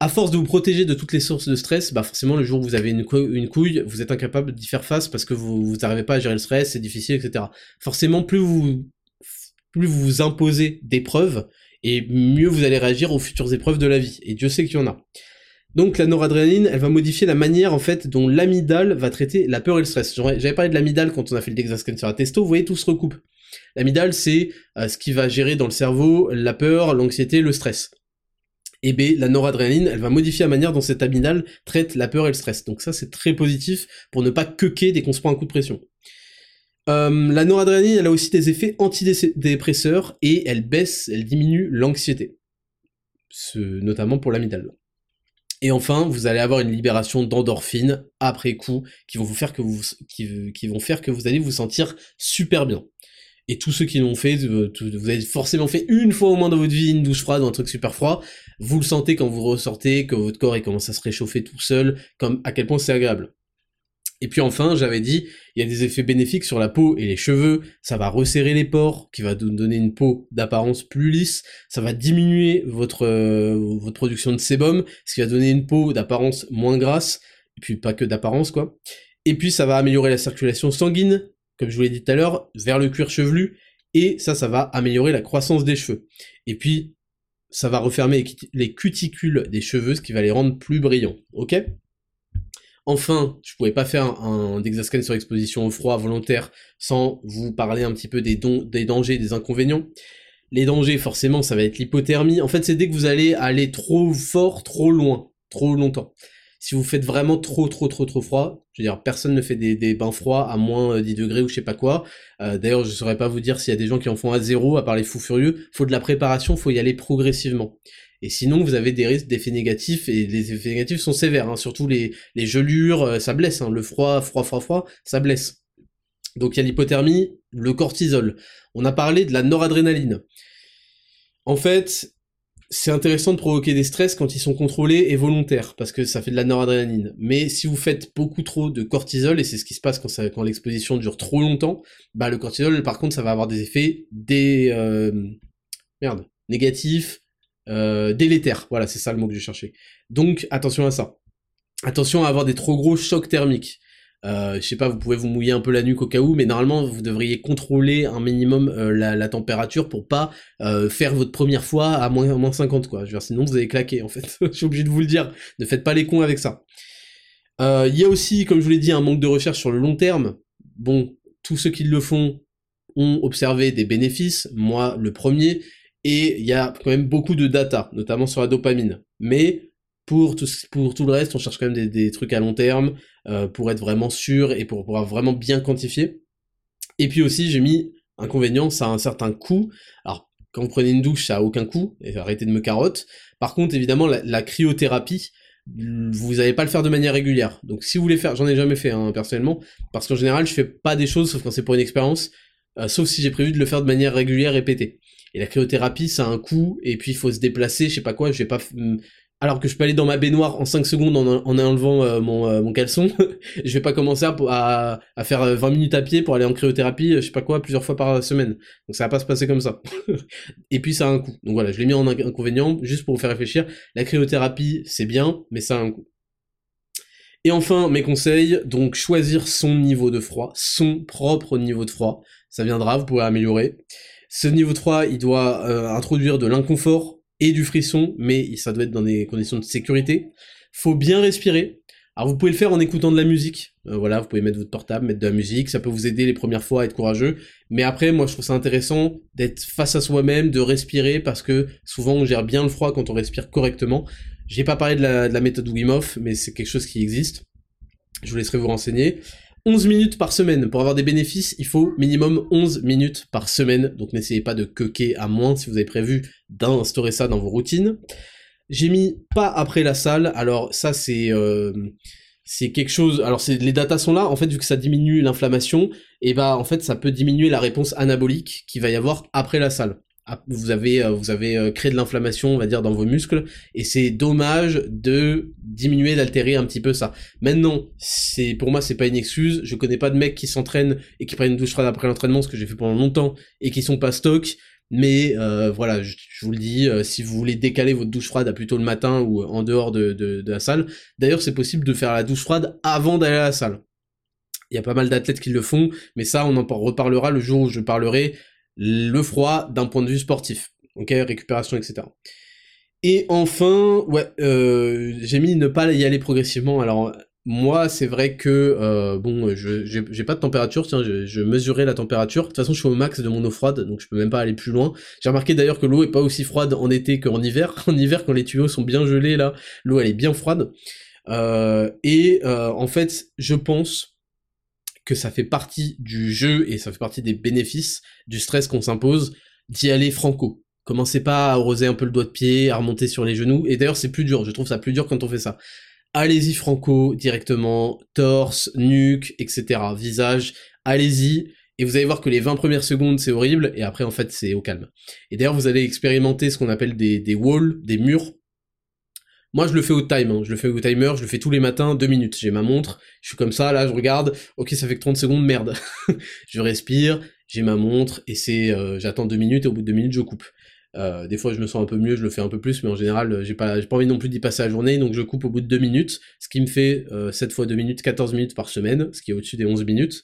à force de vous protéger de toutes les sources de stress, bah forcément le jour où vous avez une, couille, vous êtes incapable d'y faire face parce que vous n'arrivez pas à gérer le stress, c'est difficile, etc. Forcément, plus vous plus vous vous imposez d'épreuves, et mieux vous allez réagir aux futures épreuves de la vie. Et Dieu sait qu'il y en a. Donc la noradrénaline, elle va modifier la manière en fait dont l'amygdale va traiter la peur et le stress. J'avais parlé de l'amygdale quand on a fait le Dexascan sur la testo, vous voyez tout se recoupe. L'amygdale c'est euh, ce qui va gérer dans le cerveau la peur, l'anxiété, le stress. Et B, la noradrénaline, elle va modifier la manière dont cette amygdale traite la peur et le stress. Donc ça c'est très positif pour ne pas quequer dès qu'on se prend un coup de pression. Euh, la noradrénaline, elle a aussi des effets antidépresseurs et elle baisse, elle diminue l'anxiété. Notamment pour l'amygdale. Et enfin, vous allez avoir une libération d'endorphines après coup qui vont vous faire que vous qui, vont faire que vous allez vous sentir super bien. Et tous ceux qui l'ont fait, euh, vous avez forcément fait une fois au moins dans votre vie une douche froide ou un truc super froid. Vous le sentez quand vous ressortez, que votre corps il commence à se réchauffer tout seul, comme à quel point c'est agréable. Et puis enfin, j'avais dit, il y a des effets bénéfiques sur la peau et les cheveux, ça va resserrer les pores, qui va donner une peau d'apparence plus lisse, ça va diminuer votre, euh, votre production de sébum, ce qui va donner une peau d'apparence moins grasse, et puis pas que d'apparence quoi. Et puis ça va améliorer la circulation sanguine, comme je vous l'ai dit tout à l'heure, vers le cuir chevelu, et ça, ça va améliorer la croissance des cheveux. Et puis, ça va refermer les cuticules des cheveux, ce qui va les rendre plus brillants, ok? Enfin, je pouvais pas faire un, un sur exposition au froid volontaire sans vous parler un petit peu des, des dangers, des inconvénients. Les dangers, forcément, ça va être l'hypothermie. En fait, c'est dès que vous allez aller trop fort, trop loin, trop longtemps. Si vous faites vraiment trop, trop, trop, trop froid, je veux dire, personne ne fait des, bains froids à moins 10 degrés ou je sais pas quoi. Euh, d'ailleurs, je saurais pas vous dire s'il y a des gens qui en font à zéro, à part les fous furieux. Faut de la préparation, faut y aller progressivement. Et sinon, vous avez des risques d'effets négatifs, et les effets négatifs sont sévères, hein. surtout les, les gelures, euh, ça blesse, hein. le froid, froid, froid, froid, ça blesse. Donc il y a l'hypothermie, le cortisol. On a parlé de la noradrénaline. En fait, c'est intéressant de provoquer des stress quand ils sont contrôlés et volontaires, parce que ça fait de la noradrénaline. Mais si vous faites beaucoup trop de cortisol, et c'est ce qui se passe quand, l'exposition dure trop longtemps, bah le cortisol, par contre, ça va avoir des effets des... Euh, merde, négatifs, euh, délétère. Voilà, c'est ça le mot que j'ai cherché. Donc attention à ça. Attention à avoir des trop gros chocs thermiques. Euh, je sais pas, vous pouvez vous mouiller un peu la nuque au cas où, mais normalement vous devriez contrôler un minimum euh, la, température pour pas euh, faire votre première fois à moins, moins 50 quoi. Je veux dire, sinon vous allez claquer en fait. je suis obligé de vous le dire. Ne faites pas les cons avec ça. Il y a aussi, comme je vous l'ai dit, un manque de recherche sur le long terme. Bon, tous ceux qui le font ont observé des bénéfices. Moi, le premier et il y a quand même beaucoup de data, notamment sur la dopamine. Mais pour tout, pour tout le reste, on cherche quand même des, trucs à long terme, euh, pour être vraiment sûr et pour pouvoir vraiment bien quantifier. Et puis aussi, j'ai mis inconvénient, ça a un certain coût. Alors, quand vous prenez une douche, ça a aucun coût, et arrêtez de me carotte. Par contre, évidemment, la, cryothérapie, vous n'allez pas le faire de manière régulière. Donc si vous voulez faire, j'en ai jamais fait hein, personnellement, parce qu'en général je fais pas des choses sauf quand c'est pour une expérience, euh, sauf si j'ai prévu de le faire de manière régulière répétée. Et la cryothérapie, ça a un coût, et puis il faut se déplacer, je sais pas quoi, je vais pas... Alors que je peux aller dans ma baignoire en 5 secondes en, en enlevant euh, mon, euh, mon, caleçon, je vais pas commencer à, faire 20 minutes à pied pour aller en cryothérapie, je sais pas quoi, plusieurs fois par semaine. Donc ça va pas se passer comme ça. et puis ça a un coût. Donc voilà, je l'ai mis en inconvénient, juste pour vous faire réfléchir. La cryothérapie, c'est bien, mais ça a un coût. Et enfin, mes conseils, donc choisir son niveau de froid, son propre niveau de froid, ça viendra, vous pouvez améliorer. Ce niveau 3, il doit euh, introduire de l'inconfort et du frisson, mais ça doit être dans des conditions de sécurité. Faut bien respirer. Alors vous pouvez le faire en écoutant de la musique. Euh, voilà, vous pouvez mettre votre portable, mettre de la musique, ça peut vous aider les premières fois à être courageux. Mais après, moi je trouve ça intéressant d'être face à soi-même, de respirer, parce que souvent on gère bien le froid quand on respire correctement. J'ai pas parlé de la, de la méthode Wim Hof, mais c'est quelque chose qui existe. Je vous laisserai vous renseigner. 11 minutes par semaine. Pour avoir des bénéfices, il faut minimum 11 minutes par semaine. Donc n'essayez pas de coquer à moins si vous avez prévu d'instaurer ça dans vos routines. J'ai mis pas après la salle. Alors ça c'est euh, c'est quelque chose. Alors c'est les datas sont là. En fait vu que ça diminue l'inflammation, et bah en fait ça peut diminuer la réponse anabolique qu'il va y avoir après la salle. Ah, vous avez euh, vous avez euh, créé de l'inflammation on va dire dans vos muscles et c'est dommage de diminuer d'altérer un petit peu ça. Maintenant c'est pour moi c'est pas une excuse. Je connais pas de mecs qui s'entraînent et qui prennent une douche froide après l'entraînement ce que j'ai fait pendant longtemps et qui sont pas stock. Mais voilà, je, vous le dis, si vous voulez décaler votre douche froide à plutôt le matin ou en dehors de, de la salle, d'ailleurs c'est possible de faire la douche froide avant d'aller à la salle. Il y a pas mal d'athlètes qui le font, mais ça, on en reparlera le jour où je parlerai le froid d'un point de vue sportif. Ok, récupération, etc. Et enfin, ouais, euh, j'ai mis ne pas y aller progressivement. Alors moi, c'est vrai que euh, bon, je j'ai pas de température. Tiens, je, je mesurais la température. De toute façon, je suis au max de mon eau froide, donc je peux même pas aller plus loin. J'ai remarqué d'ailleurs que l'eau est pas aussi froide en été qu'en hiver. En hiver, quand les tuyaux sont bien gelés, là, l'eau elle est bien froide. Euh, et en fait, je pense que ça fait partie du jeu et ça fait partie des bénéfices du stress qu'on s'impose d'y aller franco. Commencez pas à arroser un peu le doigt de pied, à remonter sur les genoux. Et d'ailleurs, c'est plus dur. Je trouve ça plus dur quand on fait ça. Allez-y franco directement, torse, nuque, etc. Visage, allez-y. Et vous allez voir que les 20 premières secondes, c'est horrible, et après, en fait, c'est au calme. Et d'ailleurs, vous allez expérimenter ce qu'on appelle des, des walls, des murs, moi, je le fais au time, hein. je le fais au timer, je le fais tous les matins, deux minutes. J'ai ma montre, je suis comme ça, là, je regarde, ok, ça fait que 30 secondes, merde. je respire, j'ai ma montre, et c'est, euh, j'attends deux minutes, et au bout de deux minutes, je coupe. Euh, des fois, je me sens un peu mieux, je le fais un peu plus, mais en général, j'ai pas, pas envie non plus d'y passer la journée, donc je coupe au bout de deux minutes, ce qui me fait euh, 7 fois 2 minutes, 14 minutes par semaine, ce qui est au-dessus des 11 minutes.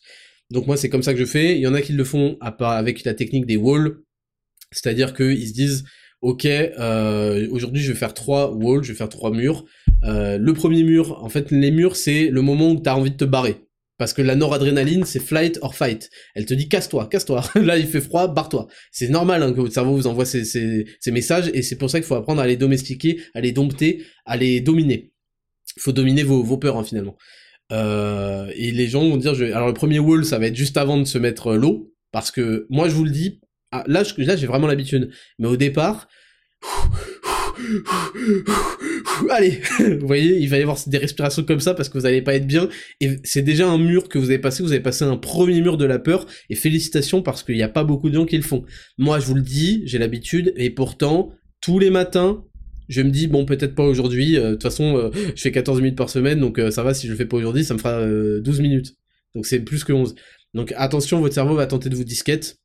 Donc moi, c'est comme ça que je fais. Il y en a qui le font avec la technique des walls, c'est-à-dire qu'ils se disent, ok, euh, aujourd'hui je vais faire trois walls, je vais faire trois murs. Euh, le premier mur, en fait, les murs, c'est le moment où t'as envie de te barrer. Parce que la noradrénaline, c'est flight or fight. Elle te dit casse-toi, casse-toi. Là, il fait froid, barre-toi. C'est normal hein, que votre cerveau vous envoie ces, ces, ces messages et c'est pour ça qu'il faut apprendre à les domestiquer, à les dompter, à les dominer. Il faut dominer vos, vos peurs hein, finalement. Euh, et les gens vont dire, je... alors le premier wall, ça va être juste avant de se mettre l'eau, parce que moi je vous le dis, ah, là, là j'ai vraiment l'habitude. Mais au départ, allez, vous voyez, il va y avoir des respirations comme ça parce que vous n'allez pas être bien. Et c'est déjà un mur que vous avez passé, vous avez passé un premier mur de la peur. Et félicitations parce qu'il n'y a pas beaucoup de gens qui le font. Moi, je vous le dis, j'ai l'habitude. Et pourtant, tous les matins, je me dis, bon, peut-être pas aujourd'hui. Euh, de toute façon, euh, je fais 14 minutes par semaine, donc euh, ça va, si je le fais pas aujourd'hui, ça me fera 12 minutes. Donc c'est plus que 11. Donc attention, votre cerveau va tenter de vous disquette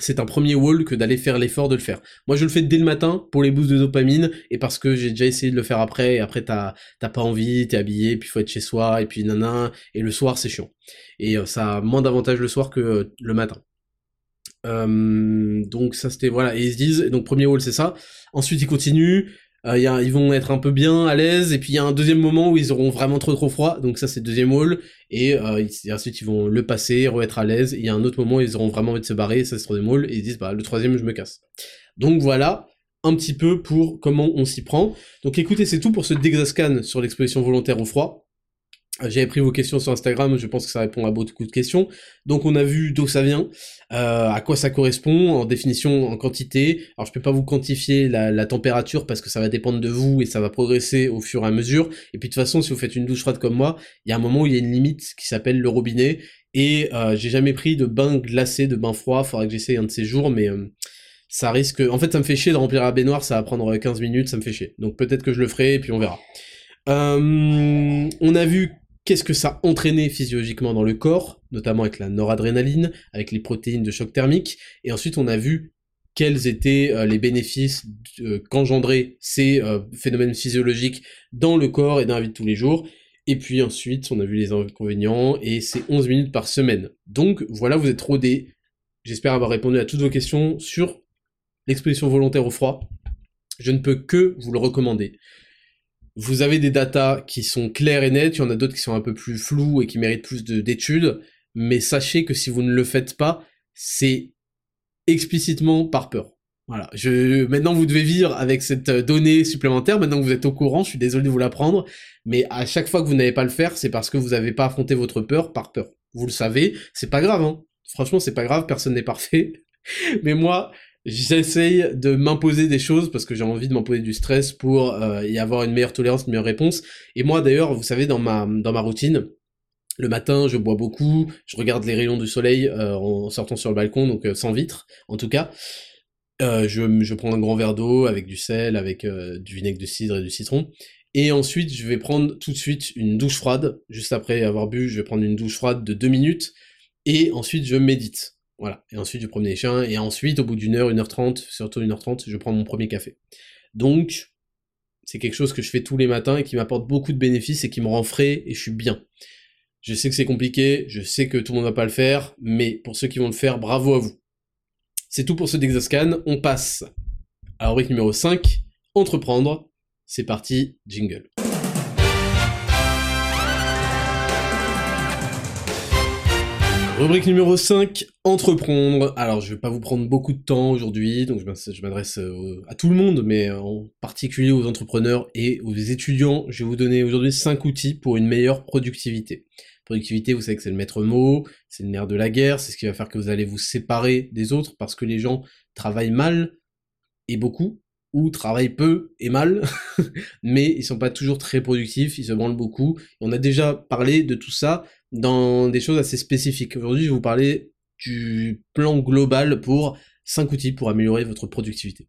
c'est un premier wall que d'aller faire l'effort de le faire. Moi, je le fais dès le matin pour les boosts de dopamine et parce que j'ai déjà essayé de le faire après. Et après, t'as pas envie, t'es habillé, puis faut être chez soi et puis nana. Et le soir, c'est chiant. Et euh, ça a moins d'avantages le soir que euh, le matin. Euh, donc ça c'était voilà et ils se disent donc premier wall c'est ça ensuite ils continuent euh, ils vont être un peu bien à l'aise, et puis il y a un deuxième moment où ils auront vraiment trop trop froid, donc ça c'est le deuxième wall, et, euh, ensuite ils vont le passer, re-être à l'aise, il y a un autre moment où ils auront vraiment envie de se barrer, ça c'est le troisième wall, et ils disent bah le troisième je me casse. Donc voilà, un petit peu pour comment on s'y prend. Donc écoutez, c'est tout pour ce Dexascan sur l'exposition volontaire au froid. J'avais pris vos questions sur Instagram, je pense que ça répond à beaucoup de questions. Donc on a vu d'où ça vient, euh, à quoi ça correspond, en définition, en quantité. Alors je peux pas vous quantifier la, température parce que ça va dépendre de vous et ça va progresser au fur et à mesure. Et puis de toute façon, si vous faites une douche froide comme moi, il y a un moment où il y a une limite qui s'appelle le robinet. Et euh, j'ai jamais pris de bain glacé, de bain froid, faudra que j'essaye un de ces jours, mais euh, ça risque... En fait, ça me fait chier de remplir la baignoire, ça va prendre 15 minutes, ça me fait chier. Donc peut-être que je le ferai et puis on verra. on a vu qu'est-ce que ça entraînait physiologiquement dans le corps, notamment avec la noradrénaline, avec les protéines de choc thermique, et ensuite on a vu quels étaient euh, les bénéfices euh, qu'engendraient ces euh, phénomènes physiologiques dans le corps et dans la vie de tous les jours, et puis ensuite on a vu les inconvénients, et c'est 11 minutes par semaine. Donc voilà, vous êtes rodés, j'espère avoir répondu à toutes vos questions sur l'exposition volontaire au froid, je ne peux que vous le recommander vous avez des datas qui sont claires et nettes, il y en a d'autres qui sont un peu plus floues et qui méritent plus d'études, mais sachez que si vous ne le faites pas, c'est explicitement par peur. Voilà, je, maintenant vous devez vivre avec cette donnée supplémentaire, maintenant que vous êtes au courant, je suis désolé de vous l'apprendre, mais à chaque fois que vous n'avez pas le faire, c'est parce que vous n'avez pas affronté votre peur par peur. Vous le savez, c'est pas grave, hein. Franchement, c'est pas grave, personne n'est parfait. mais moi, J'essaye de m'imposer des choses parce que j'ai envie de m'imposer du stress pour euh, y avoir une meilleure tolérance, une meilleure réponse. Et moi d'ailleurs, vous savez, dans ma, dans ma routine, le matin, je bois beaucoup, je regarde les rayons du soleil euh, en sortant sur le balcon, donc euh, sans vitre en tout cas. je, je prends un grand verre d'eau avec du sel, avec du vinaigre de cidre et du citron. Et ensuite, je vais prendre tout de suite une douche froide. Juste après avoir bu, je vais prendre une douche froide de deux minutes. Et ensuite, je médite Voilà. Et ensuite, je promenais les chiens. Et ensuite, au bout d'une heure, une heure trente, surtout une heure trente, je prends mon premier café. Donc, c'est quelque chose que je fais tous les matins et qui m'apporte beaucoup de bénéfices et qui me rend frais et je suis bien. Je sais que c'est compliqué, je sais que tout le monde va pas le faire, mais pour ceux qui vont le faire, bravo à vous. C'est tout pour ce Dexascan, on passe à la rubrique numéro 5, entreprendre. C'est parti, jingle. Rubrique numéro 5, entreprendre. Alors, je vais pas vous prendre beaucoup de temps aujourd'hui, donc je m'adresse euh, à tout le monde, mais en particulier aux entrepreneurs et aux étudiants. Je vais vous donner aujourd'hui 5 outils pour une meilleure productivité. Productivité, vous savez que c'est le maître mot, c'est le nerf de la guerre, c'est ce qui va faire que vous allez vous séparer des autres parce que les gens travaillent mal et beaucoup, ou travaillent peu et mal, mais ils sont pas toujours très productifs, ils se branlent beaucoup. On a déjà parlé de tout ça dans des choses assez spécifiques. Aujourd'hui, je vais vous parler du plan global pour 5 outils pour améliorer votre productivité.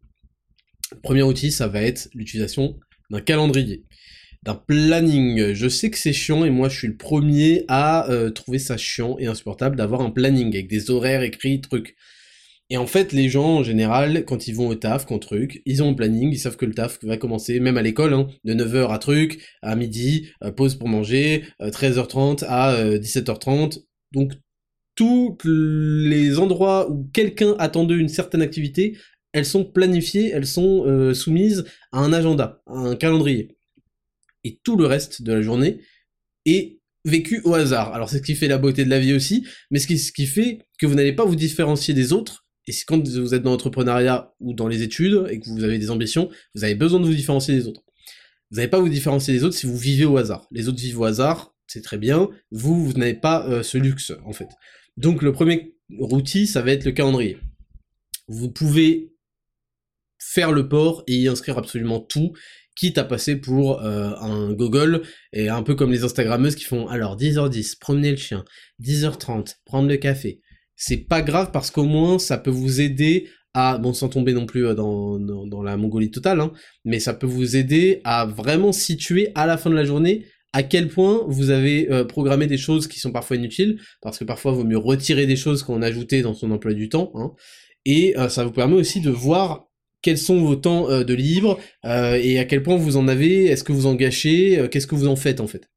premier outil, ça va être l'utilisation d'un calendrier, d'un planning. Je sais que c'est chiant et moi je suis le premier à euh, trouver ça chiant et insupportable d'avoir un planning avec des horaires écrits, trucs. Et en fait, les gens, en général, quand ils vont au taf, quand truc, ils ont un planning, ils savent que le taf va commencer, même à l'école, hein, de 9h à truc, à midi, euh, pause pour manger, 13h30 euh, à 17h30. Euh, Donc, tous les endroits où quelqu'un attendait une certaine activité, elles sont planifiées, elles sont soumises à un agenda, à un calendrier. Et tout le reste de la journée est vécu au hasard. Alors c'est ce qui fait la beauté de la vie aussi, mais ce qui fait que vous n'allez pas vous différencier des autres et si quand vous êtes dans l'entrepreneuriat ou dans les études et que vous avez des ambitions, vous avez besoin de vous différencier des autres. Vous n'allez pas vous différencier des autres si vous vivez au hasard. Les autres vivent au hasard, c'est très bien. Vous, vous n'avez pas euh, ce luxe, en fait. Donc le premier outil, ça va être le calendrier. Vous pouvez faire le port et y inscrire absolument tout, quitte à passer pour euh, un Google, et un peu comme les Instagrammeuses qui font alors 10h10, promener le chien, 10h30, prendre le café, c'est pas grave parce qu'au moins ça peut vous aider à, bon sans tomber non plus euh, dans, la Mongolie totale, hein, mais ça peut vous aider à vraiment situer à la fin de la journée à quel point vous avez euh, programmé des choses qui sont parfois inutiles, parce que parfois il vaut mieux retirer des choses qu'on a ajoutées dans son emploi du temps, hein, et euh, ça vous permet aussi de voir quels sont vos temps de libre, et à quel point vous en avez, est-ce que vous en gâchez, qu'est-ce que vous en faites en fait.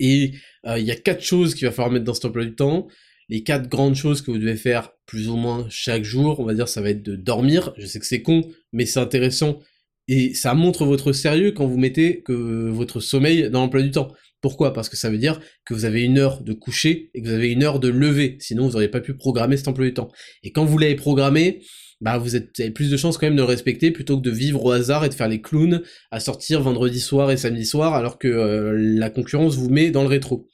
Et il y a quatre choses qu'il va falloir mettre dans cet emploi du temps les quatre grandes choses que vous devez faire plus ou moins chaque jour, on va dire, ça va être de dormir. Je sais que c'est con, mais c'est intéressant. Et ça montre votre sérieux quand vous mettez que votre sommeil dans l'emploi du temps. Pourquoi? Parce que ça veut dire que vous avez une heure de coucher et que vous avez une heure de lever. Sinon, vous n'auriez pas pu programmer cet emploi du temps. Et quand vous l'avez programmé, bah vous, avez plus de chances quand même de le respecter plutôt que de vivre au hasard et de faire les clowns à sortir vendredi soir et samedi soir alors que euh, la concurrence vous met dans le rétro.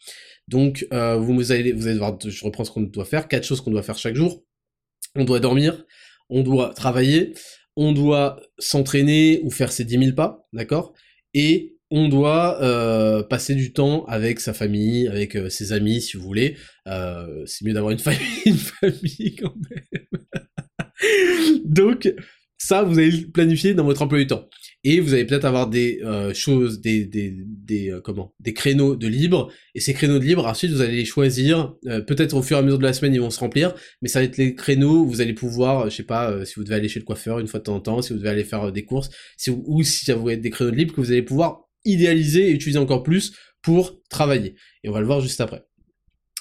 Donc, euh, vous, allez, vous allez voir, je reprends ce qu'on doit faire, quatre choses qu'on doit faire chaque jour. On doit dormir, on doit travailler, on doit s'entraîner ou faire ses 10 000 pas, d'accord? Et on doit euh, passer du temps avec sa famille, avec euh, ses amis, si vous voulez. c'est mieux d'avoir une famille, une famille quand même. Donc, ça, vous allez planifier dans votre emploi du temps et vous allez peut-être avoir des euh, choses, des, des, euh, comment, des créneaux de libre, et ces créneaux de libre, ensuite vous allez les choisir, euh, peut-être au fur et à mesure de la semaine ils vont se remplir, mais ça va être les créneaux où vous allez pouvoir, je sais pas, si vous devez aller chez le coiffeur une fois de temps en temps, si vous devez aller faire des courses, ou si ça vous être des créneaux de libre que vous allez pouvoir idéaliser et utiliser encore plus pour travailler. Et on va le voir juste après.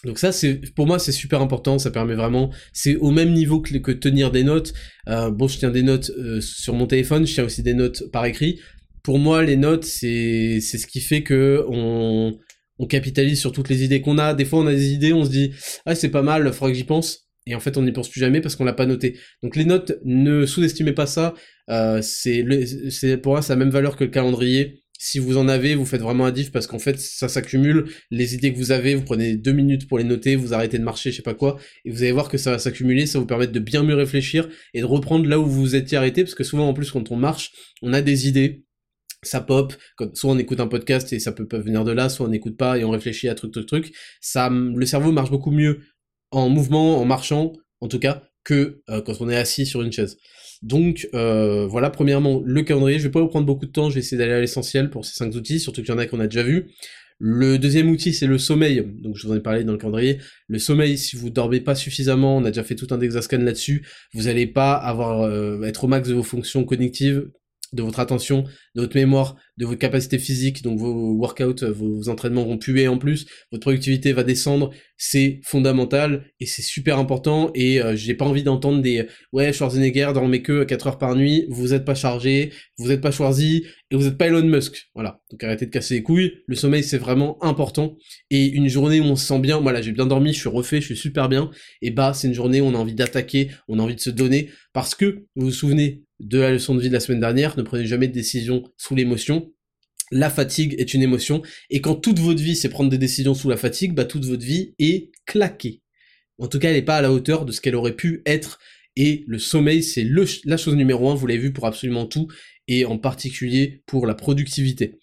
Donc ça, c'est pour moi, c'est super important. Ça permet vraiment, c'est au même niveau que, tenir des notes. Euh, bon, je tiens des notes euh, sur mon téléphone, je tiens aussi des notes par écrit. Pour moi, les notes, c'est c'est ce qui fait que on on capitalise sur toutes les idées qu'on a. Des fois, on a des idées, on se dit ah c'est pas mal, faudrait que j'y pense. Et en fait, on n'y pense plus jamais parce qu'on l'a pas noté. Donc les notes, ne sous-estimez pas ça. Euh, c'est c'est pour moi, ça a la même valeur que le calendrier si vous en avez, vous faites vraiment un diff parce qu'en fait, ça s'accumule. Les idées que vous avez, vous prenez deux minutes pour les noter, vous arrêtez de marcher, je sais pas quoi, et vous allez voir que ça va s'accumuler, ça vous permettre de bien mieux réfléchir et de reprendre là où vous vous étiez arrêté, parce que souvent, en plus, quand on marche, on a des idées, ça pop, soit on écoute un podcast et ça peut venir de là, soit on n'écoute pas et on réfléchit à truc, truc, truc. Ça, le cerveau marche beaucoup mieux en mouvement, en marchant, en tout cas, que euh, quand on est assis sur une chaise. Donc euh, voilà, premièrement, le calendrier, je vais pas vous prendre beaucoup de temps, je vais essayer d'aller à l'essentiel pour ces cinq outils, surtout qu'il y en a qu'on a déjà vu. Le deuxième outil, c'est le sommeil. Donc, je vous en ai parlé dans le calendrier. Le sommeil, si vous dormez pas suffisamment, on a déjà fait tout un Dexascan là-dessus, vous n'allez pas avoir euh, être au max de vos fonctions cognitives, de votre attention, de votre mémoire, de votre capacité physique, donc vos workouts, vos, entraînements vont puer en plus, votre productivité va descendre, c'est fondamental et c'est super important et euh, j'ai pas envie d'entendre des ouais Schwarzenegger dormez que 4 heures par nuit, vous êtes pas chargé, vous êtes pas Schwarzy et vous êtes pas Elon Musk. Voilà, donc arrêtez de casser les couilles, le sommeil c'est vraiment important et une journée où on se sent bien, voilà, j'ai bien dormi, je suis refait, je suis super bien et bah c'est une journée où on a envie d'attaquer, on a envie de se donner parce que vous vous souvenez de la leçon de vie de la semaine dernière, ne prenez jamais de décision sous l'émotion. La fatigue est une émotion, et quand toute votre vie c'est prendre des décisions sous la fatigue, bah toute votre vie est claquée. En tout cas, elle n'est pas à la hauteur de ce qu'elle aurait pu être, et le sommeil c'est la chose numéro un, vous l'avez vu pour absolument tout, et en particulier pour la productivité.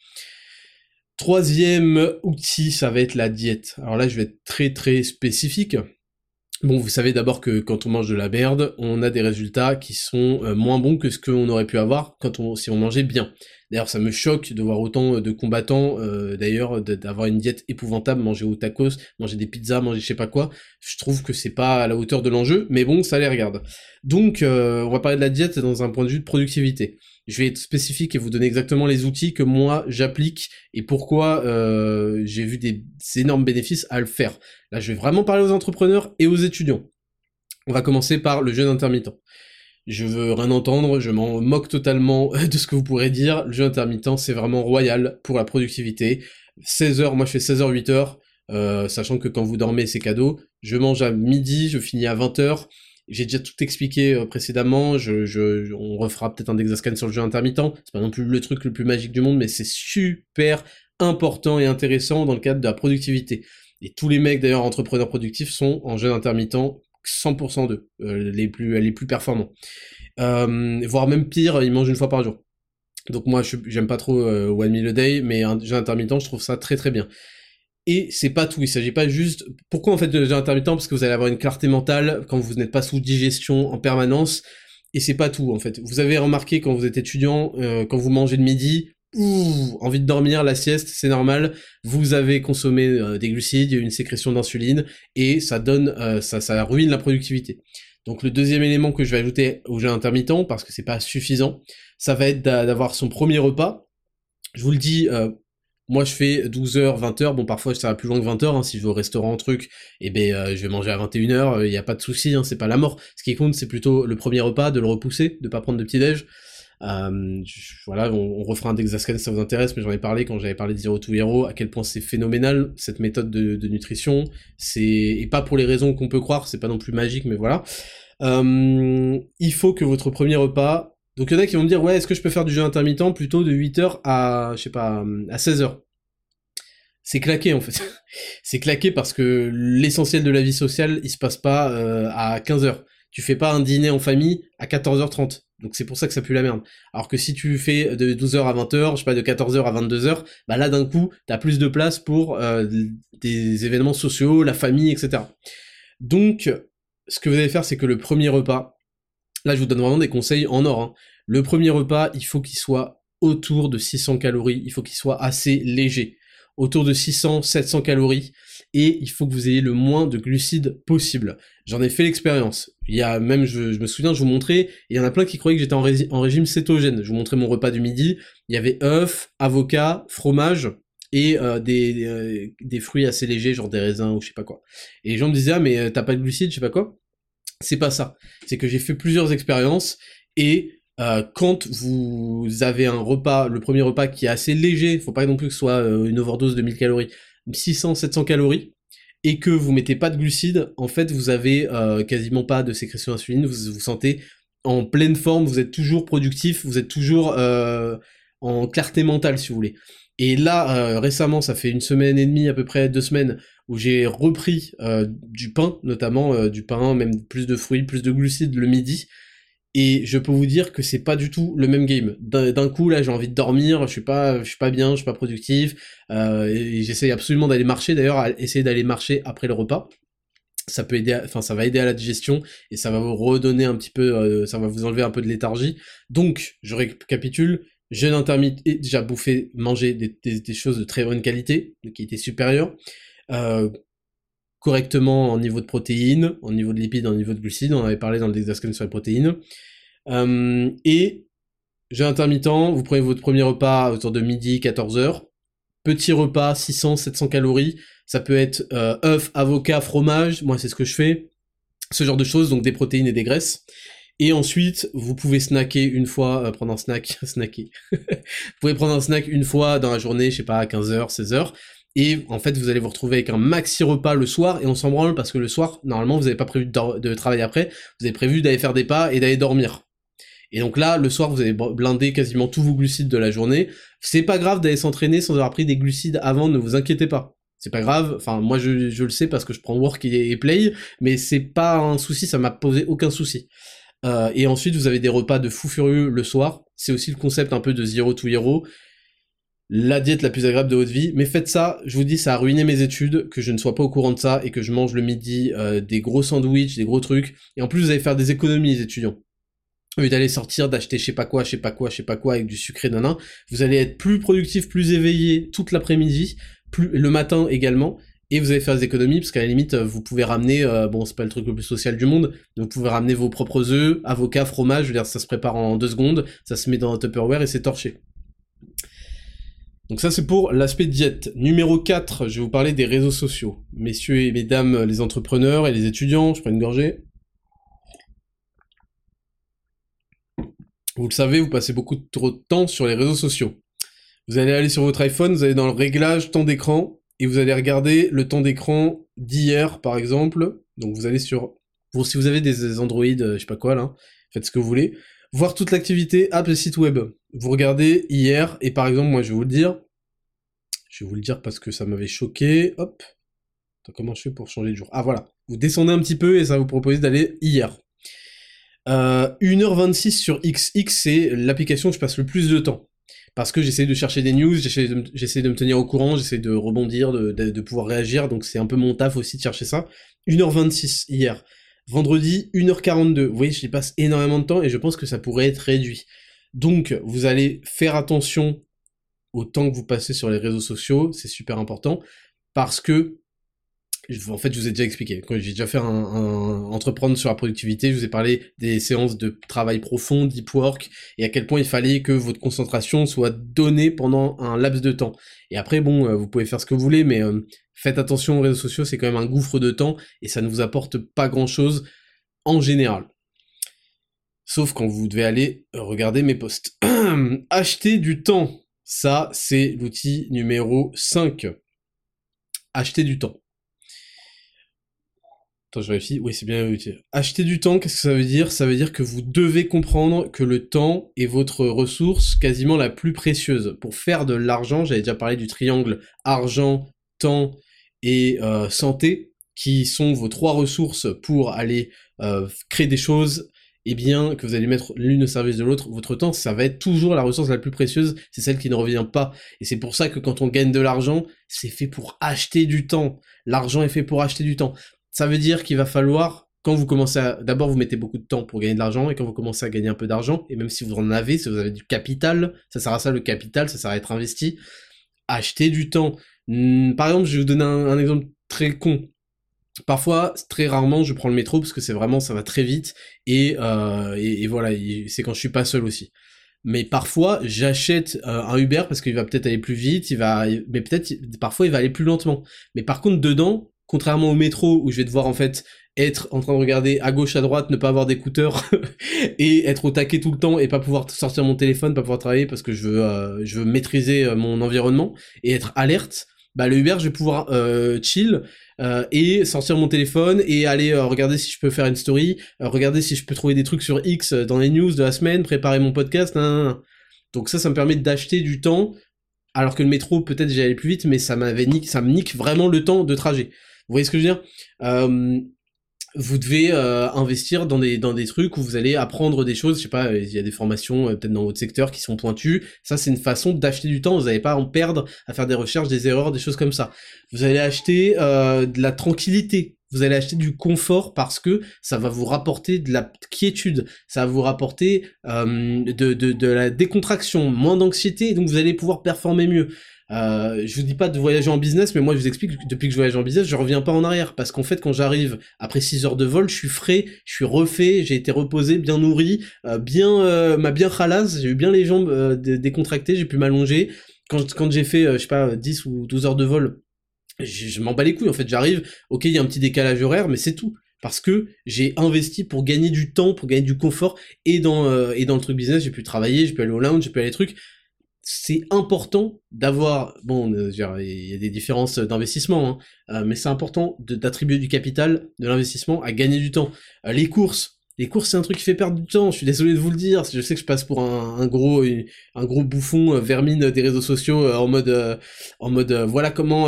Troisième outil, ça va être la diète. Alors là, je vais être très très spécifique. Bon, vous savez d'abord que quand on mange de la merde, on a des résultats qui sont euh, moins bons que ce qu'on aurait pu avoir quand on, si on mangeait bien. D'ailleurs, ça me choque de voir autant euh, de combattants, euh, d'ailleurs, d'avoir une diète épouvantable, manger au tacos, manger des pizzas, manger je sais pas quoi. Je trouve que c'est pas à la hauteur de l'enjeu, mais bon, ça les regarde. Donc, on va parler de la diète dans un point de vue de productivité je vais être spécifique et vous donner exactement les outils que moi j'applique et pourquoi euh, j'ai vu des, énormes bénéfices à le faire. Là, je vais vraiment parler aux entrepreneurs et aux étudiants. On va commencer par le jeûne intermittent. Je veux rien entendre, je m'en moque totalement de ce que vous pourrez dire. Le jeûne intermittent, c'est vraiment royal pour la productivité. 16 heures, moi je fais 16 h 8 heures, euh, sachant que quand vous dormez, c'est cadeau. Je mange à midi, je finis à 20 heures. J'ai déjà tout expliqué euh, précédemment, je, je, on refera peut-être un Exascan sur le jeu intermittent, c'est pas non plus le truc le plus magique du monde, mais c'est super important et intéressant dans le cadre de la productivité. Et tous les mecs d'ailleurs entrepreneurs productifs sont en jeûne intermittent 100% d'eux, euh, les plus les plus performants. Euh, voire même pire, ils mangent une fois par jour. Donc moi j'aime pas trop one meal a day, mais un jeûne intermittent je trouve ça très très bien. Et c'est pas tout, il s'agit pas juste... Pourquoi en fait de intermittent? Parce que vous allez avoir une clarté mentale quand vous n'êtes pas sous digestion en permanence, et c'est pas tout en fait. Vous avez remarqué quand vous êtes étudiant, euh, quand vous mangez le midi, ouh, envie de dormir, la sieste, c'est normal, vous avez consommé euh, des glucides, une sécrétion d'insuline, et ça donne, euh, ça, ça ruine la productivité. Donc le deuxième élément que je vais ajouter au jeûne intermittent, parce que c'est pas suffisant, ça va être d'avoir son premier repas. Je vous le dis, moi, je fais 12h, 20h. Bon, parfois, ça va plus loin que 20h. Hein. Si je vais au restaurant, truc, eh ben, euh, je vais manger à 21h. Il n'y a pas de souci, hein, c'est pas la mort. Ce qui compte, c'est plutôt le premier repas, de le repousser, de pas prendre de petit-déj. Euh, voilà, on, refera un Dexascan si ça vous intéresse, mais j'en ai parlé quand j'avais parlé de Zero to Hero, à quel point c'est phénoménal, cette méthode de, nutrition. Et pas pour les raisons qu'on peut croire, c'est pas non plus magique, mais voilà. Euh, il faut que votre premier repas donc il y en a qui vont me dire ouais est-ce que je peux faire du jeu intermittent plutôt de 8h à je sais pas à 16h. C'est claqué en fait. c'est claqué parce que l'essentiel de la vie sociale, il se passe pas euh, à 15h. Tu fais pas un dîner en famille à 14h30. Donc c'est pour ça que ça pue la merde. Alors que si tu fais de 12h à 20h, je sais pas, de 14h à 22h, bah là d'un coup, t'as plus de place pour euh, des événements sociaux, la famille, etc. Donc, ce que vous allez faire, c'est que le premier repas, Là, je vous donne vraiment des conseils en or. Hein. Le premier repas, il faut qu'il soit autour de 600 calories, il faut qu'il soit assez léger. Autour de 600-700 calories, et il faut que vous ayez le moins de glucides possible. J'en ai fait l'expérience. Il y a même, je, me souviens, je vous montrais, il y en a plein qui croyaient que j'étais en, régime cétogène. Je vous montrais mon repas du midi, il y avait œufs, avocat, fromage, et euh, des, euh, des, fruits assez légers, genre des raisins ou je sais pas quoi. Et les gens me disaient, ah mais euh, t'as pas de glucides, je sais pas quoi. C'est pas ça. C'est que j'ai fait plusieurs expériences et quand vous avez un repas, le premier repas qui est assez léger, faut pas non plus que ce soit une overdose de 1000 calories, 600-700 calories, et que vous mettez pas de glucides, en fait vous avez euh, quasiment pas de sécrétion d'insuline, vous vous sentez en pleine forme, vous êtes toujours productif, vous êtes toujours en clarté mentale si vous voulez. Et là, récemment, ça fait une semaine et demie, à peu près deux semaines, où j'ai repris euh, du pain, notamment euh, du pain, même plus de fruits, plus de glucides le midi. Et je peux vous dire que c'est pas du tout le même game. D'un coup, là, j'ai envie de dormir, je suis pas, je suis pas bien, je suis pas productif. Euh, et j'essaye absolument d'aller marcher. D'ailleurs, essayer d'aller marcher après le repas. Ça peut aider, enfin, ça va aider à la digestion et ça va vous redonner un petit peu, ça va vous enlever un peu de léthargie. Donc, je récapitule jeûne intermittent et déjà bouffer, manger des, choses de très bonne qualité, de qualité supérieure, euh, correctement en niveau de protéines, en niveau de lipides, en niveau de glucides, on avait parlé dans le Dexascan sur les protéines, euh, et jeûne intermittent, vous prenez votre premier repas autour de midi, 14h, petit repas, 600, 700 calories, ça peut être euh, avocat, fromage, moi c'est ce que je fais, ce genre de choses, donc des protéines et des graisses. Et ensuite, vous pouvez snacker une fois, euh, prendre un snack, snacker. vous pouvez prendre un snack une fois dans la journée, je sais pas, à 15h, 16h. Et en fait, vous allez vous retrouver avec un maxi repas le soir, et on s'en branle parce que le soir, normalement, vous n'avez pas prévu de, travailler après, vous avez prévu d'aller faire des pas et d'aller dormir. Et donc là, le soir, vous avez blindé quasiment tous vos glucides de la journée. C'est pas grave d'aller s'entraîner sans avoir pris des glucides avant, ne vous inquiétez pas. C'est pas grave, enfin moi je, je, le sais parce que je prends work et, play, mais c'est pas un souci, ça m'a posé aucun souci. Euh, et ensuite, vous avez des repas de fou furieux le soir. C'est aussi le concept un peu de zero to hero. La diète la plus agréable de votre vie. Mais faites ça, je vous dis, ça a ruiné mes études, que je ne sois pas au courant de ça et que je mange le midi euh, des gros sandwichs, des gros trucs. Et en plus, vous allez faire des économies, les étudiants. Au lieu d'aller sortir, d'acheter je sais pas quoi, je sais pas quoi, je sais pas quoi avec du sucré nanan, vous allez être plus productif, plus éveillé toute l'après-midi, plus le matin également, et vous allez faire des économies parce qu'à la limite vous pouvez ramener euh, bon c'est pas le truc le plus social du monde vous pouvez ramener vos propres œufs avocats fromage je veux dire ça se prépare en deux secondes ça se met dans un tupperware et c'est torché donc ça c'est pour l'aspect diète numéro 4 je vais vous parler des réseaux sociaux messieurs et mesdames les entrepreneurs et les étudiants je prends une gorgée vous le savez vous passez beaucoup trop de temps sur les réseaux sociaux vous allez aller sur votre iPhone vous allez dans le réglage temps d'écran et vous allez regarder le temps d'écran d'hier, par exemple. Donc vous allez sur... Si vous avez des Android, euh, je sais pas quoi, là, faites ce que vous voulez. Voir toute l'activité app et site web. Vous regardez hier, et par exemple, moi je vais vous le dire. Je vais vous le dire parce que ça m'avait choqué. Hop. Attends, comment je fais pour changer de jour? Ah voilà. Vous descendez un petit peu et ça vous propose d'aller hier. Euh, 1h26 sur XX, c'est l'application où je passe le plus de temps parce que j'essaie de chercher des news, j'essaie de, de, me tenir au courant, j'essaie de rebondir, de, de, pouvoir réagir, donc c'est un peu mon taf aussi de chercher ça. 1h26 hier. Vendredi, 1h42. Vous voyez, j'y passe énormément de temps et je pense que ça pourrait être réduit. Donc, vous allez faire attention au temps que vous passez sur les réseaux sociaux, c'est super important, parce que en fait, je vous ai déjà expliqué. Quand j'ai déjà fait un, entreprendre sur la productivité, je vous ai parlé des séances de travail profond, deep work, et à quel point il fallait que votre concentration soit donnée pendant un laps de temps. Et après, bon, euh, vous pouvez faire ce que vous voulez, mais euh, faites attention aux réseaux sociaux, c'est quand même un gouffre de temps, et ça ne vous apporte pas grand-chose en général. Sauf quand vous devez aller regarder mes posts. Acheter du temps. Ça, c'est l'outil numéro 5. Acheter du temps. Attends, je vérifie. Oui, c'est bien utile. Acheter du temps, qu'est-ce que ça veut dire? Ça veut dire que vous devez comprendre que le temps est votre ressource quasiment la plus précieuse. Pour faire de l'argent, j'avais déjà parlé du triangle argent, temps et euh, santé, qui sont vos trois ressources pour aller euh, créer des choses, eh bien que vous allez mettre l'une au service de l'autre, votre temps, ça va être toujours la ressource la plus précieuse, c'est celle qui ne revient pas. Et c'est pour ça que quand on gagne de l'argent, c'est fait pour acheter du temps. L'argent est fait pour acheter du temps. Ça veut dire qu'il va falloir, quand vous commencez à... D'abord, vous mettez beaucoup de temps pour gagner de l'argent, et quand vous commencez à gagner un peu d'argent, et même si vous en avez, si vous avez du capital, ça sert à ça le capital, ça sert à être investi, acheter du temps. Hmm, par exemple, je vais vous donner un, exemple très con. Parfois, très rarement, je prends le métro parce que c'est vraiment, ça va très vite, et, euh, et, voilà, c'est quand je suis pas seul aussi mais parfois j'achète euh, un Uber parce qu'il va peut-être aller plus vite, il va, mais peut-être parfois il va aller plus lentement. Mais par contre dedans, contrairement au métro où je vais devoir en fait être en train de regarder à gauche à droite, ne pas avoir d'écouteurs et être au taquet tout le temps et pas pouvoir sortir mon téléphone, pas pouvoir travailler parce que je veux euh, je veux maîtriser mon environnement et être alerte. Bah le Uber, je vais pouvoir euh, chill et sortir mon téléphone et aller regarder si je peux faire une story, regarder si je peux trouver des trucs sur X dans les news de la semaine, préparer mon podcast. Donc ça, ça me permet d'acheter du temps alors que le métro peut-être j'allais plus vite, mais ça m'avait ça me nique vraiment le temps de trajet. Vous voyez ce que je veux dire? Euh, Vous devez euh, investir dans des, dans des trucs où vous allez apprendre des choses, je sais pas, il y a des formations euh, peut-être dans votre secteur qui sont pointues, ça c'est une façon d'acheter du temps, vous n'allez pas en perdre à faire des recherches, des erreurs, des choses comme ça. Vous allez acheter de la tranquillité, vous allez acheter du confort parce que ça va vous rapporter de la quiétude, ça va vous rapporter euh, de, de, de, la décontraction, moins d'anxiété, donc vous allez pouvoir performer mieux. Euh, je vous dis pas de voyager en business, mais moi je vous explique que depuis que je voyage en business, je reviens pas en arrière. Parce qu'en fait quand j'arrive après 6 heures de vol, je suis frais, je suis refait, j'ai été reposé, bien nourri, euh, bien euh, m'a bien ralasse, j'ai eu bien les jambes euh, décontractées, j'ai pu m'allonger. Quand, quand j'ai fait je sais pas 10 ou 12 heures de vol, je, je m'en bats les couilles. En fait, j'arrive, OK, il y a un petit décalage horaire mais c'est tout. Parce que j'ai investi pour gagner du temps, pour gagner du confort, et dans et dans le truc business, j'ai pu travailler, j'ai pu aller au lounge, j'ai pu aller trucs c'est important d'avoir, bon, euh, il y a des différences d'investissement, hein, euh, mais c'est important d'attribuer du capital, de l'investissement, à gagner du temps. Euh, les courses, les courses, c'est un truc qui fait perdre du temps. Je suis désolé de vous le dire. Je sais que je passe pour un, gros, un gros bouffon vermine des réseaux sociaux en mode, en mode, voilà comment,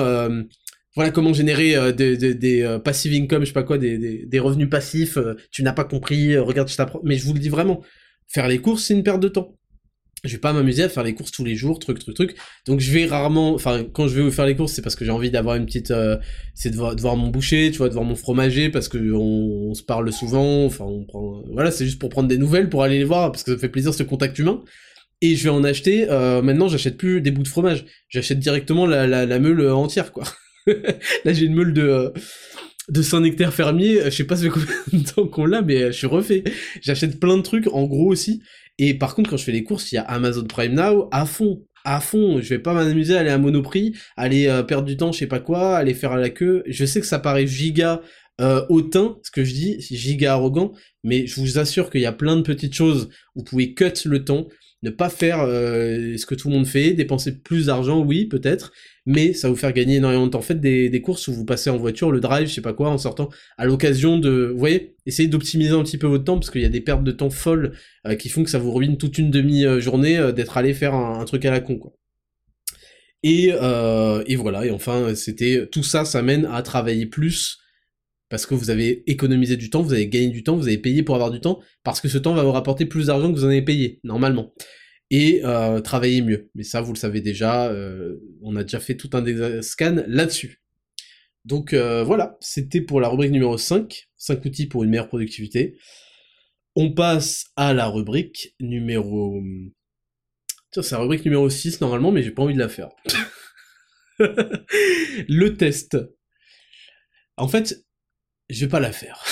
voilà comment générer des, des, passive income, je sais pas quoi, des, des revenus passifs. tu n'as pas compris. regarde, je t'apprends. Mais je vous le dis vraiment. Faire les courses, c'est une perte de temps je vais pas m'amuser à faire les courses tous les jours, truc, truc, truc. Donc je vais rarement, enfin quand je vais faire les courses, c'est parce que j'ai envie d'avoir une petite, euh, c'est de voir, mon boucher, tu vois, de voir mon fromager, parce que on, se parle souvent, enfin on prend, voilà, c'est juste pour prendre des nouvelles, pour aller les voir, parce que ça fait plaisir ce contact humain. Et je vais en acheter. Euh, maintenant, j'achète plus des bouts de fromage, j'achète directement la, meule entière, quoi. Là, j'ai une meule de euh, de Saint-Nectaire fermier, je sais pas ça fait combien de temps qu'on l'a, mais je suis refait. J'achète plein de trucs, en gros aussi, et par contre, quand je fais les courses, il y a Amazon Prime Now à fond, à fond. Je vais pas m'amuser à aller à Monoprix, aller euh, perdre du temps, je sais pas quoi, aller faire à la queue. Je sais que ça paraît giga euh, hautain, ce que je dis, giga arrogant, mais je vous assure qu'il y a plein de petites choses où vous pouvez cut le temps, ne pas faire euh, ce que tout le monde fait, dépenser plus d'argent, oui, peut-être, mais ça va vous faire gagner énormément de temps. Faites des, des, courses où vous passez en voiture, le drive, je sais pas quoi, en sortant, à l'occasion de... Vous voyez Essayez d'optimiser un petit peu votre temps, parce qu'il y a des pertes de temps folles euh, qui font que ça vous ruine toute une demi-journée euh, d'être allé faire un, truc à la con. Et, et voilà, et enfin, c'était... Tout ça, ça mène à travailler plus, parce que vous avez économisé du temps, vous avez gagné du temps, vous avez payé pour avoir du temps, parce que ce temps va vous rapporter plus d'argent que vous en avez payé, normalement. Et euh, travailler mieux. Mais ça, vous le savez déjà, euh, on a déjà fait tout un scan là-dessus. Donc euh, voilà, c'était pour la rubrique numéro 5, 5 outils pour une meilleure productivité. On passe à la rubrique numéro... Tiens, c'est la rubrique numéro 6 normalement, mais j'ai pas envie de la faire. le test. En fait, je vais pas la faire.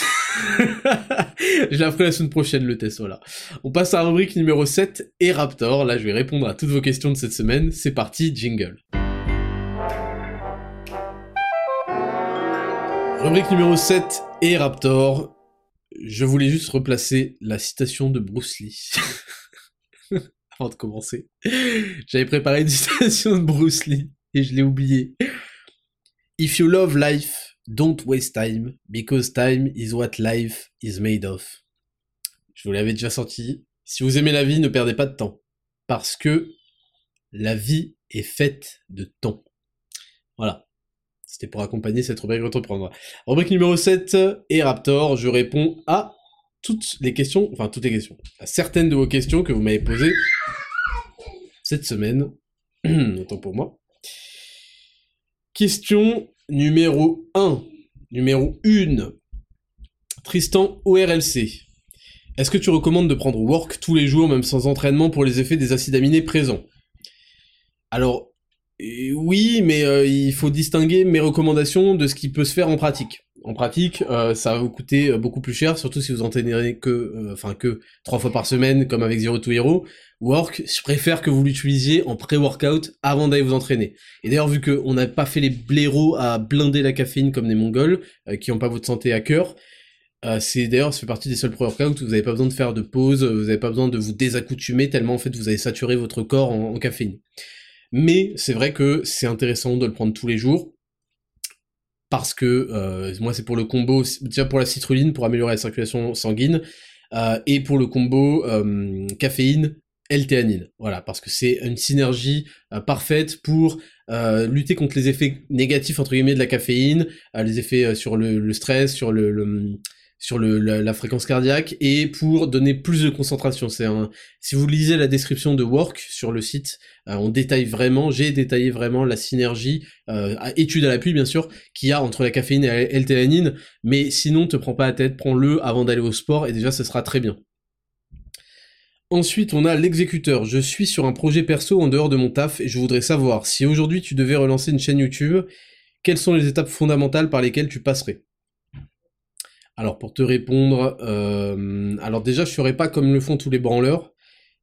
je la ferai la semaine prochaine, le test, voilà. On passe à la rubrique numéro 7, et Raptor. Là, je vais répondre à toutes vos questions de cette semaine. C'est parti, jingle. Rubrique numéro 7, et Raptor. Je voulais juste replacer la citation de Bruce Lee. Avant de commencer. J'avais préparé une citation de Bruce Lee, et je l'ai oublié. If you love life, Don't waste time, because time is what life is made of. Je vous l'avais déjà sorti. Si vous aimez la vie, ne perdez pas de temps. Parce que la vie est faite de temps. Voilà. C'était pour accompagner cette rubrique entreprendre. Rubrique numéro 7, et Raptor, je réponds à toutes les questions, enfin toutes les questions, à certaines de vos questions que vous m'avez posées cette semaine. Autant pour moi. Question Numéro 1. Numéro 1. Tristan ORLC. Est-ce que tu recommandes de prendre work tous les jours, même sans entraînement, pour les effets des acides aminés présents? Alors, euh, oui, mais euh, il faut distinguer mes recommandations de ce qui peut se faire en pratique. En pratique, euh, ça va vous coûter beaucoup plus cher, surtout si vous entraînez que, enfin que trois fois par semaine, comme avec Zero to Hero. Work, je préfère que vous l'utilisiez en pré-workout avant d'aller vous entraîner. Et d'ailleurs, vu qu'on n'a pas fait les blaireaux à blinder la caféine comme des mongols, euh, qui n'ont pas votre santé à cœur, euh, c'est d'ailleurs, ça fait partie des seuls pré-workouts où vous n'avez pas besoin de faire de pause, vous n'avez pas besoin de vous désaccoutumer tellement en fait vous avez saturé votre corps en, caféine. Mais c'est vrai que c'est intéressant de le prendre tous les jours, parce que euh, moi c'est pour le combo, déjà pour la citrulline, pour améliorer la circulation sanguine, et pour le combo caféine, L-théanine. Voilà, parce que c'est une synergie euh, parfaite pour euh, lutter contre les effets négatifs entre guillemets de la caféine, euh, les effets sur le, stress, sur le, sur le, la, fréquence cardiaque et pour donner plus de concentration. C'est un, si vous lisez la description de Work sur le site, euh, on détaille vraiment, j'ai détaillé vraiment la synergie, euh, étude à l'appui bien sûr, qu'il y a entre la caféine et L-théanine, mais sinon te prends pas la tête, prends-le avant d'aller au sport et déjà ce sera très bien. Ensuite, on a l'exécuteur. Je suis sur un projet perso en dehors de mon taf et je voudrais savoir si aujourd'hui tu devais relancer une chaîne YouTube, quelles sont les étapes fondamentales par lesquelles tu passerais? Alors pour te répondre, euh, alors déjà je ferai pas comme le font tous les branleurs,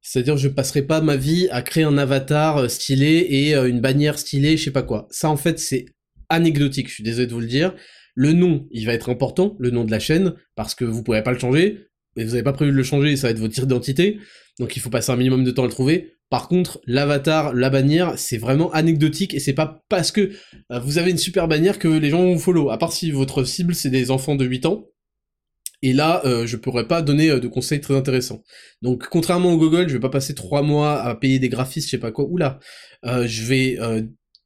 c'est-à-dire je passerai pas ma vie à créer un avatar euh, stylé et euh, une bannière stylée, je sais pas quoi. Ça en fait c'est anecdotique, je suis désolé de vous le dire. Le nom, il va être important, le nom de la chaîne, parce que vous pourrez pas le changer et vous n'avez pas prévu de le changer, ça va être votre titre d'identité, donc il faut passer un minimum de temps à le trouver. Par contre, l'avatar, la bannière, c'est vraiment anecdotique, et c'est pas parce que vous avez une super bannière que les gens vont follow, à part si votre cible c'est des enfants de 8 ans, et là, euh, je pourrais pas donner euh, de conseils très intéressants. Donc, contrairement au Google, je vais pas passer 3 mois à payer des graphistes, je sais pas quoi, oula, je vais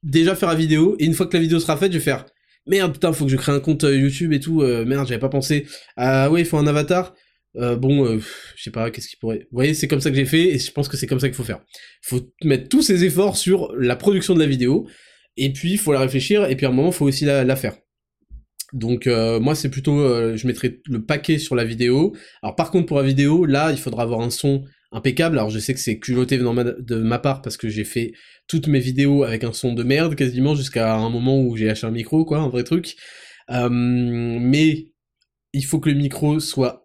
déjà faire la vidéo, et une fois que la vidéo sera faite, je vais faire merde, putain, faut que je crée un compte YouTube et tout, merde, j'avais pas pensé. Ah ouais, il faut un avatar. Euh, bon, euh, je sais pas, qu'est-ce qu'il pourrait... Vous voyez, c'est comme ça que j'ai fait, et je pense que c'est comme ça qu'il faut faire. Faut mettre tous ses efforts sur la production de la vidéo, et puis faut la réfléchir, et puis à un moment, faut aussi la, faire. Donc euh, moi, c'est plutôt... je mettrai le paquet sur la vidéo. Alors par contre, pour la vidéo, là, il faudra avoir un son impeccable. Alors je sais que c'est culotté de ma part, parce que j'ai fait toutes mes vidéos avec un son de merde, quasiment, jusqu'à un moment où j'ai acheté un micro, quoi, un vrai truc. mais il faut que le micro soit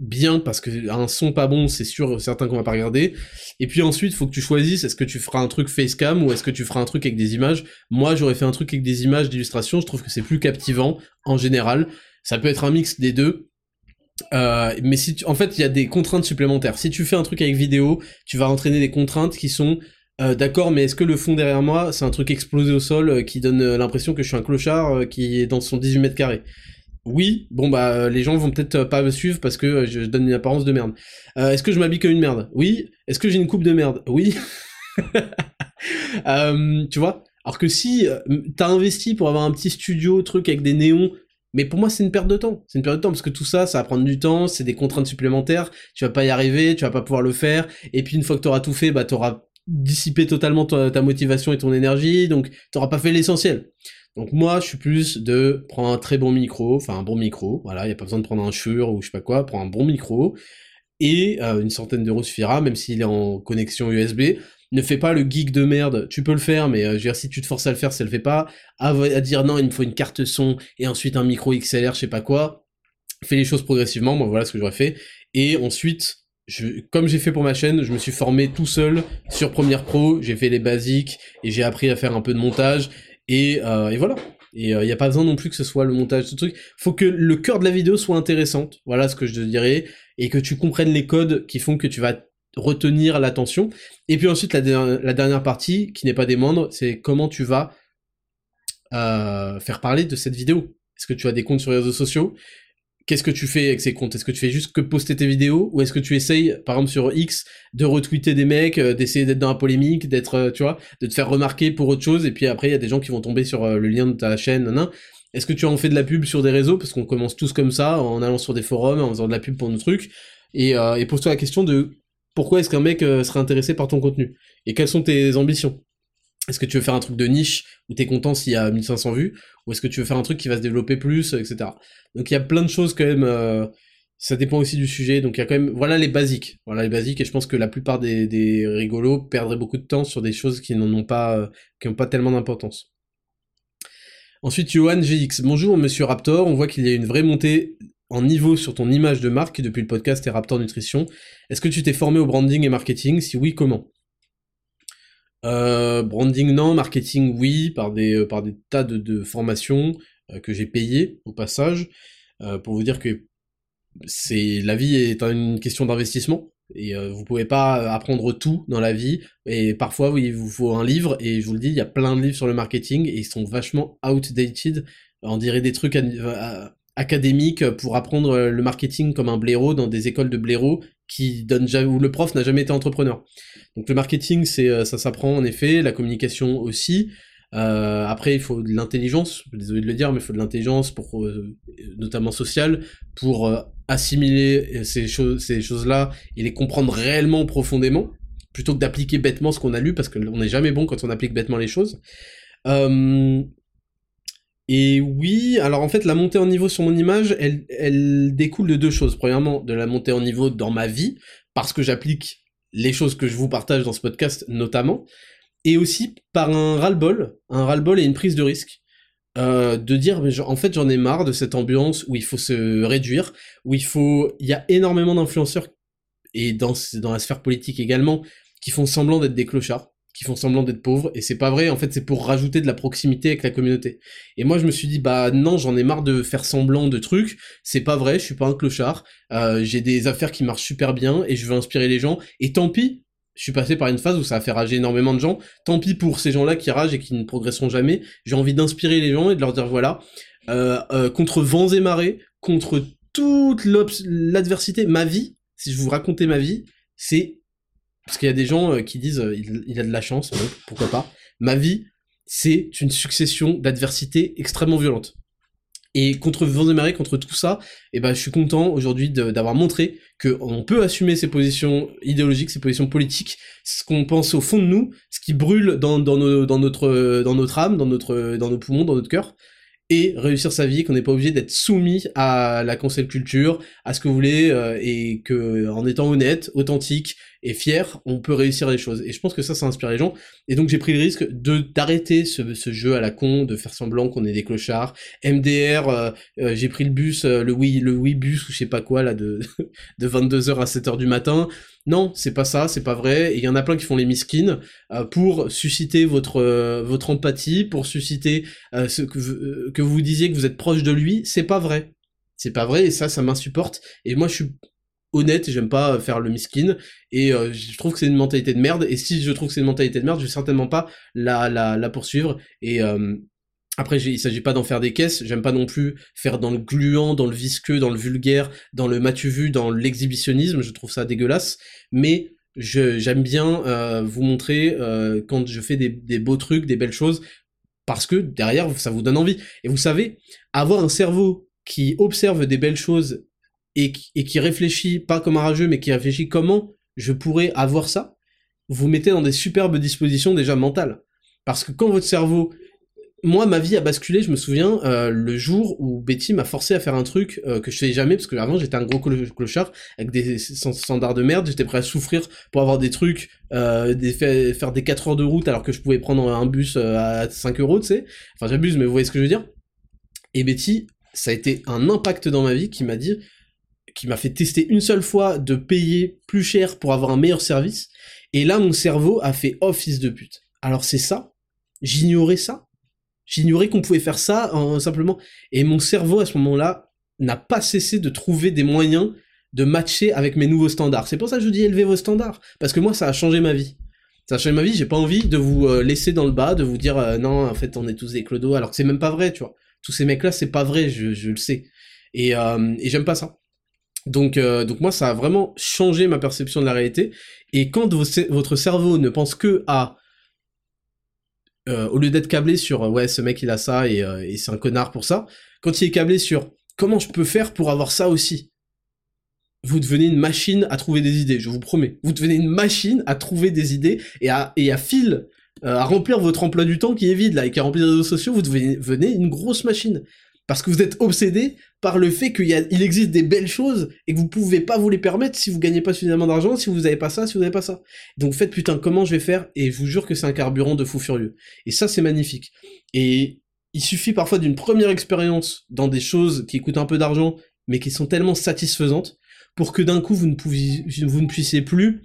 bien parce que un son pas bon, c'est sûr certain qu'on va pas regarder. Et puis ensuite, faut que tu choisisses est-ce que tu feras un truc facecam ou est-ce que tu feras un truc avec des images. Moi, j'aurais fait un truc avec des images d'illustration, je trouve que c'est plus captivant en général. Ça peut être un mix des deux. Euh, mais si en fait, il y a des contraintes supplémentaires. Si tu fais un truc avec vidéo, tu vas entraîner des contraintes qui sont euh, d'accord, mais est-ce que le fond derrière moi, c'est un truc explosé au sol euh, qui donne l'impression que je suis un clochard qui est dans son 18 mètres carrés? Oui, bon bah les gens vont peut-être pas me suivre parce que je donne une apparence de merde. Euh, est-ce que je m'habille comme une merde? Oui. Est-ce que j'ai une coupe de merde? Oui. euh, tu vois? Alors que si euh, t'as investi pour avoir un petit studio, truc avec des néons, mais pour moi c'est une perte de temps. C'est une perte de temps parce que tout ça, ça va prendre du temps, c'est des contraintes supplémentaires, tu vas pas y arriver, tu vas pas pouvoir le faire, et puis une fois que t'auras tout fait, bah t'auras dissipé totalement ta, ta motivation et ton énergie, donc t'auras pas fait l'essentiel. Donc moi, je suis plus de prendre un très bon micro, enfin un bon micro, voilà, il n'y a pas besoin de prendre un Shure ou je sais pas quoi, prendre un bon micro, et euh, une centaine d'euros suffira, même s'il est en connexion USB. Ne fais pas le geek de merde, tu peux le faire, mais euh, je veux dire, si tu te forces à le faire, ça le fait pas. À, dire non, il me faut une carte son, et ensuite un micro XLR, je sais pas quoi. Fais les choses progressivement, moi voilà ce que j'aurais fait. Et ensuite, comme j'ai fait pour ma chaîne, je me suis formé tout seul sur Premiere Pro, j'ai fait les basiques, et j'ai appris à faire un peu de montage, et, euh, et voilà. Et il euh, n'y a pas besoin non plus que ce soit le montage, ce truc. Faut que le cœur de la vidéo soit intéressante. Voilà ce que je te dirais. Et que tu comprennes les codes qui font que tu vas retenir l'attention. Et puis ensuite, la, la dernière partie, qui n'est pas des moindres, c'est comment tu vas euh, faire parler de cette vidéo. Est-ce que tu as des comptes sur les réseaux sociaux? Qu'est-ce que tu fais avec ces comptes? Est-ce que tu fais juste que poster tes vidéos ou est-ce que tu essayes, par exemple sur X, de retweeter des mecs, euh, d'essayer d'être dans la polémique, d'être, euh, tu vois, de te faire remarquer pour autre chose et puis après il y a des gens qui vont tomber sur euh, le lien de ta chaîne, nan, Est-ce que tu en fais de la pub sur des réseaux? Parce qu'on commence tous comme ça en allant sur des forums, en faisant de la pub pour nos trucs. Et, et pose-toi la question de pourquoi est-ce qu'un mec serait intéressé par ton contenu? Et quelles sont tes ambitions? Est-ce que tu veux faire un truc de niche où t'es content s'il y a 1500 vues ou est-ce que tu veux faire un truc qui va se développer plus, etc. Donc il y a plein de choses quand même. Euh, ça dépend aussi du sujet. Donc il y a quand même, voilà les basiques, voilà les basiques. Et je pense que la plupart des, des rigolos perdraient beaucoup de temps sur des choses qui n'en ont pas, euh, qui n'ont pas tellement d'importance. Ensuite, Johan GX. Bonjour, monsieur Raptor. On voit qu'il y a une vraie montée en niveau sur ton image de marque depuis le podcast et Raptor Nutrition. Est-ce que tu t'es formé au branding et marketing? Si oui, comment? Euh, branding non, marketing oui, par des, euh, par des tas de, formations euh, que j'ai payées au passage, pour vous dire que c'est la vie est une question d'investissement et vous pouvez pas apprendre tout dans la vie et parfois oui, il vous faut un livre et je vous le dis il y a plein de livres sur le marketing et ils sont vachement outdated. On dirait des trucs académiques pour apprendre le marketing comme un blaireau dans des écoles de blaireau qui donne où le prof n'a jamais été entrepreneur donc le marketing, c'est euh, ça s'apprend en effet, la communication aussi. après, il faut de l'intelligence, désolé de le dire, mais il faut de l'intelligence pour, notamment sociale, pour assimiler ces choses, ces choses-là et les comprendre réellement profondément, plutôt que d'appliquer bêtement ce qu'on a lu, parce qu'on n'est jamais bon quand on applique bêtement les choses. Et oui, alors en fait, la montée en niveau sur mon image, elle, découle de deux choses. Premièrement, de la montée en niveau dans ma vie, parce que j'applique les choses que je vous partage dans ce podcast notamment, et aussi par un ras-le-bol, un ras-le-bol et une prise de risque. Euh, de dire, en fait, j'en ai marre de cette ambiance où il faut se réduire, où il faut, il y a énormément d'influenceurs et dans, dans la sphère politique également qui font semblant d'être des clochards qui font semblant d'être pauvres, et c'est pas vrai, en fait c'est pour rajouter de la proximité avec la communauté. Et moi je me suis dit, bah non, j'en ai marre de faire semblant de trucs, c'est pas vrai, je suis pas un clochard, euh, j'ai des affaires qui marchent super bien, et je veux inspirer les gens, et tant pis, je suis passé par une phase où ça a fait rager énormément de gens, tant pis pour ces gens-là qui ragent et qui ne progresseront jamais, j'ai envie d'inspirer les gens et de leur dire, voilà, euh, euh, contre vents et marées, contre toute l'adversité, ma vie, si je vous racontais ma vie, c'est parce qu'il y a des gens euh, qui disent euh, il, a de la chance, pourquoi pas. Ma vie, c'est une succession d'adversités extrêmement violentes. Et contre Vendée contre tout ça, eh ben, je suis content aujourd'hui d'avoir montré qu'on peut assumer ses positions idéologiques, ses positions politiques, ce qu'on pense au fond de nous, ce qui brûle dans, dans, dans, notre, dans notre âme, dans, notre, dans nos poumons, dans notre cœur, et réussir sa vie, qu'on n'est pas obligé d'être soumis à la cancel culture, à ce que vous voulez, euh, et que en étant honnête, authentique et fier, on peut réussir les choses. Et je pense que ça, ça inspire les gens. Et donc j'ai pris le risque de d'arrêter ce, ce, jeu à la con, de faire semblant qu'on est des clochards. MDR, euh, euh, j'ai pris le bus, le oui, le oui bus ou je sais pas quoi là de de 22h à 7h du matin. Non, c'est pas ça, c'est pas vrai. Il y en a plein qui font les miskines euh, pour susciter votre euh, votre empathie, pour susciter euh, ce que, que vous disiez que vous êtes proche de lui. C'est pas vrai. C'est pas vrai et ça, ça m'insupporte. Et moi, je suis honnête, j'aime pas faire le miskin et je trouve que c'est une mentalité de merde et si je trouve que c'est une mentalité de merde, je vais certainement pas la la, la poursuivre et après, il s'agit pas d'en faire des caisses, j'aime pas non plus faire dans le gluant, dans le visqueux, dans le vulgaire, dans le matu vu, dans l'exhibitionnisme, je trouve ça dégueulasse, mais j'aime bien euh, vous montrer euh, quand je fais des, beaux trucs, des belles choses, parce que derrière, ça vous donne envie. Et vous savez, avoir un cerveau qui observe des belles choses et et qui réfléchit, pas comme un rageux, mais qui réfléchit comment je pourrais avoir ça, vous mettez dans des superbes dispositions déjà mentales. Parce que quand votre cerveau moi, ma vie a basculé, je me souviens, euh, le jour où Betty m'a forcé à faire un truc euh, que je faisais jamais, parce que avant j'étais un gros clochard, avec des standards de merde, j'étais prêt à souffrir pour avoir des trucs, euh, des, faire des 4 heures de route alors que je pouvais prendre un bus à 5 euros, tu sais. Enfin j'abuse, mais vous voyez ce que je veux dire. Et Betty, ça a été un impact dans ma vie qui m'a dit, qui m'a fait tester une seule fois de payer plus cher pour avoir un meilleur service, et là mon cerveau a fait office de pute. Alors c'est ça, j'ignorais ça, J'ignorais qu'on pouvait faire ça simplement. Et mon cerveau, à ce moment-là, n'a pas cessé de trouver des moyens de matcher avec mes nouveaux standards. C'est pour ça que je dis élevez vos standards. Parce que moi, ça a changé ma vie. Ça a changé ma vie, j'ai pas envie de vous euh, laisser dans le bas, de vous dire euh, non, en fait, on est tous des clodos, alors que c'est même pas vrai, tu vois. Tous ces mecs-là, c'est pas vrai, je, le sais. Et, euh, et j'aime pas ça. Donc, donc moi, ça a vraiment changé ma perception de la réalité. Et quand votre cerveau ne pense que à euh, au lieu d'être câblé sur euh, ouais ce mec il a ça et, euh, et c'est un connard pour ça, quand il est câblé sur comment je peux faire pour avoir ça aussi, vous devenez une machine à trouver des idées, je vous promets. Vous devenez une machine à trouver des idées et à, et à fil, à remplir votre emploi du temps qui est vide là et qui est rempli de réseaux sociaux, vous devenez une grosse machine parce que vous êtes obsédé par le fait qu'il il existe des belles choses et que vous pouvez pas vous les permettre si vous gagnez pas suffisamment d'argent, si vous avez pas ça, si vous avez pas ça. Donc faites putain comment je vais faire et je vous jure que c'est un carburant de fou furieux. Et ça c'est magnifique. Et il suffit parfois d'une première expérience dans des choses qui coûtent un peu d'argent mais qui sont tellement satisfaisantes pour que d'un coup vous ne, pouviez, vous ne puissiez plus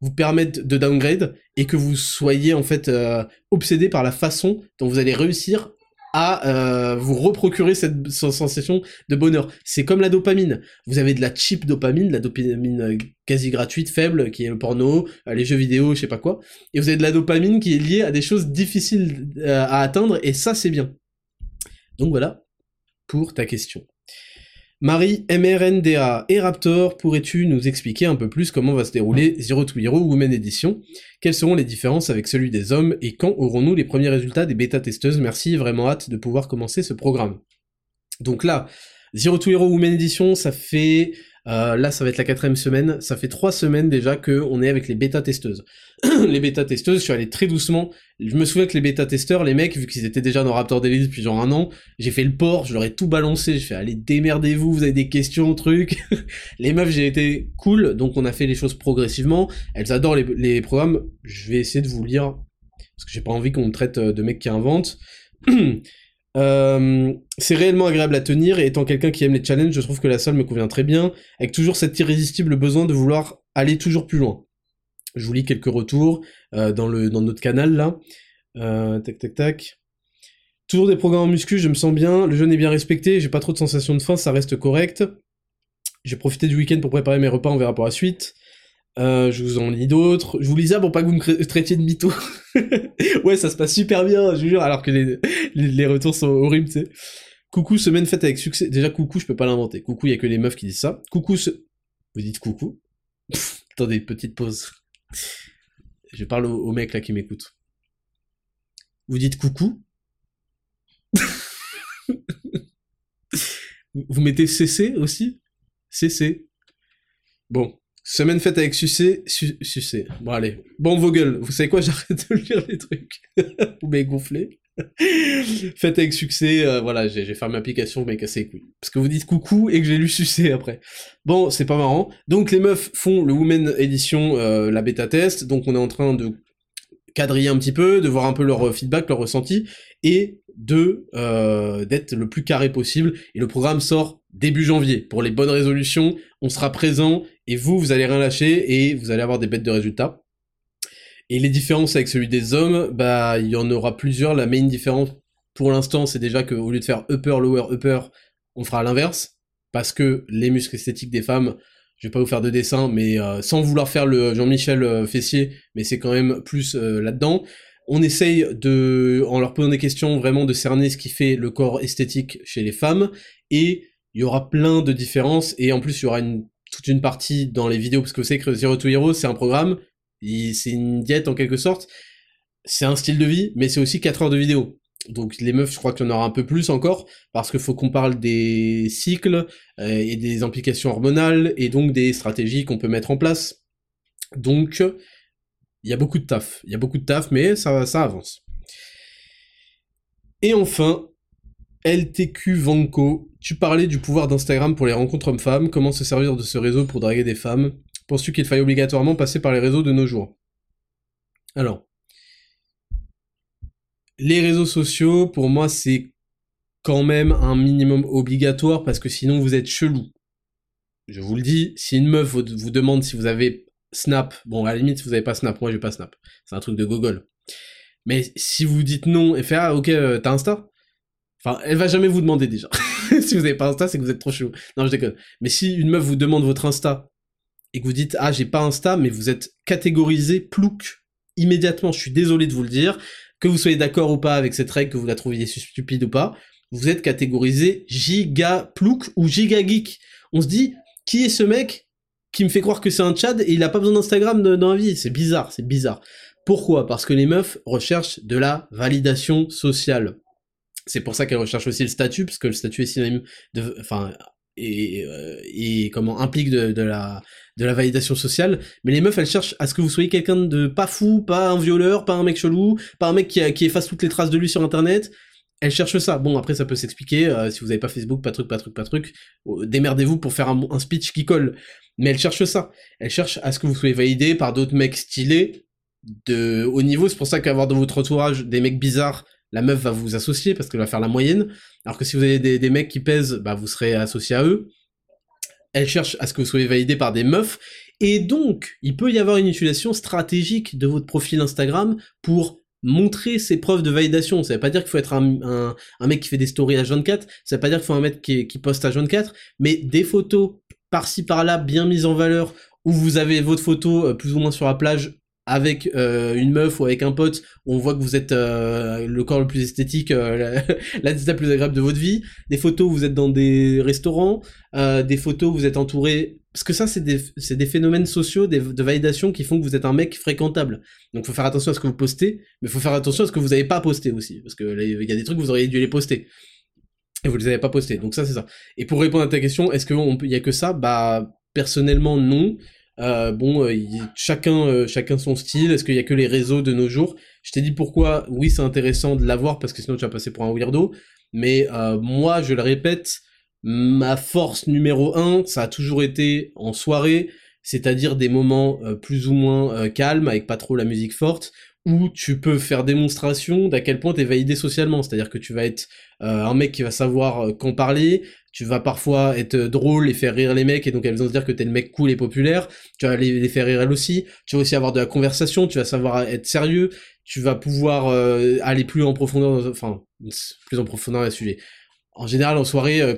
vous permettre de downgrade et que vous soyez en fait euh, obsédé par la façon dont vous allez réussir à euh, vous reprocurer cette sensation de bonheur. C'est comme la dopamine. Vous avez de la cheap dopamine, la dopamine euh, quasi gratuite, faible, qui est le porno, euh, les jeux vidéo, je sais pas quoi. Et vous avez de la dopamine qui est liée à des choses difficiles à atteindre, et ça c'est bien. Donc voilà pour ta question. Marie MRNDA et Raptor, pourrais-tu nous expliquer un peu plus comment va se dérouler Zero to Hero Women Edition? Quelles seront les différences avec celui des hommes et quand aurons-nous les premiers résultats des bêta-testeuses Merci, vraiment hâte de pouvoir commencer ce programme. Donc là, Zero to Hero Women Edition, ça fait euh, là, ça va être la quatrième semaine. Ça fait trois semaines déjà que on est avec les bêta-testeuses. les bêta-testeuses, je suis allé très doucement. Je me souviens que les bêta-testeurs, les mecs, vu qu'ils étaient déjà dans Raptor Daily depuis genre un an, j'ai fait le port, je leur ai tout balancé. Je fais, allez, démerdez-vous, vous avez des questions, trucs. les meufs, j'ai été cool, donc on a fait les choses progressivement. Elles adorent les, les programmes. Je vais essayer de vous lire, parce que j'ai pas envie qu'on me traite de mec qui invente. Euh, c'est réellement agréable à tenir et étant quelqu'un qui aime les challenges, je trouve que la salle me convient très bien, avec toujours cet irrésistible besoin de vouloir aller toujours plus loin. Je vous lis quelques retours euh, dans, notre canal là. Euh, tac tac tac. Toujours des programmes en muscu, je me sens bien, le jeûne est bien respecté, j'ai pas trop de sensation de faim, ça reste correct. J'ai profité du week-end pour préparer mes repas, on verra pour la suite. Euh, je vous en lis d'autres. Je vous lis ça pour pas que vous me traitiez de mytho. ouais, ça se passe super bien, je vous jure, alors que les, les, retours sont horribles, tu sais. Coucou, semaine faite avec succès. Déjà, coucou, je peux pas l'inventer. Coucou, il y a que les meufs qui disent ça. Coucou, ce... Vous dites coucou Attendez, petite pause. Je parle au, au mec là qui m'écoute. Vous dites coucou Vous mettez CC aussi? CC. Bon, Semaine faite avec Sucé, Sucé. Bon allez, bon vos gueules, vous savez quoi, j'arrête de lire les trucs. vous m'avez gonflé. Faites avec succès, euh, voilà, j'ai fermé l'application, m'avez cassé les couilles. Parce que vous dites coucou et que j'ai lu succès après. Bon, c'est pas marrant. Donc les meufs font le Women Edition, euh, la bêta test, donc on est en train de quadriller un petit peu, de voir un peu leur feedback, leur ressenti, et de euh, d'être le plus carré possible. Et le programme sort début janvier. Pour les bonnes résolutions, on sera présent et vous, vous allez rien lâcher et vous allez avoir des bêtes de résultats. Et les différences avec celui des hommes, bah il y en aura plusieurs. La main différence pour l'instant, c'est déjà qu'au lieu de faire upper, lower, upper, on fera l'inverse. Parce que les muscles esthétiques des femmes, je vais pas vous faire de dessin, mais euh, sans vouloir faire le Jean-Michel euh, Fessier, mais c'est quand même plus euh, là-dedans. On essaye de, en leur posant des questions, vraiment de cerner ce qui fait le corps esthétique chez les femmes, et il y aura plein de différences, et en plus il y aura une, toute une partie dans les vidéos, parce que vous savez que Zero to Hero, c'est un programme, c'est une diète en quelque sorte, c'est un style de vie, mais c'est aussi 4 heures de vidéo. Donc les meufs, je crois qu'il y en aura un peu plus encore, parce qu'il faut qu'on parle des cycles, euh, et des implications hormonales, et donc des stratégies qu'on peut mettre en place. Donc, il y a beaucoup de taf, il y a beaucoup de taf, mais ça, ça avance. Et enfin, LTQ Vanko, tu parlais du pouvoir d'Instagram pour les rencontres hommes-femmes, comment se servir de ce réseau pour draguer des femmes? Penses-tu qu'il faille obligatoirement passer par les réseaux de nos jours? Alors, les réseaux sociaux, pour moi, c'est quand même un minimum obligatoire parce que sinon vous êtes chelou. Je vous le dis, si une meuf vous demande si vous avez Snap, bon à la limite vous avez pas Snap, moi j'ai pas Snap, c'est un truc de Google. Mais si vous dites non et fait ah ok euh, t'as Insta, Enfin, elle va jamais vous demander déjà. si vous avez pas Insta, c'est que vous êtes trop chaud. Non, je déconne. Mais si une meuf vous demande votre Insta et que vous dites ah j'ai pas Insta, mais vous êtes catégorisé plouc immédiatement. Je suis désolé de vous le dire, que vous soyez d'accord ou pas avec cette règle, que vous la trouviez stupide ou pas, vous êtes catégorisé giga plouc ou giga geek. On se dit qui est ce mec qui me fait croire que c'est un Tchad et il a pas besoin d'Instagram dans la vie? C'est bizarre, c'est bizarre. Pourquoi? Parce que les meufs recherchent de la validation sociale. C'est pour ça qu'elle recherche aussi le statut, parce que le statut est synonyme de, enfin, et, euh, et comment implique de, de, la de la validation sociale. Mais les meufs, elles cherchent à ce que vous soyez quelqu'un de pas fou, pas un violeur, pas un mec chelou, pas un mec qui, qui efface toutes les traces de lui sur Internet. Elles cherchent ça. Bon, après, ça peut s'expliquer. Euh, si vous avez pas Facebook, pas truc, pas truc, pas truc, euh, démerdez-vous pour faire un, un speech qui colle. Mais elles cherchent ça. Elles cherchent à ce que vous soyez validé par d'autres mecs stylés de haut niveau. C'est pour ça qu'avoir dans votre entourage des mecs bizarres la meuf va vous associer parce qu'elle va faire la moyenne. Alors que si vous avez des, mecs qui pèsent, bah vous serez associé à eux. Elle cherche à ce que vous soyez validé par des meufs. Et donc, il peut y avoir une utilisation stratégique de votre profil Instagram pour montrer ses preuves de validation. Ça veut pas dire qu'il faut être un, mec qui fait des stories à 24, ça veut pas dire qu'il faut un mec qui, qui poste à 24, mais des photos par-ci par-là bien mises en valeur, où vous avez votre photo euh, plus ou moins sur la plage avec euh, une meuf ou avec un pote, on voit que vous êtes euh, le corps le plus esthétique, euh, la, la plus agréable de votre vie, des photos où vous êtes dans des restaurants, des photos où vous êtes entouré parce que ça c'est des, des phénomènes sociaux des, de validation qui font que vous êtes un mec fréquentable. Donc faut faire attention à ce que vous postez, mais faut faire attention à ce que vous n'avez pas posté aussi, parce que il y a des trucs vous auriez dû les poster et vous les avez pas postés. Donc ça c'est ça. Et pour répondre à ta question, est-ce qu'il y a que ça? Bah personnellement non. Euh, bon, euh, chacun, euh, chacun son style. Est-ce qu'il y a que les réseaux de nos jours? Je t'ai dit pourquoi. Oui, c'est intéressant de l'avoir parce que sinon tu vas passer pour un weirdo. Mais moi, je le répète, ma force numéro un, ça a toujours été en soirée, c'est-à-dire des moments plus ou moins calmes avec pas trop la musique forte, où tu peux faire démonstration d'à quel point t'es validé socialement. C'est-à-dire que tu vas être un mec qui va savoir quand parler, tu vas parfois être drôle et faire rire les mecs et donc elles vont se dire que t'es le mec cool et populaire, tu vas les, faire rire elles aussi, tu vas aussi avoir de la conversation, tu vas savoir être sérieux, tu vas pouvoir euh, aller plus en profondeur, enfin plus en profondeur dans le sujet. En général en soirée, euh,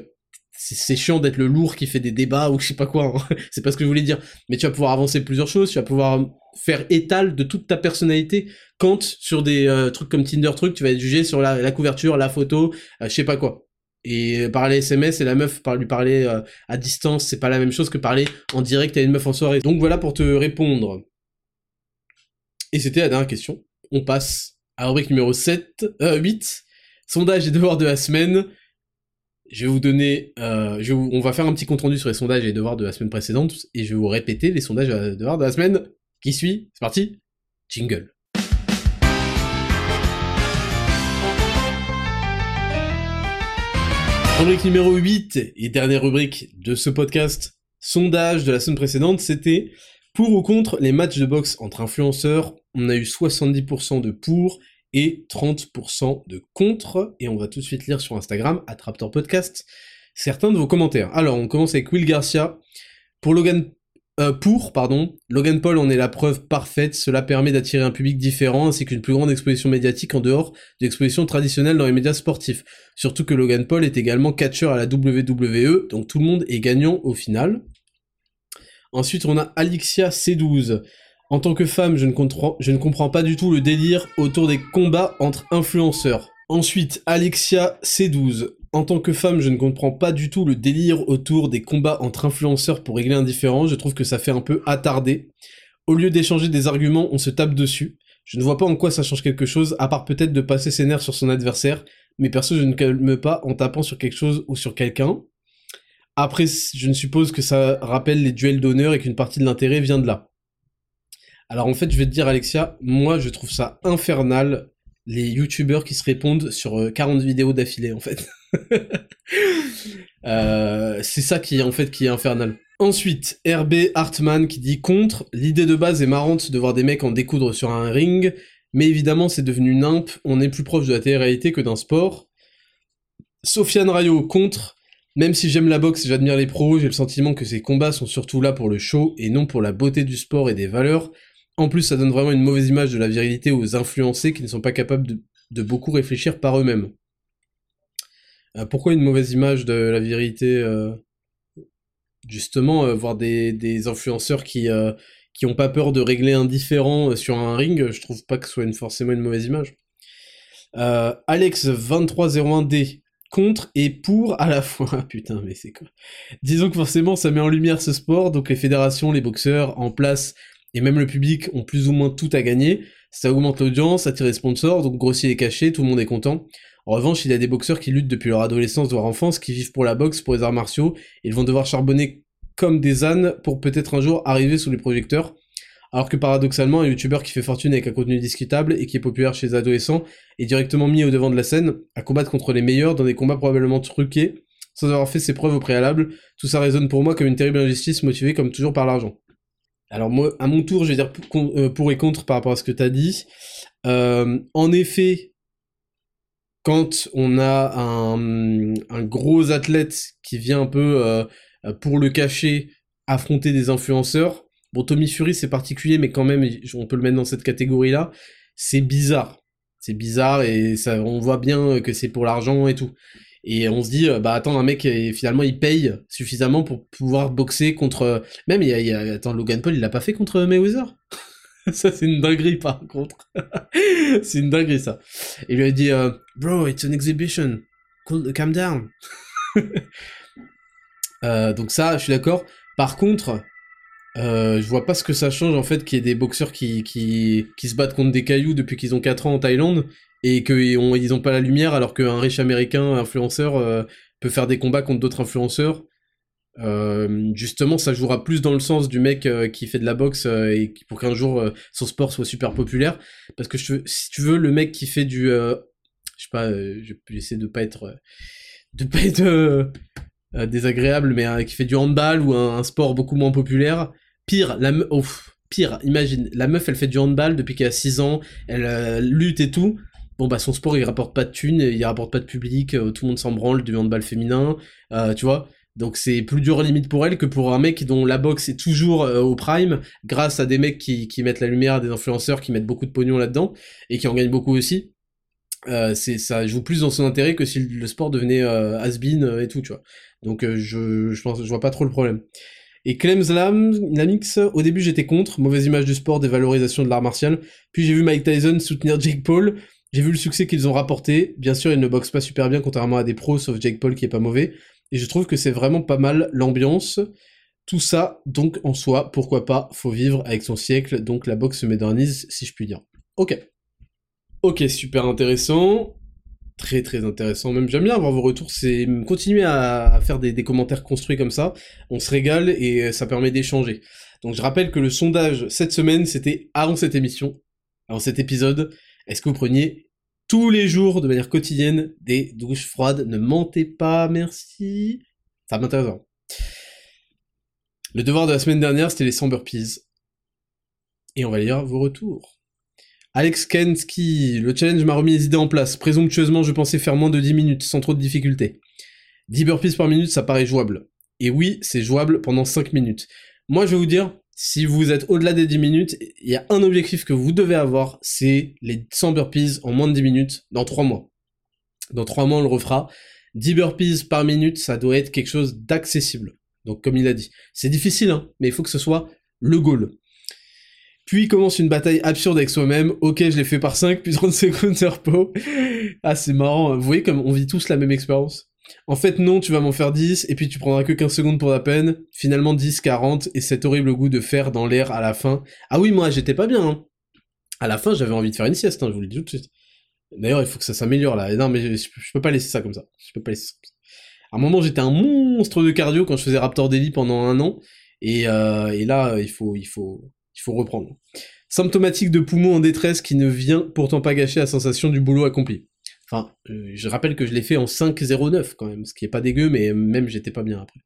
c'est chiant d'être le lourd qui fait des débats ou je sais pas quoi, hein. c'est pas ce que je voulais dire, mais tu vas pouvoir avancer plusieurs choses, tu vas pouvoir faire étal de toute ta personnalité quand sur des euh, trucs comme Tinder truc, tu vas être jugé sur la, la couverture, la photo, je sais pas quoi. Et parler SMS et la meuf lui parler euh, à distance, c'est pas la même chose que parler en direct à une meuf en soirée. Donc voilà pour te répondre. Et c'était la dernière question. On passe à rubrique numéro 7, euh, 8, sondage et devoirs de la semaine. Je vais vous donner, euh, on va faire un petit compte rendu sur les sondages et devoirs de la semaine précédente, et je vais vous répéter les sondages et devoirs de la semaine qui suit? C'est parti Jingle. Rubrique numéro 8 et dernière rubrique de ce podcast, sondage de la semaine précédente, c'était pour ou contre les matchs de boxe entre influenceurs. On a eu 70% de pour et 30% de contre, et on va tout de suite lire sur Instagram, Attraptor Podcast, certains de vos commentaires. Alors, on commence avec Will Garcia. Pour Logan euh, pour, pardon, Logan Paul en est la preuve parfaite, cela permet d'attirer un public différent ainsi qu'une plus grande exposition médiatique en dehors de l'exposition traditionnelle dans les médias sportifs. Surtout que Logan Paul est également catcheur à la WWE, donc tout le monde est gagnant au final. Ensuite, on a Alixia C12. En tant que femme, je ne, je ne comprends pas du tout le délire autour des combats entre influenceurs. Ensuite, Alexia C12. En tant que femme, je ne comprends pas du tout le délire autour des combats entre influenceurs pour régler un différend, je trouve que ça fait un peu attardé. Au lieu d'échanger des arguments, on se tape dessus. Je ne vois pas en quoi ça change quelque chose, à part peut-être de passer ses nerfs sur son adversaire, mais perso je ne calme pas en tapant sur quelque chose ou sur quelqu'un. Après, je ne suppose que ça rappelle les duels d'honneur et qu'une partie de l'intérêt vient de là. Alors en fait, je vais te dire Alexia, moi je trouve ça infernal les youtubeurs qui se répondent sur 40 euh, vidéos d'affilée en fait. Euh, c'est ça qui est en fait qui est infernal. Ensuite, RB Hartman qui dit contre, l'idée de base est marrante de voir des mecs en découdre sur un ring, mais évidemment c'est devenu nimp, on est plus proche de la télé-réalité que d'un sport. Sofiane Rayo contre, même si j'aime la boxe et j'admire les pros, j'ai le sentiment que ces combats sont surtout là pour le show et non pour la beauté du sport et des valeurs. En plus, ça donne vraiment une mauvaise image de la virilité aux influencés qui ne sont pas capables de beaucoup réfléchir par eux-mêmes. Euh, pourquoi une mauvaise image de la vérité euh, Justement, euh, voir des, influenceurs qui qui ont pas peur de régler un différent sur un ring, je trouve pas que ce soit forcément une mauvaise image. Alex2301D contre et pour à la fois. Putain, mais c'est quoi? Disons que forcément ça met en lumière ce sport, donc les fédérations, les boxeurs en place et même le public ont plus ou moins tout à gagner. Ça augmente l'audience, attire les sponsors, donc grossit les cachets, tout le monde est content. En revanche, il y a des boxeurs qui luttent depuis leur adolescence, voire enfance, qui vivent pour la boxe, pour les arts martiaux, ils vont devoir charbonner comme des ânes pour peut-être un jour arriver sous les projecteurs. Alors que paradoxalement, un youtubeur qui fait fortune avec un contenu discutable et qui est populaire chez les adolescents est directement mis au devant de la scène à combattre contre les meilleurs dans des combats probablement truqués, sans avoir fait ses preuves au préalable. Tout ça résonne pour moi comme une terrible injustice motivée comme toujours par l'argent. Alors moi, à mon tour, je vais dire euh, pour, et contre par rapport à ce que tu as dit. Euh, en effet, quand on a un, gros athlète qui vient un peu euh, pour le cacher affronter des influenceurs, bon Tommy Fury c'est particulier mais quand même on peut le mettre dans cette catégorie là, c'est bizarre. C'est bizarre et ça on voit bien que c'est pour l'argent et tout. Et on se dit, euh, bah attends, un mec, finalement, il paye suffisamment pour pouvoir boxer contre... Même, il y attends, Logan Paul, il l'a pas fait contre Mayweather? Ça, c'est une dinguerie, par contre. c'est une dinguerie, ça. Il lui a dit, euh, bro, it's an exhibition. Calm down. Euh, donc ça, je suis d'accord. Par contre, euh, je vois pas ce que ça change, en fait, qu'il y ait des boxeurs qui, qui, qui se battent contre des cailloux depuis qu'ils ont 4 ans en Thaïlande, et qu'ils ont, ils ont pas la lumière, alors qu'un riche américain influenceur peut faire des combats contre d'autres influenceurs. Euh, justement, ça jouera plus dans le sens du mec euh, qui fait de la boxe euh, et pour qu'un jour son sport soit super populaire. Parce que si tu veux, le mec qui fait du, je sais pas, je vais essayer de pas être, de pas être désagréable, mais qui fait du handball ou un, sport beaucoup moins populaire. Pire, la pire, imagine, la meuf elle fait du handball depuis qu'elle a 6 ans, elle lutte et tout. Bon bah son sport il rapporte pas de thunes, il rapporte pas de public, tout le monde s'en branle du handball féminin, tu vois. Donc c'est plus dur limite pour elle que pour un mec dont la boxe est toujours euh, au prime, grâce à des mecs qui, qui mettent la lumière, des influenceurs qui mettent beaucoup de pognon là-dedans, et qui en gagnent beaucoup aussi. Euh, c'est ça joue plus dans son intérêt que si le sport devenait euh, has-been euh, et tout, tu vois. Donc je, je pense je vois pas trop le problème. Et Clem Lamix, au début j'étais contre, mauvaise image du sport, dévalorisation de l'art martial. Puis j'ai vu Mike Tyson soutenir Jake Paul, j'ai vu le succès qu'ils ont rapporté. Bien sûr, ils ne boxent pas super bien contrairement à des pros, sauf Jake Paul qui est pas mauvais et je trouve que c'est vraiment pas mal l'ambiance. Tout ça, donc en soi, pourquoi pas, faut vivre avec son siècle, donc la boxe se modernise, si je puis dire. Ok. Ok, super intéressant. Très très intéressant, même j'aime bien avoir vos retours, c'est continuer à, faire des, des, commentaires construits comme ça, on se régale et ça permet d'échanger. Donc je rappelle que le sondage cette semaine, c'était avant cette émission, avant cet épisode, est-ce que vous preniez tous les jours, de manière quotidienne, des douches froides? Ne mentez pas, merci. Ça m'intéresse. Le devoir de la semaine dernière, c'était les 100 burpees. Et on va lire vos retours. Alex Kensky, le challenge m'a remis les idées en place. Présomptueusement, je pensais faire moins de 10 minutes, sans trop de difficultés. 10 burpees par minute, ça paraît jouable. Et oui, c'est jouable pendant 5 minutes. Moi, je vais vous dire, si vous êtes au-delà des 10 minutes, il y a un objectif que vous devez avoir, c'est les 100 burpees en moins de 10 minutes dans 3 mois. Dans 3 mois, on le refera. 10 burpees par minute, ça doit être quelque chose d'accessible. Donc comme il a dit, c'est difficile, hein, mais il faut que ce soit le goal. Puis commence une bataille absurde avec soi-même. Ok, je l'ai fait par 5, puis 30 secondes de repos. Ah, c'est marrant. Vous voyez comme on vit tous la même expérience. En fait, non, tu vas m'en faire 10, et puis tu prendras que 15 secondes pour la peine. Finalement, 10, 40, et cet horrible goût de fer dans l'air à la fin. Ah oui, moi, j'étais pas bien, hein. À la fin, j'avais envie de faire une sieste, hein, je vous le dis tout de suite. D'ailleurs, il faut que ça s'améliore, là. Non, mais je, peux pas laisser ça comme ça. Je peux pas laisser ça comme ça. À un moment, j'étais un monstre de cardio quand je faisais Raptor Daily pendant un an, et, euh, et là, il faut, il faut, il faut reprendre. Symptomatique de poumon en détresse qui ne vient pourtant pas gâcher la sensation du boulot accompli. Enfin, euh, je rappelle que je l'ai fait en 5.09 quand même, ce qui est pas dégueu, mais même j'étais pas bien après.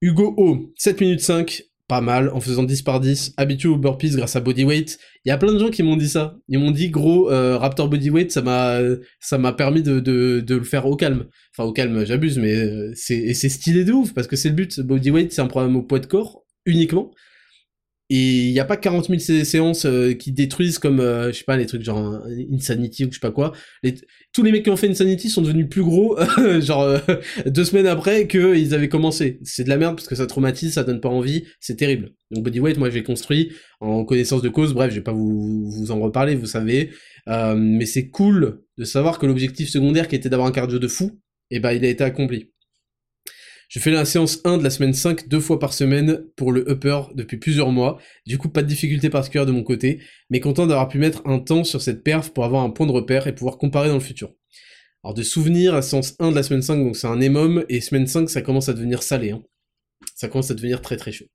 Hugo O, 7 minutes 5, pas mal, en faisant 10 par 10, habitué au burpees grâce à bodyweight. Il y a plein de gens qui m'ont dit ça. Ils m'ont dit, gros, euh, Raptor bodyweight, ça m'a, permis de, le faire au calme. Enfin, au calme, j'abuse, mais euh, c'est, c'est stylé de ouf, parce que c'est le but. Bodyweight, c'est un problème au poids de corps, uniquement. Et il n'y a pas 40 000 séances euh, qui détruisent comme, euh, je sais pas, les trucs genre Insanity ou je sais pas quoi. tous les mecs qui ont fait Insanity sont devenus plus gros, genre euh, deux semaines après qu'ils avaient commencé. C'est de la merde parce que ça traumatise, ça donne pas envie, c'est terrible. Donc Bodyweight, moi j'ai construit en connaissance de cause, bref, je vais pas vous, vous en reparler, vous savez. mais c'est cool de savoir que l'objectif secondaire qui était d'avoir un cardio de fou, eh ben il a été accompli. Je fais la séance 1 de la semaine 5 deux fois par semaine pour le upper depuis plusieurs mois. Du coup, pas de difficulté particulière de mon côté, mais content d'avoir pu mettre un temps sur cette perf pour avoir un point de repère et pouvoir comparer dans le futur. Alors de souvenir, la séance 1 de la semaine 5, donc c'est un émum, et semaine 5, ça commence à devenir salé. Hein. Ça commence à devenir très très chaud.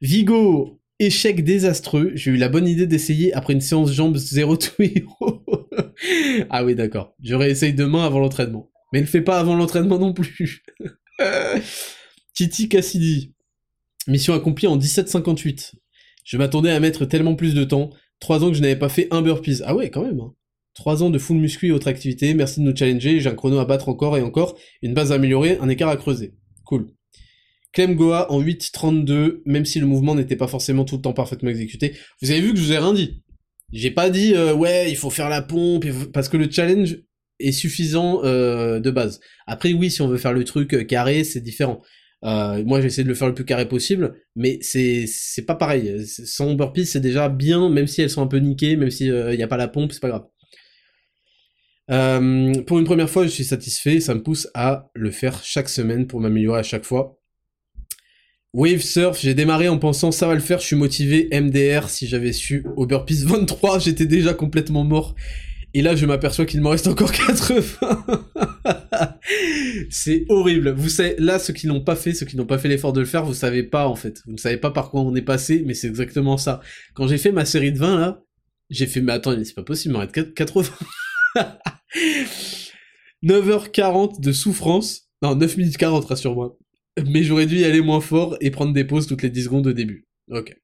Vigo, échec désastreux. J'ai eu la bonne idée d'essayer après une séance jambes 0 to ah oui, d'accord. Je réessaye demain avant l'entraînement. Mais ne fais pas avant l'entraînement non plus. Titi Cassidy. Mission accomplie en 1758. Je m'attendais à mettre tellement plus de temps. Trois ans que je n'avais pas fait un burpees. Ah ouais, quand même. Hein. Trois ans de full muscu et autres activités. Merci de nous challenger. J'ai un chrono à battre encore et encore. Une base à améliorer, un écart à creuser. Cool. Clem Goa en 8.32, même si le mouvement n'était pas forcément tout le temps parfaitement exécuté. Vous avez vu que je vous ai rien dit. J'ai pas dit, euh, ouais, il faut faire la pompe, parce que le challenge, est suffisant euh, de base. Après oui, si on veut faire le truc euh, carré, c'est différent. Euh, moi, j'ai essayé de le faire le plus carré possible, mais c'est pas pareil. Sans burpees, c'est déjà bien, même si elles sont un peu niquées, même s'il n'y a pas la pompe, c'est pas grave. Pour une première fois, je suis satisfait, ça me pousse à le faire chaque semaine pour m'améliorer à chaque fois. Wave Surf, j'ai démarré en pensant ça va le faire, je suis motivé, MDR, si j'avais su au burpees 23, j'étais déjà complètement mort. Et là, je m'aperçois qu'il m'en reste encore 80. c'est horrible. Vous savez, là, ceux qui n'ont pas fait, ceux qui n'ont pas fait l'effort de le faire, vous savez pas, en fait. Vous ne savez pas par quoi on est passé, mais c'est exactement ça. Quand j'ai fait ma série de 20, là, j'ai fait, mais attends, c'est pas possible, il m'en reste 80. 9h40 de souffrance. Non, 9 minutes 40, rassure-moi. Mais j'aurais dû y aller moins fort et prendre des pauses toutes les 10 secondes au début. Ok.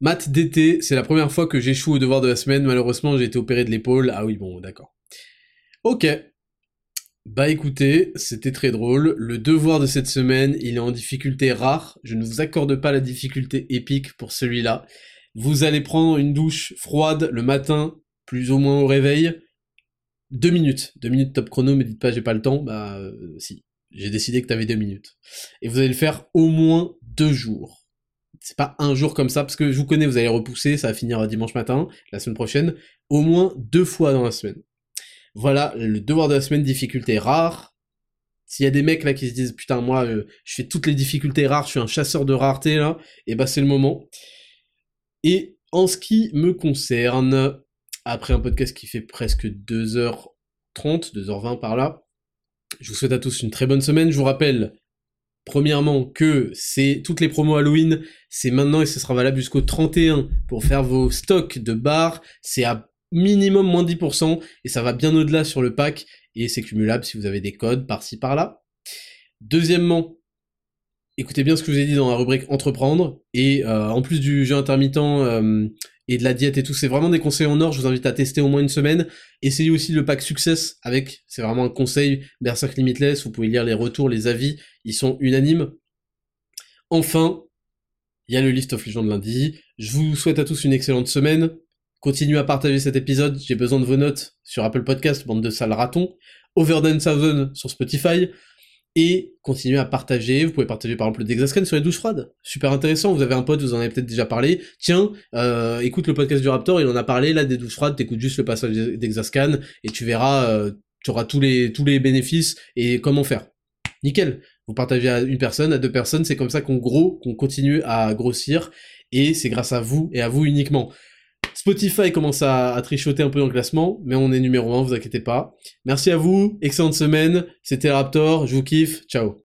Maths d'été, c'est la première fois que j'échoue au devoir de la semaine. Malheureusement, j'ai été opéré de l'épaule. Ah oui, bon, d'accord. Ok. Bah écoutez, c'était très drôle. Le devoir de cette semaine, il est en difficulté rare. Je ne vous accorde pas la difficulté épique pour celui-là. Vous allez prendre une douche froide le matin, plus ou moins au réveil. Deux minutes. Deux minutes top chrono, mais dites pas j'ai pas le temps. Bah euh, si. J'ai décidé que t'avais deux minutes. Et vous allez le faire au moins deux jours. C'est pas un jour comme ça, parce que je vous connais, vous allez repousser, ça va finir dimanche matin, la semaine prochaine, au moins deux fois dans la semaine. Voilà, le devoir de la semaine, difficulté rare. S'il y a des mecs là qui se disent putain moi euh, je fais toutes les difficultés rares, je suis un chasseur de rareté là, et bah c'est le moment. Et en ce qui me concerne, après un podcast qui fait presque 2h30, 2h20 par là, je vous souhaite à tous une très bonne semaine. Je vous rappelle, premièrement, que c'est toutes les promos Halloween, c'est maintenant et ce sera valable jusqu'au 31 pour faire vos stocks de bars. C'est à minimum moins 10% et ça va bien au-delà sur le pack et c'est cumulable si vous avez des codes par-ci par-là. Deuxièmement, écoutez bien ce que je vous ai dit dans la rubrique entreprendre et euh, en plus du jeu intermittent euh, et de la diète et tout. C'est vraiment des conseils en or. Je vous invite à tester au moins une semaine. Essayez aussi le pack Success avec, c'est vraiment un conseil Berserk Limitless. Vous pouvez lire les retours, les avis. Ils sont unanimes. Enfin, il y a le List of Legends lundi. Je vous souhaite à tous une excellente semaine. Continuez à partager cet épisode. J'ai besoin de vos notes sur Apple Podcast, bande de sales ratons. Over 1000 sur Spotify et continuez à partager. Vous pouvez partager par exemple le Dexascan sur les douches froides. Super intéressant. Vous avez un pote, vous en avez peut-être déjà parlé. Tiens, euh, écoute le podcast du Raptor, il en a parlé là des douches froides. T'écoutes juste le passage d'Exascan et tu verras, euh, tu auras tous les tous les bénéfices et comment faire. Nickel. Vous partagez à une personne, à deux personnes. C'est comme ça qu'on gros, qu'on continue à grossir et c'est grâce à vous et à vous uniquement. Spotify commence à, trichoter un peu dans le classement, mais on est numéro 1, vous inquiétez pas. Merci à vous, excellente semaine, c'était Raptor, je vous kiffe, ciao.